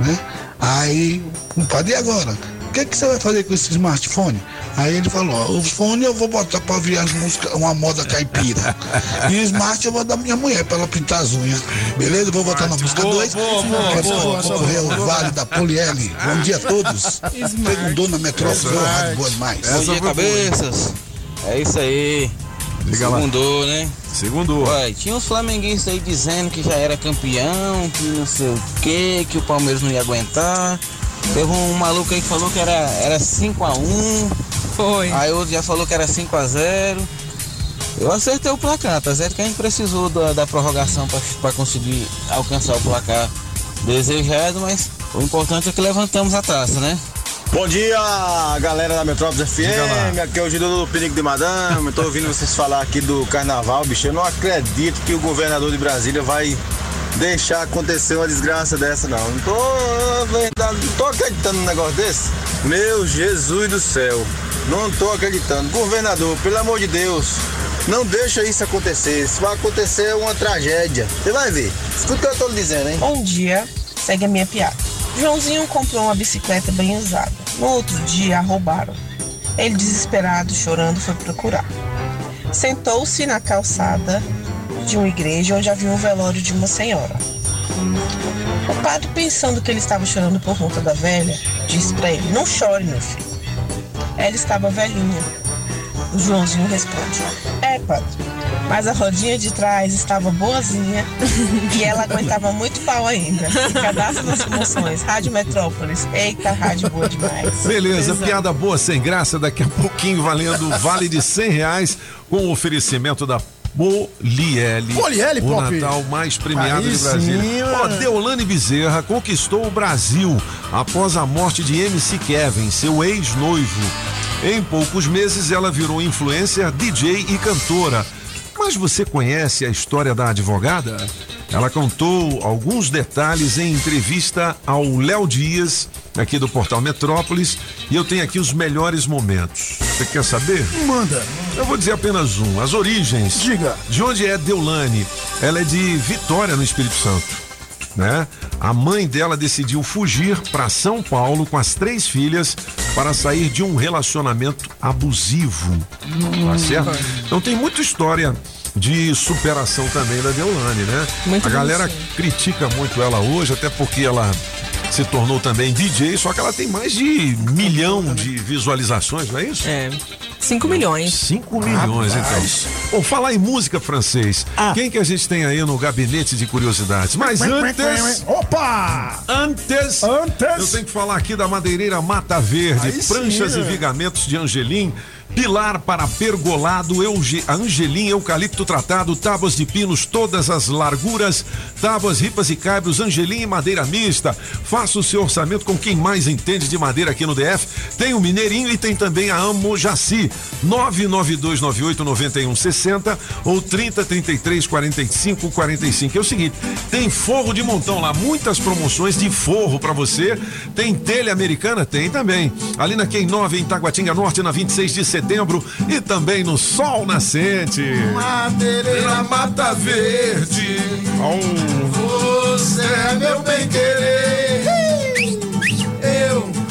né? Aí, compadre, e agora? O que, que você vai fazer com esse smartphone? Aí ele falou, o fone eu vou botar pra ouvir as músicas, uma moda caipira. E o smart eu vou dar minha mulher pra ela pintar as unhas. Beleza? Vou botar na música 2. Quero concorrer ao Vale da Poliele. Bom dia a todos. Segundou na metrópole, ô, rádio boa demais.
Bom dia, cabeças. É isso aí.
Diga lá.
Segundou, né?
Segundo.
Ué, tinha uns flamenguistas aí dizendo que já era campeão, que não sei o que, que o Palmeiras não ia aguentar. Teve um maluco aí que falou que era, era 5x1.
Foi.
Aí outro já falou que era 5x0. Eu acertei o placar, tá certo que a gente precisou da, da prorrogação pra- pra conseguir alcançar o placar desejado, mas o importante é que levantamos a taça, né?
Bom dia, galera da Metrópolis. FM. Aqui é o Gildo do Pinico de Madame. Tô ouvindo vocês falar aqui do carnaval, bicho. Eu não acredito que o governador de Brasília vai deixar acontecer uma desgraça dessa, não. Não tô, verdade, não tô acreditando num negócio desse. Meu Jesus do céu. Não tô acreditando. Governador, pelo amor de Deus. Não deixa isso acontecer. Isso vai acontecer uma tragédia. Você vai ver. Escuta o que eu tô lhe dizendo, hein?
Bom dia, segue a minha piada. Joãozinho comprou uma bicicleta bem usada. No outro dia, a roubaram. Ele, desesperado, chorando, foi procurar. Sentou-se na calçada de uma igreja onde havia um velório de uma senhora. O padre, pensando que ele estava chorando por conta da velha, disse para ele: Não chore, meu filho. Ela estava velhinha. O Joãozinho responde: É, padre, mas a rodinha de trás estava boazinha e ela aguentava muito pau ainda. Cadastro nas promoções, Rádio Metrópolis. Eita, rádio boa demais.
Beleza, piada boa, sem graça, daqui a pouquinho valendo o vale de 100 reais com o oferecimento da Poliele.
Poliele,
O
Pop.
Natal mais premiado
Aí
de Brasília. Ó. Deolane Bezerra conquistou o Brasil após a morte de MC Kevin, seu ex-noivo. Em poucos meses, ela virou influencer, DJ e cantora. Mas você conhece a história da advogada? Ela contou alguns detalhes em entrevista ao Léo Dias, aqui do Portal Metrópolis, e eu tenho aqui os melhores momentos. Você quer saber?
Manda.
Eu vou dizer apenas um. As origens.
Diga.
De onde é Deulane? Ela é de Vitória, no Espírito Santo. Né? A mãe dela decidiu fugir para São Paulo com as três filhas para sair de um relacionamento abusivo. Tá certo? Então tem muita história de superação também da Deolane, né?
Muito
a galera critica muito ela hoje, até porque ela se tornou também DJ, só que ela tem mais de milhão de visualizações, não é isso?
É. 5 milhões.
5 milhões, então. Bom, falar em música francês. Quem que a gente tem aí no gabinete de curiosidades? Mas antes.
Opa!
Antes, eu tenho que falar aqui da madeireira Mata Verde,
Aí sim,
pranchas e
né?
vigamentos de Angelim, pilar para pergolado, euge, Angelim, eucalipto tratado, tábuas de pinos, todas as larguras, tábuas, ripas e caibros, Angelim e madeira mista. Faça o seu orçamento com quem mais entende de madeira aqui no DF. Tem o Mineirinho e tem também a Amo Jaci, 992989160 ou 3033 45 45. É o seguinte, tem forro de montão lá, muitas promoções de forro para você. Tem telha americana? Tem também. Ali na Quem 9 em Taguatinga Norte, na 26 de setembro e também no Sol Nascente.
Madeireira Mata Verde. Você é meu bem querer.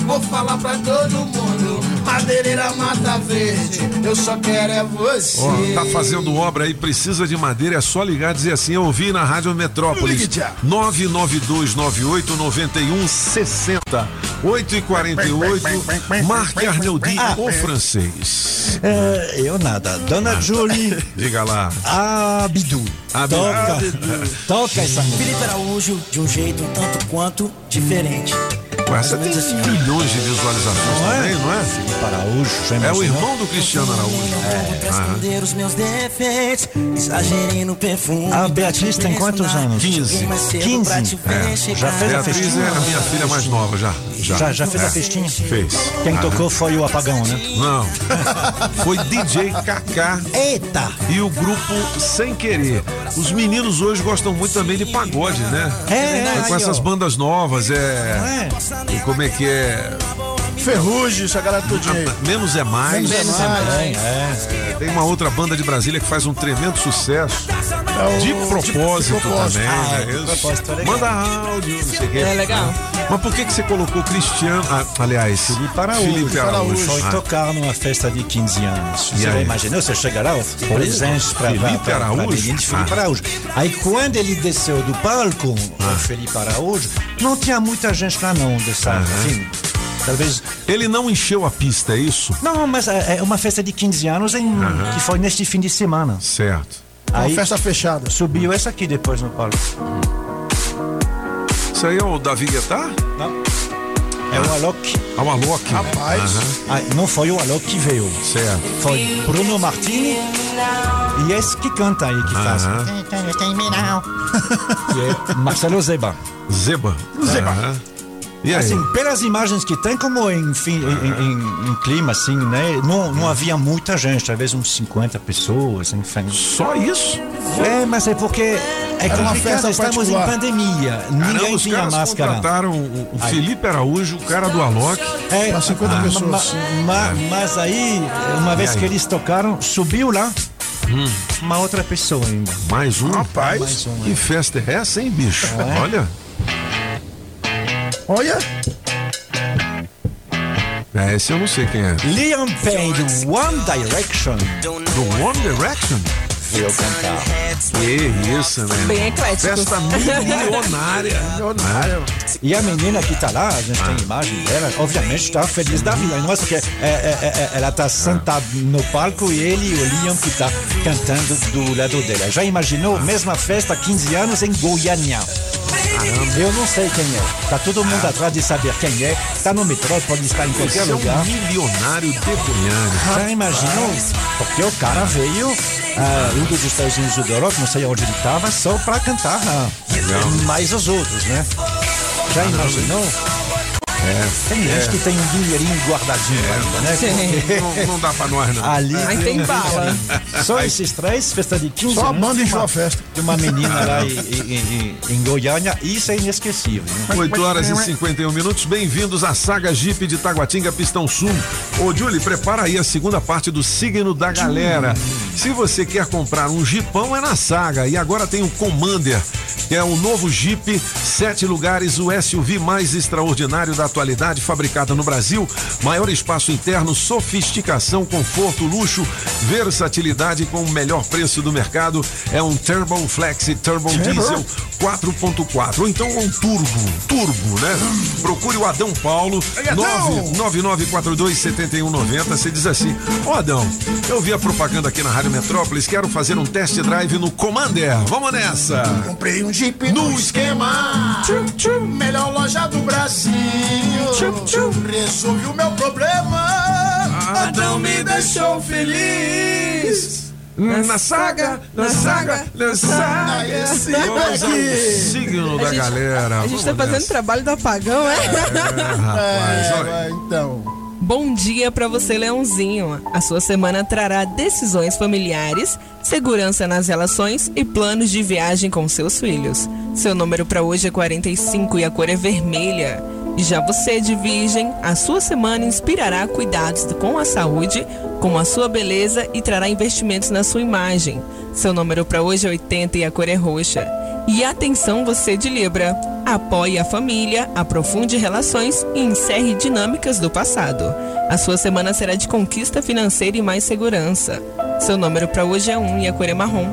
Vou falar pra todo mundo. Madeireira Mata Verde. Eu só quero é você.
Ó, tá fazendo obra aí, precisa de madeira, é só ligar e dizer assim, eu ouvi na Rádio Metrópolis.
Ligue já.
992989160. 8 e 48 Marque Arnoldi,
Ah,
o francês.
É, eu nada. Dona Julie.
Diga lá.
Abdu.
Abdu.
Toca.
Abdu.
Toca essa música.
Felipe Araújo, de um jeito tanto quanto diferente.
Essa tem milhões de visualizações
Não é?
também, não é?
Felipe Araújo. já
É o irmão do Cristiano Araújo.
Esconder os meus defeitos, exagerei no perfume.
A Beatriz tem quantos anos?
15.
15?
É.
Já fez a
Beatriz
festinha?
é a minha filha mais nova, já. Já,
Já, já fez
É.
a festinha?
Fez.
Quem
Ah.
tocou foi o apagão, né?
Não. Foi DJ Kaká.
Eita!
E o grupo Sem Querer. Os meninos hoje gostam muito também de pagode, né?
É,
com
aí,
essas
ó.
bandas novas, é. E como é que é?
Ferrugem, essa galera todinha aí.
Menos é mais.
Menos é mais.
É. Tem uma outra banda de Brasília que faz um tremendo sucesso.
É o-
de propósito
de propósito.
também,
Ah,
né?
de propósito, é.
Manda áudio, não sei o quê.
É legal.
Mas por que que você colocou Cristiano, ah, aliás,
Felipe Araújo.
Felipe Araújo.
Foi
Ah.
tocar numa festa de 15 anos.
E
Você
aí?
imaginou? Você chega lá, presente para
Felipe Araújo?
Felipe
Ah.
Araújo. Aí quando ele desceu do palco, o Felipe Araújo, não tinha muita gente lá não, dessa,
Aham.
enfim, talvez...
Ele não encheu a pista, é isso?
Não, mas é é uma festa de 15 anos em, que foi neste fim de semana.
Certo.
Uma
Aí
festa fechada.
subiu essa aqui depois no palco.
Isso aí é o Davi Guettar?
Não. É o Alok.
Ah, o Alok.
Rapaz.
Aham.
Ah, não foi o Alok que veio.
Certo.
Foi Bruno Martini e esse que canta aí, que faz.
Aham.
Que é Marcelo Zeba.
Zeba.
Zeba.
E?
Assim, pelas imagens que tem, como enfim, em, em- em clima assim, né? Não, não havia muita gente, talvez uns 50 pessoas, enfim.
Só isso?
É, mas é porque é
Era uma festa
estamos
particular.
em pandemia.
Caramba,
Ninguém tinha máscara.
contrataram o, o. Felipe Araújo, o cara do Alok.
É,
Pra 50
ma-
pessoas.
ma- ma- mas aí, uma vez
aí?
que eles tocaram, subiu lá uma outra pessoa ainda.
Mais um?
Rapaz.
Mais um,
Que
é.
festa é essa, hein, bicho?
É.
Olha.
Olha,
É, esse eu não sei quem é.
Liam Payne do One Direction
Do One Direction?
Veio cantar.
Que isso, né?
Bem eclético.
Festa milionária. milionária.
E a menina que tá lá, a gente
Ah.
tem imagem dela, obviamente está feliz da vida. Não é porque é, é, é, é, ela tá sentada no palco e ele e o Liam que tá cantando do lado dela. Já imaginou? Mesma festa, 15 anos em Goiânia. Eu não sei quem é. Tá todo mundo atrás de saber quem é. Tá no metrô, pode estar em qualquer
Esse é
lugar.
um milionário de Goiânia.
Já imaginou? Porque o cara veio ah, um dos Estados Unidos do Europa, não sei onde ele estava, só para cantar ah, mais os outros, né? Já imaginou?
É.
Tem gente que tem um dinheirinho guardadinho ainda, né? Porque-
Não, não dá pra nós, não.
Ali
Aí tem bala.
Só esses três, festa de 15
Só a
anos
banda
de
encheu
uma-
a festa.
De uma menina lá em, em- em- em Goiânia, isso é inesquecível. né?
8 horas e 51 minutos, bem-vindos à saga Jeep de Taguatinga Pistão Sul. Ô, Julie, prepara aí a segunda parte do signo da galera. Se você quer comprar um Jeepão, é na saga. E agora tem o Commander, que é o novo Jeep, sete lugares, o SUV mais extraordinário da atualidade, fabricado no Brasil. Maior espaço interno, sofisticação, conforto, luxo, versatilidade com o melhor preço do mercado. É um Turbo Flex Turbo
Turbo.
Diesel 4.4 ou então um turbo, turbo, né? Procure o Adão Paulo, 999427190. Você diz assim: Ó Adão, eu vi a propaganda aqui na Rádio Metrópolis, quero fazer um test drive no Commander. Vamos nessa!
Comprei um Jeep no esquema. Melhor loja do Brasil. Resolvi o meu problema. Adão me deixou feliz.
Na saga, na saga, na saga.
Esse aqui.
signo da
gente-
galera.
A gente
Vamos
tá fazendo
nessa.
trabalho do apagão, é?
É, rapaz, olha.
É, então.
Bom dia pra você, Leãozinho. A sua semana trará decisões familiares, segurança nas relações e planos de viagem com seus filhos. Seu número pra hoje é 45 e a cor é vermelha. E já você, de Virgem, a sua semana inspirará cuidados com a saúde, com a sua beleza e trará investimentos na sua imagem. Seu número pra hoje é 80 e a cor é roxa. E atenção você de Libra. Apoie a família, aprofunde relações e encerre dinâmicas do passado. A sua semana será de conquista financeira e mais segurança. Seu número para hoje é 1 e a cor é marrom.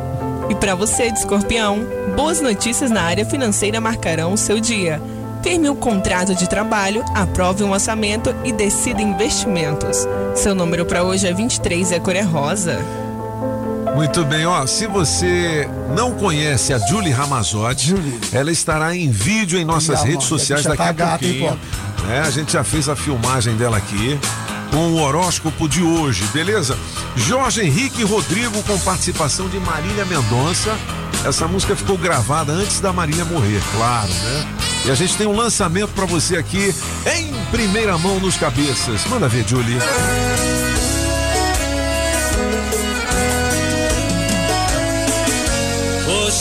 E para você de Escorpião, boas notícias na área financeira marcarão o seu dia. Firme um contrato de trabalho, aprove um orçamento e decida investimentos. Seu número para hoje é 23 e a cor é rosa.
Muito bem, ó. Se você não conhece a Julie Ramazotti, ela estará em vídeo em nossas
Não,
redes
mano,
sociais daqui a pouquinho. É, a gente já fez a filmagem dela aqui com o horóscopo de hoje, beleza? Jorge Henrique Rodrigo com participação de Marília Mendonça. Essa música ficou gravada antes da Marília morrer, claro, né? E a gente tem um lançamento pra você aqui em primeira mão nos cabeças. Manda ver, Julie.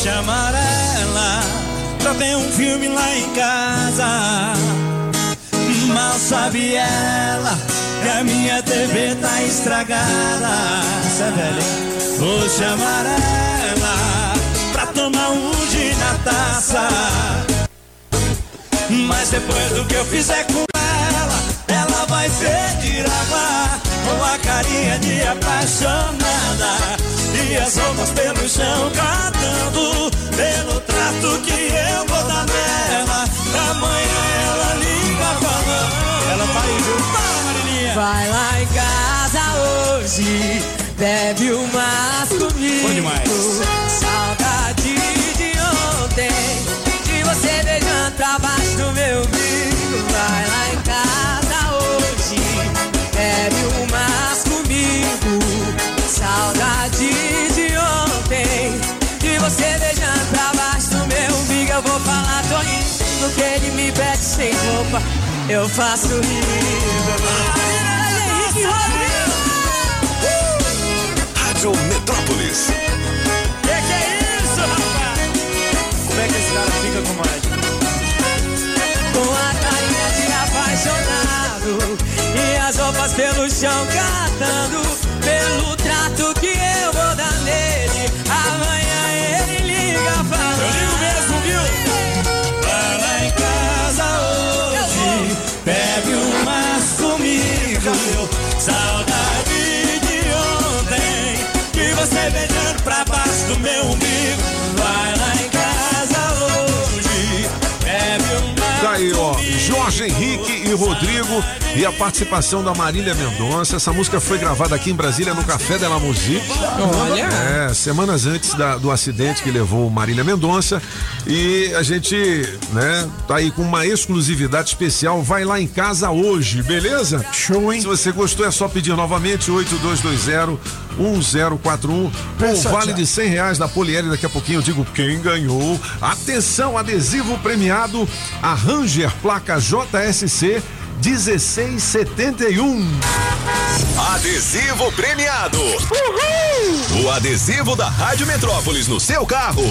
Chamar ela pra ver um filme lá em casa. Mal sabe ela que a minha TV tá estragada. É? Vou chamar ela pra tomar um gin na taça. Mas depois do que eu fizer com ela, ela vai pedir água com a carinha de apaixonada. E as roupas pelo chão catando pelo trato que eu vou dar nela. Amanhã ela liga falando. Ela vai juntar, Marilinha.
Vai lá em casa hoje, bebe umas comigo.
Bom demais.
Saudade de ontem, de você beijando pra baixo do meu umbigo. Vai lá em você beijando pra baixo do meu umbigo. Eu vou falar Toninho, no que ele me pede sem roupa, eu faço rir. Henrique!
Rádio Metrópolis.
Que que é isso, rapaz? Como é que esse cara fica com mais?
Com a carinha de apaixonado E as roupas pelo chão catando Pelo
pra baixo do meu umbigo. Vai lá em casa hoje, bebe umas
Tá aí, ó. Jorge Henrique Rodrigo e a participação da Marília Mendonça. Essa música foi gravada aqui em Brasília no Café de la Musique.
Olha.
É, semanas antes da- do acidente que levou Marília Mendonça. E a gente, né, tá aí com uma exclusividade especial. Vai lá em casa hoje, beleza? Show, hein? Se você gostou, é só pedir novamente 8220 1041 com o
Pensa,
vale de 100 reais da Poliere. Daqui a pouquinho eu digo quem ganhou. Atenção, adesivo premiado. A Ranger placa JSC 1671.
Adesivo premiado. O adesivo da Rádio Metrópolis no seu carro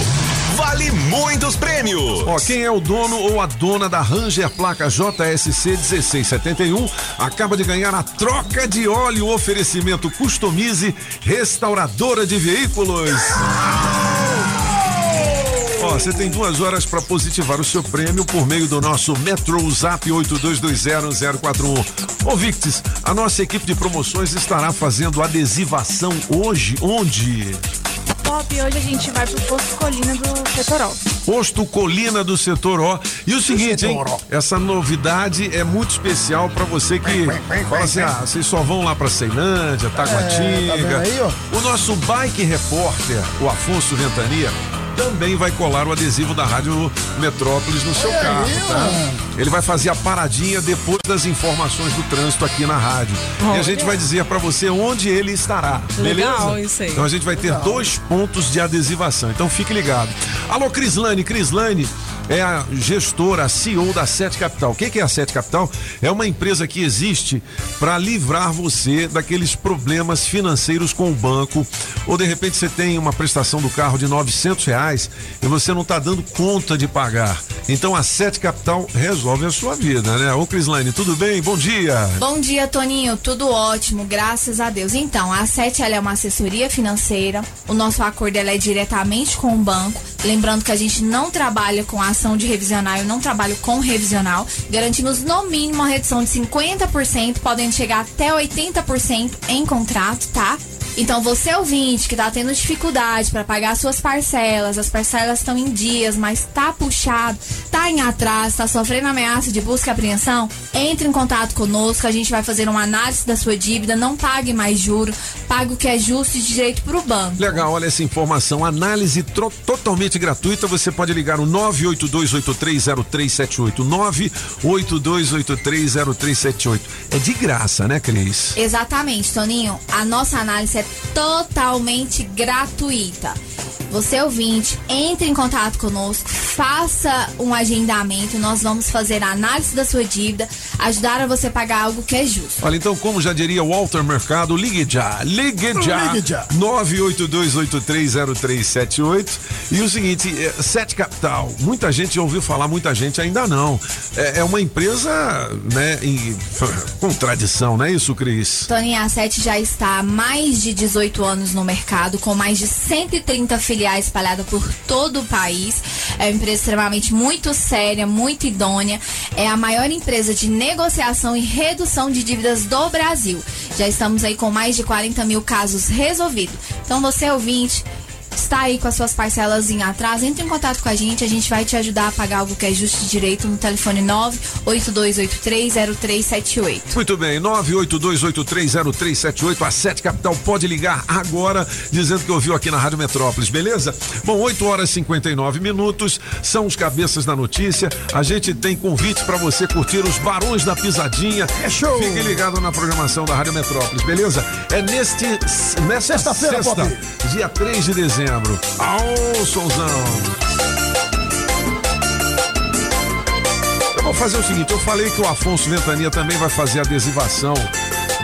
vale muitos prêmios.
Ó, quem é o dono ou a dona da Ranger placa JSC 1671 acaba de ganhar a troca de óleo oferecimento Customize Restauradora de Veículos. Ó, você tem duas horas para positivar o seu prêmio por meio do nosso Metro Zap 82201041. Ô Victis, a nossa equipe de promoções estará fazendo adesivação hoje, onde?
Pop, hoje a gente vai pro Posto Colina do Setorol.
Posto Colina do Setor O. E o seguinte, hein?
Setor
Essa novidade é muito especial para você que fala assim: ah, vocês só vão lá pra Ceilândia, Taguatinga.
É, tá aí?
O nosso bike repórter, o Afonso Ventania, também vai colar o adesivo da Rádio Metrópolis no seu carro,
aí,
tá? Ele vai fazer a paradinha depois das informações do trânsito aqui na rádio. E a gente vai dizer para você onde ele estará.
Legal
beleza?
isso aí.
Então a gente vai ter dois pontos de adesivação. Então fique ligado. Alô, Crislane. Crislane é a gestora, a CEO da Sete Capital. O que é a Sete Capital? É uma empresa que existe para livrar você daqueles problemas financeiros com o banco. Ou de repente você tem uma prestação do carro de 900 reais e você não está dando conta de pagar. Então a Sete Capital resolve a sua vida, né? Ô Crislane, tudo bem? Bom dia.
Bom dia, Toninho. Tudo ótimo, graças a Deus. Então, a SET ela é uma assessoria financeira. O nosso acordo é diretamente com o banco. Lembrando que a gente não trabalha com de revisional, eu não trabalho com revisional. Garantimos no mínimo uma redução de 50%, podendo chegar até 80% em contrato, tá? Então, você ouvinte que tá tendo dificuldade para pagar suas parcelas, as parcelas estão em dias, mas tá puxado, tá em atraso, tá sofrendo ameaça de busca e apreensão, entre em contato conosco, a gente vai fazer uma análise da sua dívida, não pague mais juro, pague o que é justo e direito pro banco.
Legal, olha essa informação. Análise totalmente gratuita. Você pode ligar no 982830378. 982830378. É de graça, né, Cris?
Exatamente, Toninho. A nossa análise é totalmente gratuita. Você ouvinte, entre em contato conosco, faça um agendamento, nós vamos fazer a análise da sua dívida, ajudar a você pagar algo que é justo.
Olha, então, como já diria Walter Mercado, ligue já, ligue já.
Ligue já.
982830378. E o seguinte, é, Sete Capital, muita gente ouviu falar, muita gente ainda não. É, é uma empresa, né, em com tradição, não é isso, Cris?
Toninho, a Sete já está há mais de 18 anos no mercado, com mais de 130 filiais espalhadas por todo o país. É uma empresa extremamente muito séria, muito idônea. É a maior empresa de negociação e redução de dívidas do Brasil. Já estamos aí com mais de 40 mil casos resolvidos. Então, você ouvinte. Está aí com as suas parcelas em atraso, entre em contato com a gente, a gente vai te ajudar a pagar algo que é justo e direito no telefone 982830378.
Muito bem, 982830378, a Sete Capital pode ligar agora, dizendo que ouviu aqui na Rádio Metrópolis, beleza? Bom, 8 horas e 59 minutos, são os cabeças da notícia. A gente tem convite para você curtir os Barões da Pisadinha. É show! Fique ligado na programação da Rádio Metrópolis, beleza? É neste nesta
Sexta-feira,
sexta, dia 3 de dezembro. Aô, Sonzão! Eu vou fazer o seguinte, eu falei que o Afonso Ventania também vai fazer adesivação,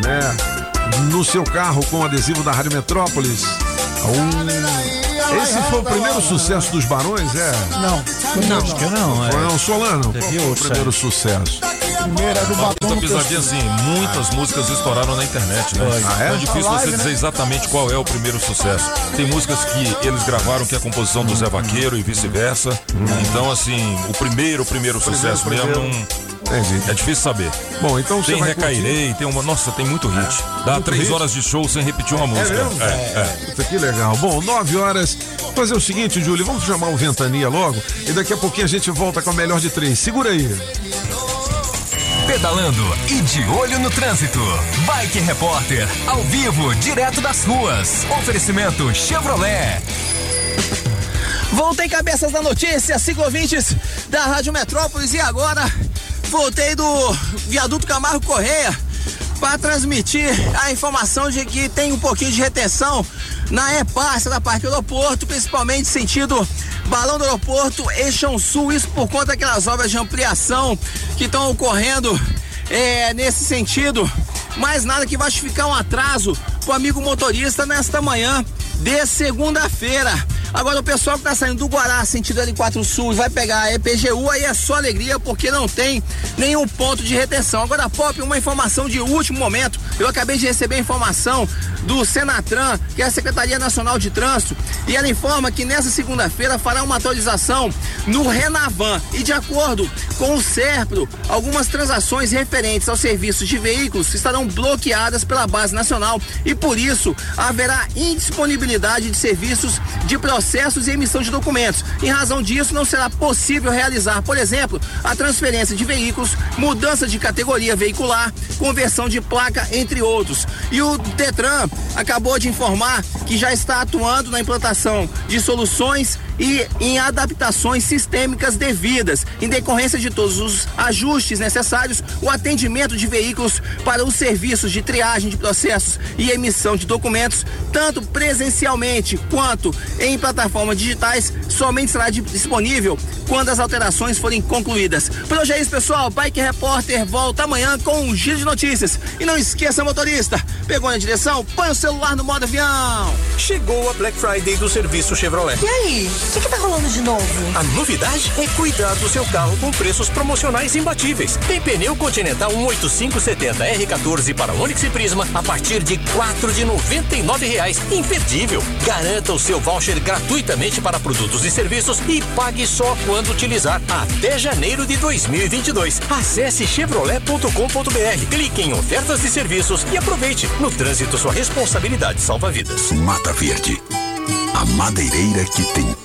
né? No seu carro com o adesivo da Rádio Metrópolis. Uh, esse foi o primeiro sucesso dos Barões, é?
Não.
Não, acho que não. É.
Foi não, Solano? Qual
Teve
foi o
outro,
primeiro
é.
sucesso?
Primeira do batom no
pisadinha assim, muitas músicas estouraram na internet, né?
Foi. Ah, é?
Então é difícil
live,
você
né?
dizer exatamente qual é o primeiro sucesso. Tem músicas que eles gravaram que é a composição do Zé Vaqueiro e vice-versa. Então, assim, o primeiro, o primeiro sucesso mesmo
primeiro.
não.
Entendi.
É difícil saber.
Bom, então você
Tem
vai
Recairei, tem uma. Nossa, tem muito hit. Dá
Muito
três
hit?
horas de show sem repetir uma música.
mesmo?
É, é.
Puta, que legal. Bom, 9 horas. Vamos fazer o seguinte, Júlio, vamos chamar o Ventania logo e daqui a pouquinho a gente volta com a melhor de três. Segura aí.
Pedalando e de olho no trânsito. Bike Repórter, ao vivo, direto das ruas. Oferecimento Chevrolet.
Voltei cabeças da notícia, ciclovintes da Rádio Metrópolis e agora voltei do viaduto Camargo Correia para transmitir a informação de que tem um pouquinho de retenção na E-Passa da Parque Aeroporto, principalmente sentido Balão do Aeroporto, Eixão Sul, isso por conta daquelas obras de ampliação que estão ocorrendo
é, nesse sentido, mais nada que vai justificar um atraso pro amigo motorista nesta manhã de segunda-feira. Agora o pessoal que tá saindo do Guará, sentido L4 Sul, vai pegar a EPGU, aí é só alegria porque não tem nenhum ponto de retenção. Agora, Pop, uma informação de último momento. Eu acabei de receber a informação do Senatran, que é a Secretaria Nacional de Trânsito, e ela informa que nessa segunda-feira fará uma atualização no Renavan. E de acordo com o SERPRO, algumas transações referentes aos serviços de veículos estarão bloqueadas pela base nacional e por isso haverá indisponibilidade de serviços de processos e emissão de documentos. Em razão disso, não será possível realizar, por exemplo, a transferência de veículos, mudança de categoria veicular, conversão de placa, entre outros. E o Detran acabou de informar que já está atuando na implantação de soluções e em adaptações sistêmicas devidas, em decorrência de todos os ajustes necessários, o atendimento de veículos para os serviços de triagem de processos e emissão de documentos, tanto presencialmente quanto em plataformas digitais, somente será disponível quando as alterações forem concluídas. Por hoje é isso, pessoal. Bike Repórter volta amanhã com um giro de notícias. E não esqueça, motorista, pegou na direção, põe o celular no modo avião.
Chegou a Black Friday do serviço Chevrolet.
E aí, o que, que tá rolando de novo?
A novidade é cuidar do seu carro com preços promocionais imbatíveis. Tem pneu Continental 18570 R14 para Onix e Prisma a partir de quatro de noventa e nove reais. Imperdível. Garanta o seu voucher gratuitamente para produtos e serviços e pague só quando utilizar até janeiro de 2022. Acesse chevrolet.com.br, clique em ofertas e serviços e aproveite. No trânsito, sua responsabilidade salva vidas.
Mata Verde. A madeireira que tem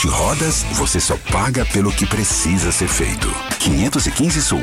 Na Multirodas, você só paga pelo que precisa ser feito. 515 Sul.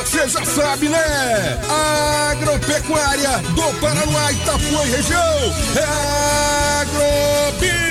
Você já sabe, né? Agropecuária do Paraná, Itapuã e região. É Agrobinha.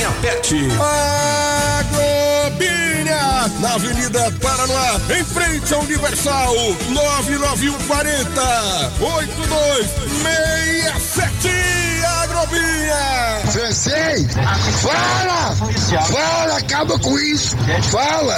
PET.
Agrobinha, na Avenida Paraná, em frente ao Universal, 99140 8267. Agrobinha.
Francês, fala! Fala, acaba com isso. Fala!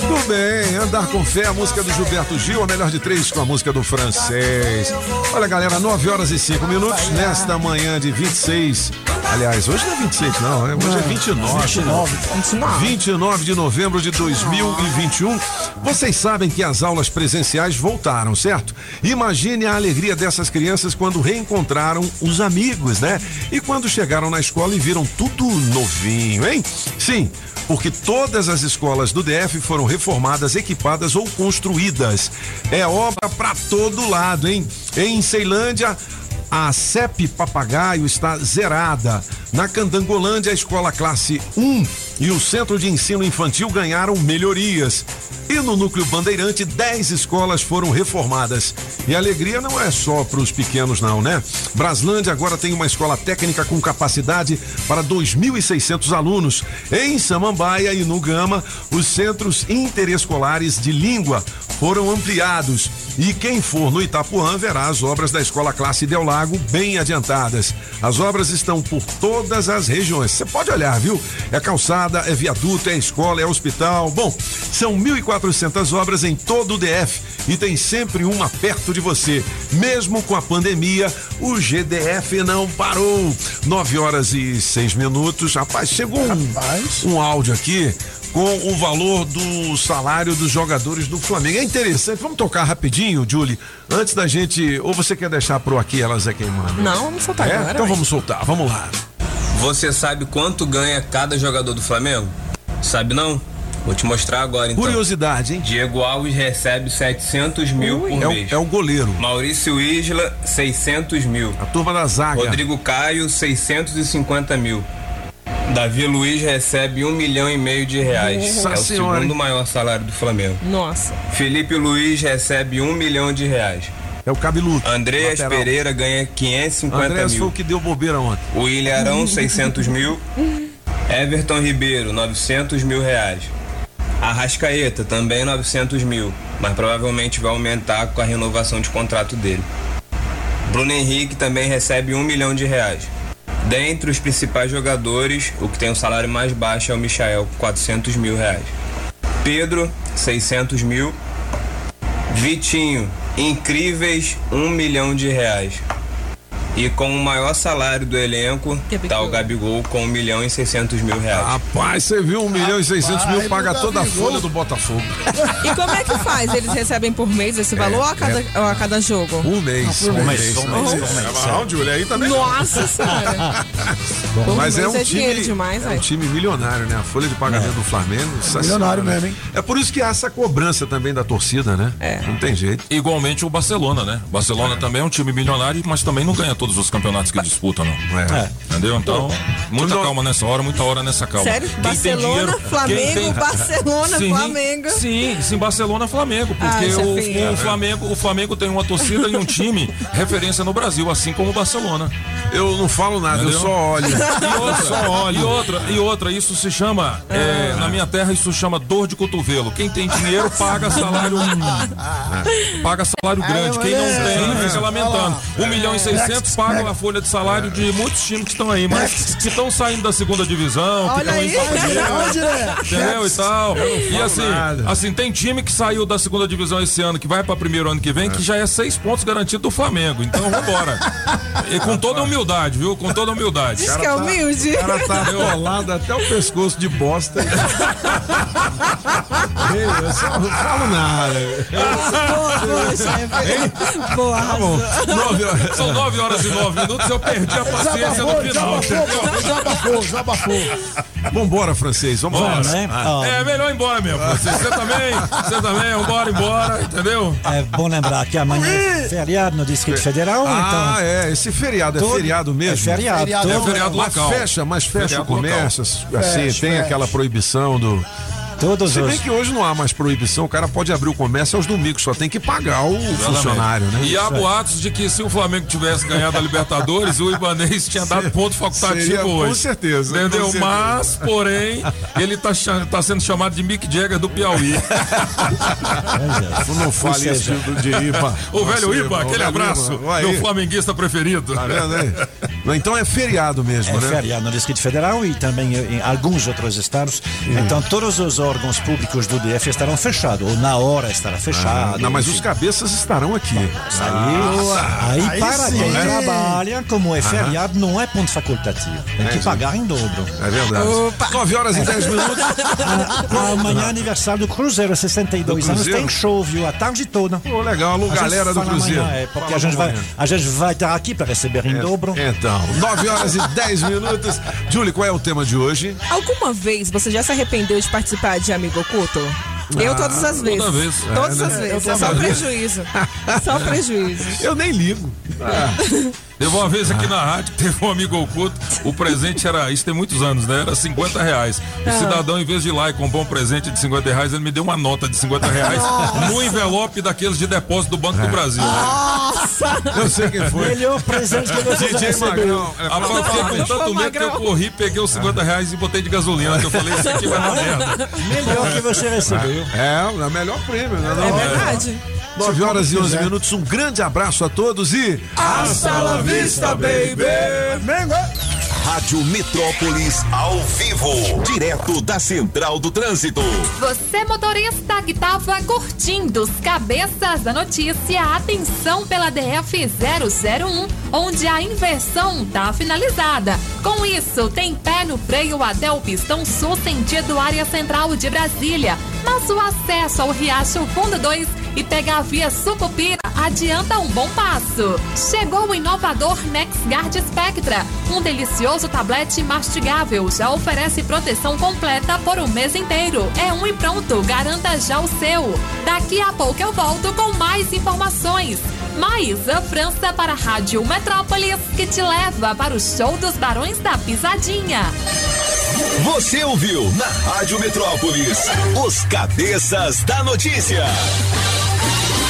Tudo bem, andar com fé, a música do Gilberto Gil, a melhor de três com a música do francês. Olha, galera, 9 horas e 5 minutos nesta manhã de 26 Aliás, hoje não é 26, não, né? Hoje é 29.
29.
29.
29 de novembro de 2021. Vocês sabem que as aulas presenciais voltaram, certo? Imagine a alegria dessas crianças quando reencontraram os amigos, né? E quando chegaram na escola e viram tudo novinho, hein? Sim, porque todas as escolas do DF foram reformadas, equipadas ou construídas. É obra pra todo lado, hein? Em Ceilândia, a CEP Papagaio está zerada. Na Candangolândia, a escola classe 1 e o Centro de Ensino Infantil ganharam melhorias. E no Núcleo Bandeirante, 10 escolas foram reformadas. E a alegria não é só para os pequenos, não, né? Braslândia agora tem uma escola técnica com capacidade para 2.600 alunos. Em Samambaia e no Gama, os centros interescolares de língua foram ampliados. E quem for no Itapuã verá as obras da escola classe Del Lago bem adiantadas. As obras estão por todas as regiões. Você pode olhar, viu? É calçada, é viaduto, é escola, é hospital. Bom, são 1.400 obras em todo o DF e tem sempre uma perto de você. Mesmo com a pandemia, o GDF não parou. 9 horas e 6 minutos. Rapaz, chegou um, um áudio aqui com o valor do salário dos jogadores do Flamengo. É interessante, vamos tocar rapidinho, Julie, antes da gente. Ou você quer deixar pro aqui, elas é quem manda?
Não, vamos soltar
É?
agora.
Então
ué.
vamos soltar, vamos lá.
Você sabe quanto ganha cada jogador do Flamengo? Sabe não? Vou te mostrar agora então.
Curiosidade, hein?
Diego Alves recebe 700 mil por
É o-
mês.
é o goleiro.
Maurício Isla, 600 mil.
A turma da zaga.
Rodrigo Caio, 650 mil. Davi Luiz recebe um milhão e meio de reais.
Nossa
é o
senhora,
segundo
hein?
maior salário do Flamengo.
Nossa.
Felipe Luiz recebe um milhão de reais.
É o cabeludo.
Andreas
lateral.
Pereira ganha 550
Andrés
mil.
foi o que deu bobeira ontem.
O William Arão, 600 mil. Everton Ribeiro, 900 mil reais. Arrascaeta, também 900 mil, mas provavelmente vai aumentar com a renovação de contrato dele. Bruno Henrique também recebe um milhão de reais. Dentre os principais jogadores, o que tem o salário mais baixo é o Michael, 400 mil reais. Pedro, 600 mil. Vitinho, incríveis 1 milhão de reais. E com o maior salário do elenco, tá o Gabigol com 1 milhão e 600 mil reais.
Rapaz, você viu 1 milhão e 600 mil, paga toda a
Gabigol.
folha do Botafogo.
E como é que faz? Eles recebem por mês esse valor ou, a cada,
é.
ou a cada jogo?
Um mês.
por
um
mês.
mês.
Um mês,
Um
um
mês.
mês.
Ah, Júlia, aí também.
Nossa senhora. Por
Mas é um
é
time,
demais,
é um time milionário, né? A folha de pagamento do Flamengo.
Milionário
senhora.
mesmo, hein?
É por isso que há essa cobrança também da torcida, né?
É.
Não tem jeito.
Igualmente o Barcelona, né? O Barcelona também é um time milionário, mas também não ganha todos os campeonatos que disputam, não.
É. é.
Entendeu? Então, então muita calma nessa hora, muita hora nessa calma.
Sério?
Quem
Barcelona,
dinheiro,
Flamengo,
tem...
Barcelona,
sim,
Flamengo.
Sim, sim, Barcelona, Flamengo. Porque
ah, é
o, o, é. Flamengo, o Flamengo tem uma torcida e um time referência no Brasil, assim como o Barcelona.
Eu não falo nada, Entendeu? eu só olho.
E outra,
só olho.
E outra, e outra, isso se chama, é. É, na minha terra, isso se chama dor de cotovelo. Quem tem dinheiro paga salário. paga salário grande. Quem não tem, fica lamentando. 1 milhão e 600 pagam é. a folha de salário de muitos times que estão aí, mas é. que estão saindo da segunda divisão, que estão né? Entendeu? E tal. E assim, assim, tem time que saiu da segunda divisão esse ano, que vai para o primeiro ano que vem, é. que já é seis pontos garantidos do Flamengo. Então vambora. E com toda humildade, viu? Com toda humildade.
Diz que é tá- humilde.
O cara tá rolado até o pescoço de bosta. Meu, eu não falo nada.
Boa, boa, chefe. Boa,
tá
São nove horas e nove minutos, eu perdi a paciência no final.
Desabafou, desabafou.
Vambora, francês, vambora.
Né? Ó.
É melhor ir embora mesmo. Você, você também, você também, vambora, embora, entendeu?
É bom lembrar que amanhã é feriado no Distrito Federal,
Ah,
então.
é, esse feriado é
Todo-
feriado mesmo?
é feriado, Feriado,
é feriado
mas
local.
fecha, mas fecha
Feriado
o comércio,
local.
assim,
Fecha,
tem
fecha.
aquela proibição do...
Todos
Se bem
os.
que hoje não há mais proibição, o cara pode abrir o comércio aos domingos, só tem que pagar o funcionário, né?
E há boatos de que se o Flamengo tivesse ganhado a Libertadores, o Ibanez tinha dado ponto facultativo
Seria, com
hoje.
certeza,
Entendeu?
com certeza.
Mas, porém, ele tá, tá sendo chamado de Mick Jagger do Piauí.
Não fale isso do- de Iba.
o velho
Nossa,
Iba, aquele abraço,
Iba.
Meu flamenguista preferido.
Tá vendo aí? Então é feriado mesmo,
É
né?
feriado no Distrito Federal e também em alguns outros estados. Então, todos os órgãos públicos do DF estarão fechados, ou na hora estará fechado.
Ah, não, mas
enfim.
os cabeças estarão aqui.
Aí,
Ah,
aí,
aí
para
sim,
quem trabalha, como é feriado, não é ponto facultativo. Tem que
É,
pagar em dobro.
É verdade. 9 horas e 10 minutos.
Ah, Amanhã é aniversário do Cruzeiro, 62
Do
anos,
Cruzeiro?
tem show, viu? A tarde toda.
Pô, legal, alô, galera do Cruzeiro.
amanhã, é, porque
Fala
a gente, vai, a gente vai estar aqui para receber em dobro.
Então, 9 horas e 10 minutos. Julie, qual é o tema de hoje?
Alguma vez você já se arrependeu de participar de Amigo Oculto? Eu
Ah,
todas as vezes.
toda vez.
Todas
É,
as
né?
vezes. É só
vez.
prejuízo. Só prejuízo.
Eu nem ligo.
Teve uma vez aqui na rádio teve um amigo oculto, o presente era, isso tem muitos anos, né? Era 50 reais. O
Ah.
cidadão, em vez de ir lá e comprar um presente de 50 reais, ele me deu uma nota de 50 reais
Nossa.
no envelope daqueles de depósito do Banco do Brasil.
Nossa!
Eu sei quem foi.
Melhor presente que você já
DJ
recebeu.
Magrão. Rapaz, eu fiquei com tanto medo que eu corri, peguei os 50 reais e botei de gasolina. Que eu falei, isso aqui vai dar merda.
Melhor que você recebeu.
É, o melhor prêmio, né?
É verdade.
9 horas e 11
quiser.
minutos. Um grande abraço a todos e.
Hasta la vista, baby.
Rádio Metrópolis ao vivo, direto da Central do Trânsito.
Você, motorista que estava curtindo os cabeças da notícia, atenção pela DF 001, onde a inversão tá finalizada. Com isso, tem pé no freio até o pistão sul sentido área central de Brasília. Mas o acesso ao Riacho Fundo 2 e pegar a via Sucupira adianta um bom passo. Chegou o inovador NexGuard Spectra, um delicioso tablete mastigável, já oferece proteção completa por um mês inteiro. É um e pronto, garanta já o seu. Daqui a pouco eu volto com mais informações. Maísa França para a Rádio Metrópolis, que te leva para o show dos Barões da Pisadinha.
Você ouviu na Rádio Metrópolis os cabeças da notícia.